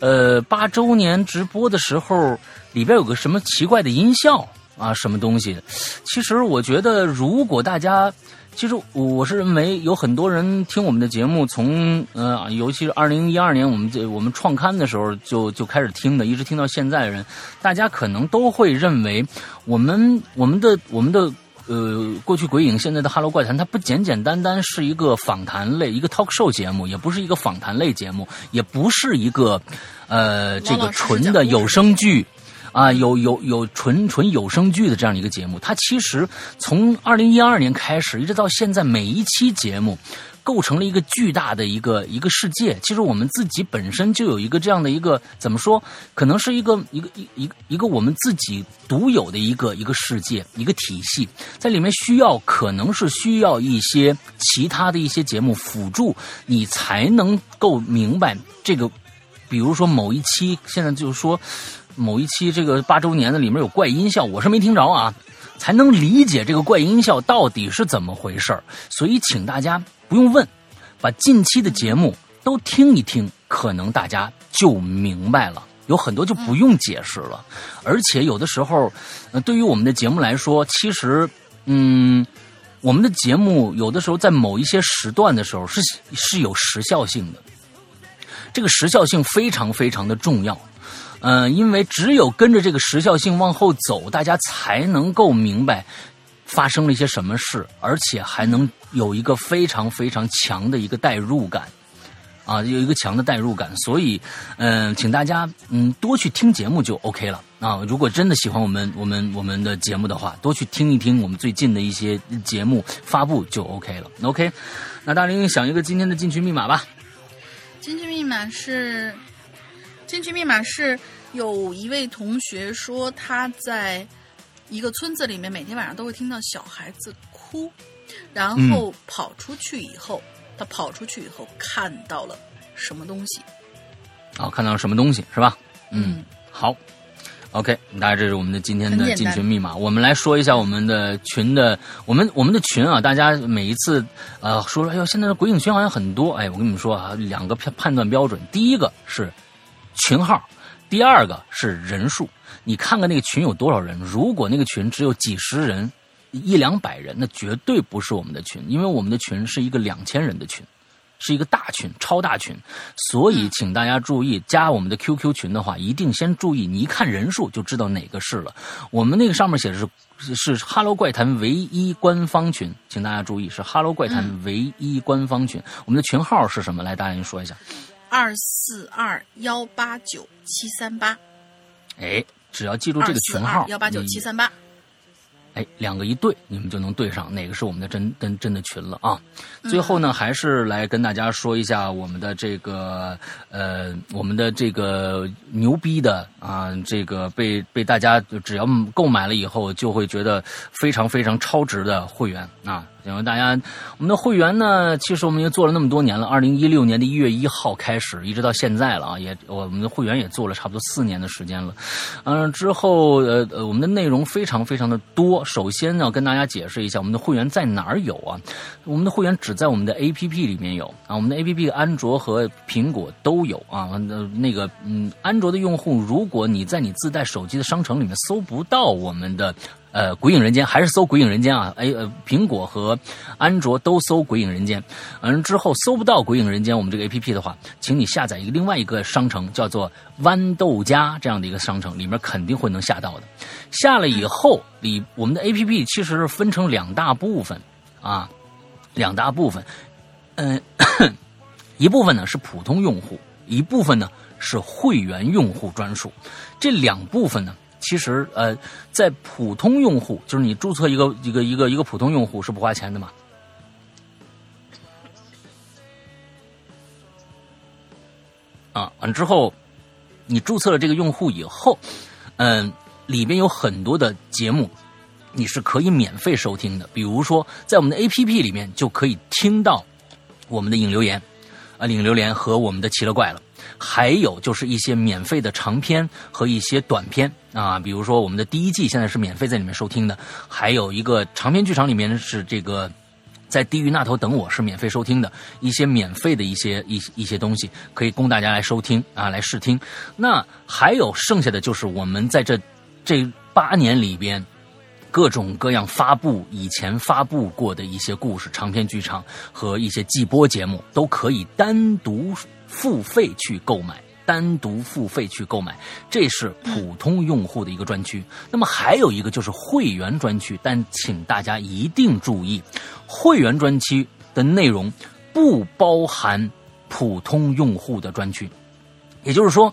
呃，八周年直播的时候里边有个什么奇怪的音效啊，什么东西？其实我觉得，如果大家，其实我是认为有很多人听我们的节目，从呃，尤其是二零一二年我们这我们创刊的时候就就开始听的，一直听到现在的人，大家可能都会认为我们我们的我们的。呃，过去鬼影，现在的《哈喽怪谈》，它不简简单单是一个访谈类、一个 talk show 节目，也不是一个访谈类节目，也不是一个呃这个纯的有声剧啊，有有有纯纯有声剧的这样一个节目。它其实从二零一二年开始，一直到现在，每一期节目。构成了一个巨大的一个一个世界。其实我们自己本身就有一个这样的一个怎么说？可能是一个一个一一个一个我们自己独有的一个一个世界一个体系，在里面需要可能是需要一些其他的一些节目辅助，你才能够明白这个。比如说某一期，现在就是说某一期这个八周年的里面有怪音效，我是没听着啊，才能理解这个怪音效到底是怎么回事所以请大家。不用问，把近期的节目都听一听，可能大家就明白了。有很多就不用解释了。而且有的时候，呃，对于我们的节目来说，其实，嗯，我们的节目有的时候在某一些时段的时候是是有时效性的。这个时效性非常非常的重要，嗯，因为只有跟着这个时效性往后走，大家才能够明白。发生了一些什么事，而且还能有一个非常非常强的一个代入感，啊，有一个强的代入感，所以，嗯，请大家嗯多去听节目就 OK 了啊。如果真的喜欢我们我们我们的节目的话，多去听一听我们最近的一些节目发布就 OK 了。OK，那大玲想一个今天的进群密码吧。进群密码是，进群密码是有一位同学说他在。一个村子里面，每天晚上都会听到小孩子哭，然后跑出去以后，他跑出去以后看到了什么东西？哦，看到了什么东西是吧？嗯，好，OK，大家这是我们的今天的进群密码。我们来说一下我们的群的，我们我们的群啊，大家每一次呃说，哎呦，现在的鬼影群好像很多。哎，我跟你们说啊，两个判判断标准，第一个是群号，第二个是人数。你看看那个群有多少人？如果那个群只有几十人、一两百人，那绝对不是我们的群，因为我们的群是一个两千人的群，是一个大群，超大群，所以请大家注意，加我们的 QQ 群的话，一定先注意，你一看人数就知道哪个是了。我们那个上面写的是是《哈喽怪谈》唯一官方群，请大家注意，是《哈喽怪谈》唯一官方群。我们的群号是什么？来，大家您说一下。二四二幺八九七三八。哎，只要记住这个群号，幺八九七三八。哎，两个一对，你们就能对上哪个是我们的真真真的群了啊！最后呢，还是来跟大家说一下我们的这个呃，我们的这个牛逼的啊，这个被被大家只要购买了以后，就会觉得非常非常超值的会员啊。因为大家，我们的会员呢，其实我们也做了那么多年了，二零一六年的一月一号开始，一直到现在了啊，也我们的会员也做了差不多四年的时间了。嗯，之后呃呃，我们的内容非常非常的多。首先要跟大家解释一下，我们的会员在哪儿有啊？我们的会员只在我们的 A P P 里面有啊，我们的 A P P 安卓和苹果都有啊。那那个嗯，安卓的用户，如果你在你自带手机的商城里面搜不到我们的。呃，鬼影人间还是搜鬼影人间啊？哎，呃，苹果和安卓都搜鬼影人间。完之后搜不到鬼影人间我们这个 A P P 的话，请你下载一个另外一个商城，叫做豌豆荚这样的一个商城，里面肯定会能下到的。下了以后，里我们的 A P P 其实是分成两大部分啊，两大部分。嗯，一部分呢是普通用户，一部分呢是会员用户专属。这两部分呢。其实，呃，在普通用户，就是你注册一个一个一个一个普通用户是不花钱的嘛？啊，完之后，你注册了这个用户以后，嗯，里边有很多的节目，你是可以免费收听的。比如说，在我们的 APP 里面就可以听到我们的影留言，啊，影留言和我们的奇了怪了。还有就是一些免费的长篇和一些短篇啊，比如说我们的第一季现在是免费在里面收听的，还有一个长篇剧场里面是这个在地狱那头等我是免费收听的一些免费的一些一一些东西可以供大家来收听啊来试听。那还有剩下的就是我们在这这八年里边各种各样发布以前发布过的一些故事长篇剧场和一些季播节目都可以单独。付费去购买，单独付费去购买，这是普通用户的一个专区。那么还有一个就是会员专区，但请大家一定注意，会员专区的内容不包含普通用户的专区。也就是说，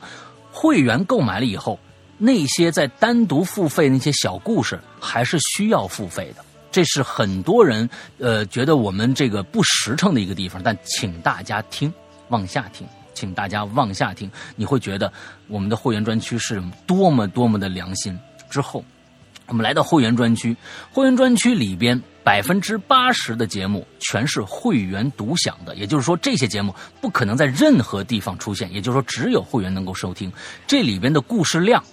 会员购买了以后，那些在单独付费那些小故事还是需要付费的。这是很多人呃觉得我们这个不实诚的一个地方，但请大家听。往下听，请大家往下听，你会觉得我们的会员专区是多么多么的良心。之后，我们来到会员专区，会员专区里边百分之八十的节目全是会员独享的，也就是说这些节目不可能在任何地方出现，也就是说只有会员能够收听。这里边的故事量，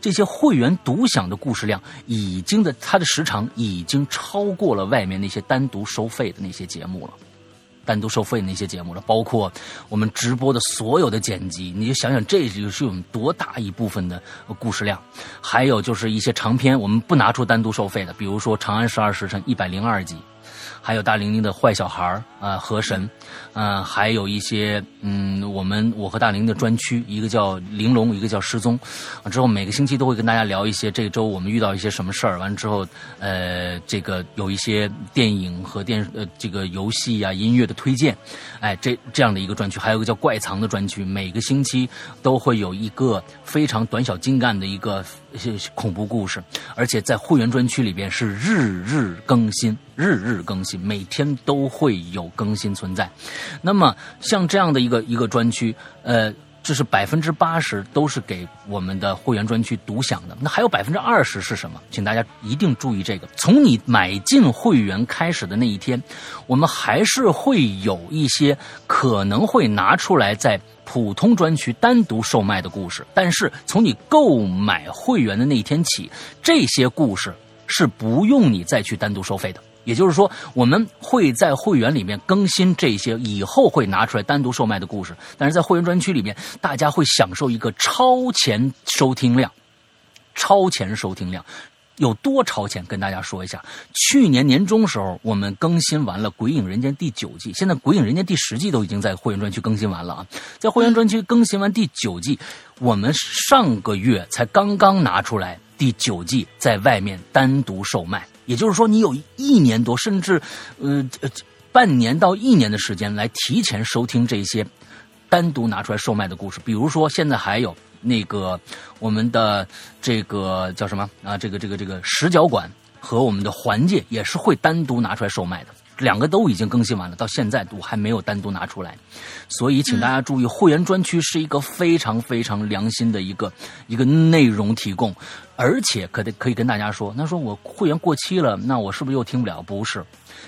这些会员独享的故事量，已经的它的时长已经超过了外面那些单独收费的那些节目了。单独收费的那些节目了，包括我们直播的所有的剪辑，你就想想这就是有多大一部分的故事量。还有就是一些长篇，我们不拿出单独收费的，比如说《长安十二时辰》一百零二集。还有大玲玲的坏小孩啊，河神，嗯，还有一些嗯，我们我和大林的专区，一个叫玲珑，一个叫失踪。之后每个星期都会跟大家聊一些这周我们遇到一些什么事儿。完之后，呃，这个有一些电影和电呃这个游戏啊、音乐的推荐，哎，这这样的一个专区，还有一个叫怪藏的专区，每个星期都会有一个非常短小精干的一个恐怖故事，而且在会员专区里边是日日更新。日日更新，每天都会有更新存在。那么像这样的一个一个专区，呃，这是百分之八十都是给我们的会员专区独享的。那还有百分之二十是什么？请大家一定注意这个。从你买进会员开始的那一天，我们还是会有一些可能会拿出来在普通专区单独售卖的故事。但是从你购买会员的那一天起，这些故事是不用你再去单独收费的。也就是说，我们会在会员里面更新这些以后会拿出来单独售卖的故事，但是在会员专区里面，大家会享受一个超前收听量，超前收听量。有多超前，跟大家说一下。去年年中时候，我们更新完了《鬼影人间》第九季，现在《鬼影人间》第十季都已经在会员专区更新完了啊。在会员专区更新完第九季，我们上个月才刚刚拿出来第九季，在外面单独售卖。也就是说，你有一年多，甚至呃呃半年到一年的时间来提前收听这些单独拿出来售卖的故事。比如说，现在还有。那个我们的这个叫什么啊？这个这个这个石角馆和我们的环界也是会单独拿出来售卖的，两个都已经更新完了，到现在我还没有单独拿出来，所以请大家注意，会员专区是一个非常非常良心的一个一个内容提供，而且可得可以跟大家说，那说我会员过期了，那我是不是又听不了？不是，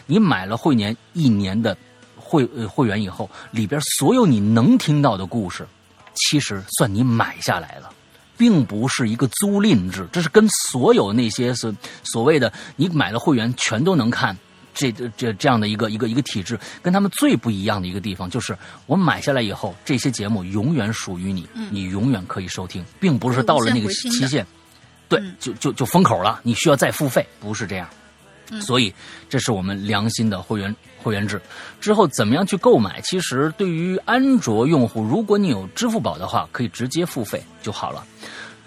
你买了会员一年的会会员以后，里边所有你能听到的故事。其实算你买下来了，并不是一个租赁制，这是跟所有那些是所谓的你买了会员全都能看，这这这样的一个一个一个体制，跟他们最不一样的一个地方就是，我买下来以后，这些节目永远属于你，你永远可以收听，并不是到了那个期限，对，就就就封口了，你需要再付费，不是这样。所以，这是我们良心的会员会员制。之后怎么样去购买？其实对于安卓用户，如果你有支付宝的话，可以直接付费就好了。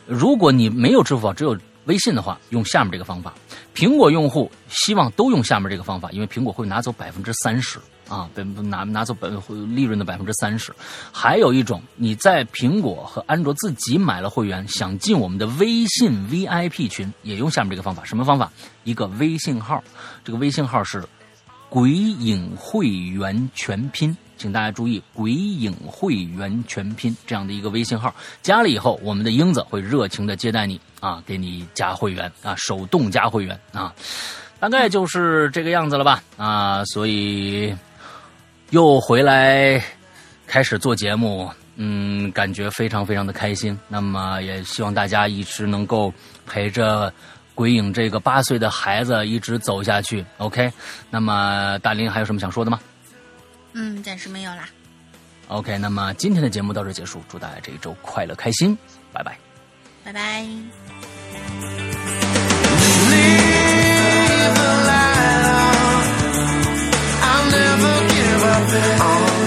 如果你没有支付宝，只有微信的话，用下面这个方法。苹果用户希望都用下面这个方法，因为苹果会拿走百分之三十。啊，拿拿走本利润的百分之三十，还有一种，你在苹果和安卓自己买了会员，想进我们的微信 VIP 群，也用下面这个方法。什么方法？一个微信号，这个微信号是“鬼影会员全拼”，请大家注意，“鬼影会员全拼”这样的一个微信号，加了以后，我们的英子会热情的接待你啊，给你加会员啊，手动加会员啊，大概就是这个样子了吧啊，所以。又回来开始做节目，嗯，感觉非常非常的开心。那么也希望大家一直能够陪着鬼影这个八岁的孩子一直走下去。OK，那么大林还有什么想说的吗？嗯，暂时没有啦。OK，那么今天的节目到这结束，祝大家这一周快乐开心，拜拜，拜拜。Never give up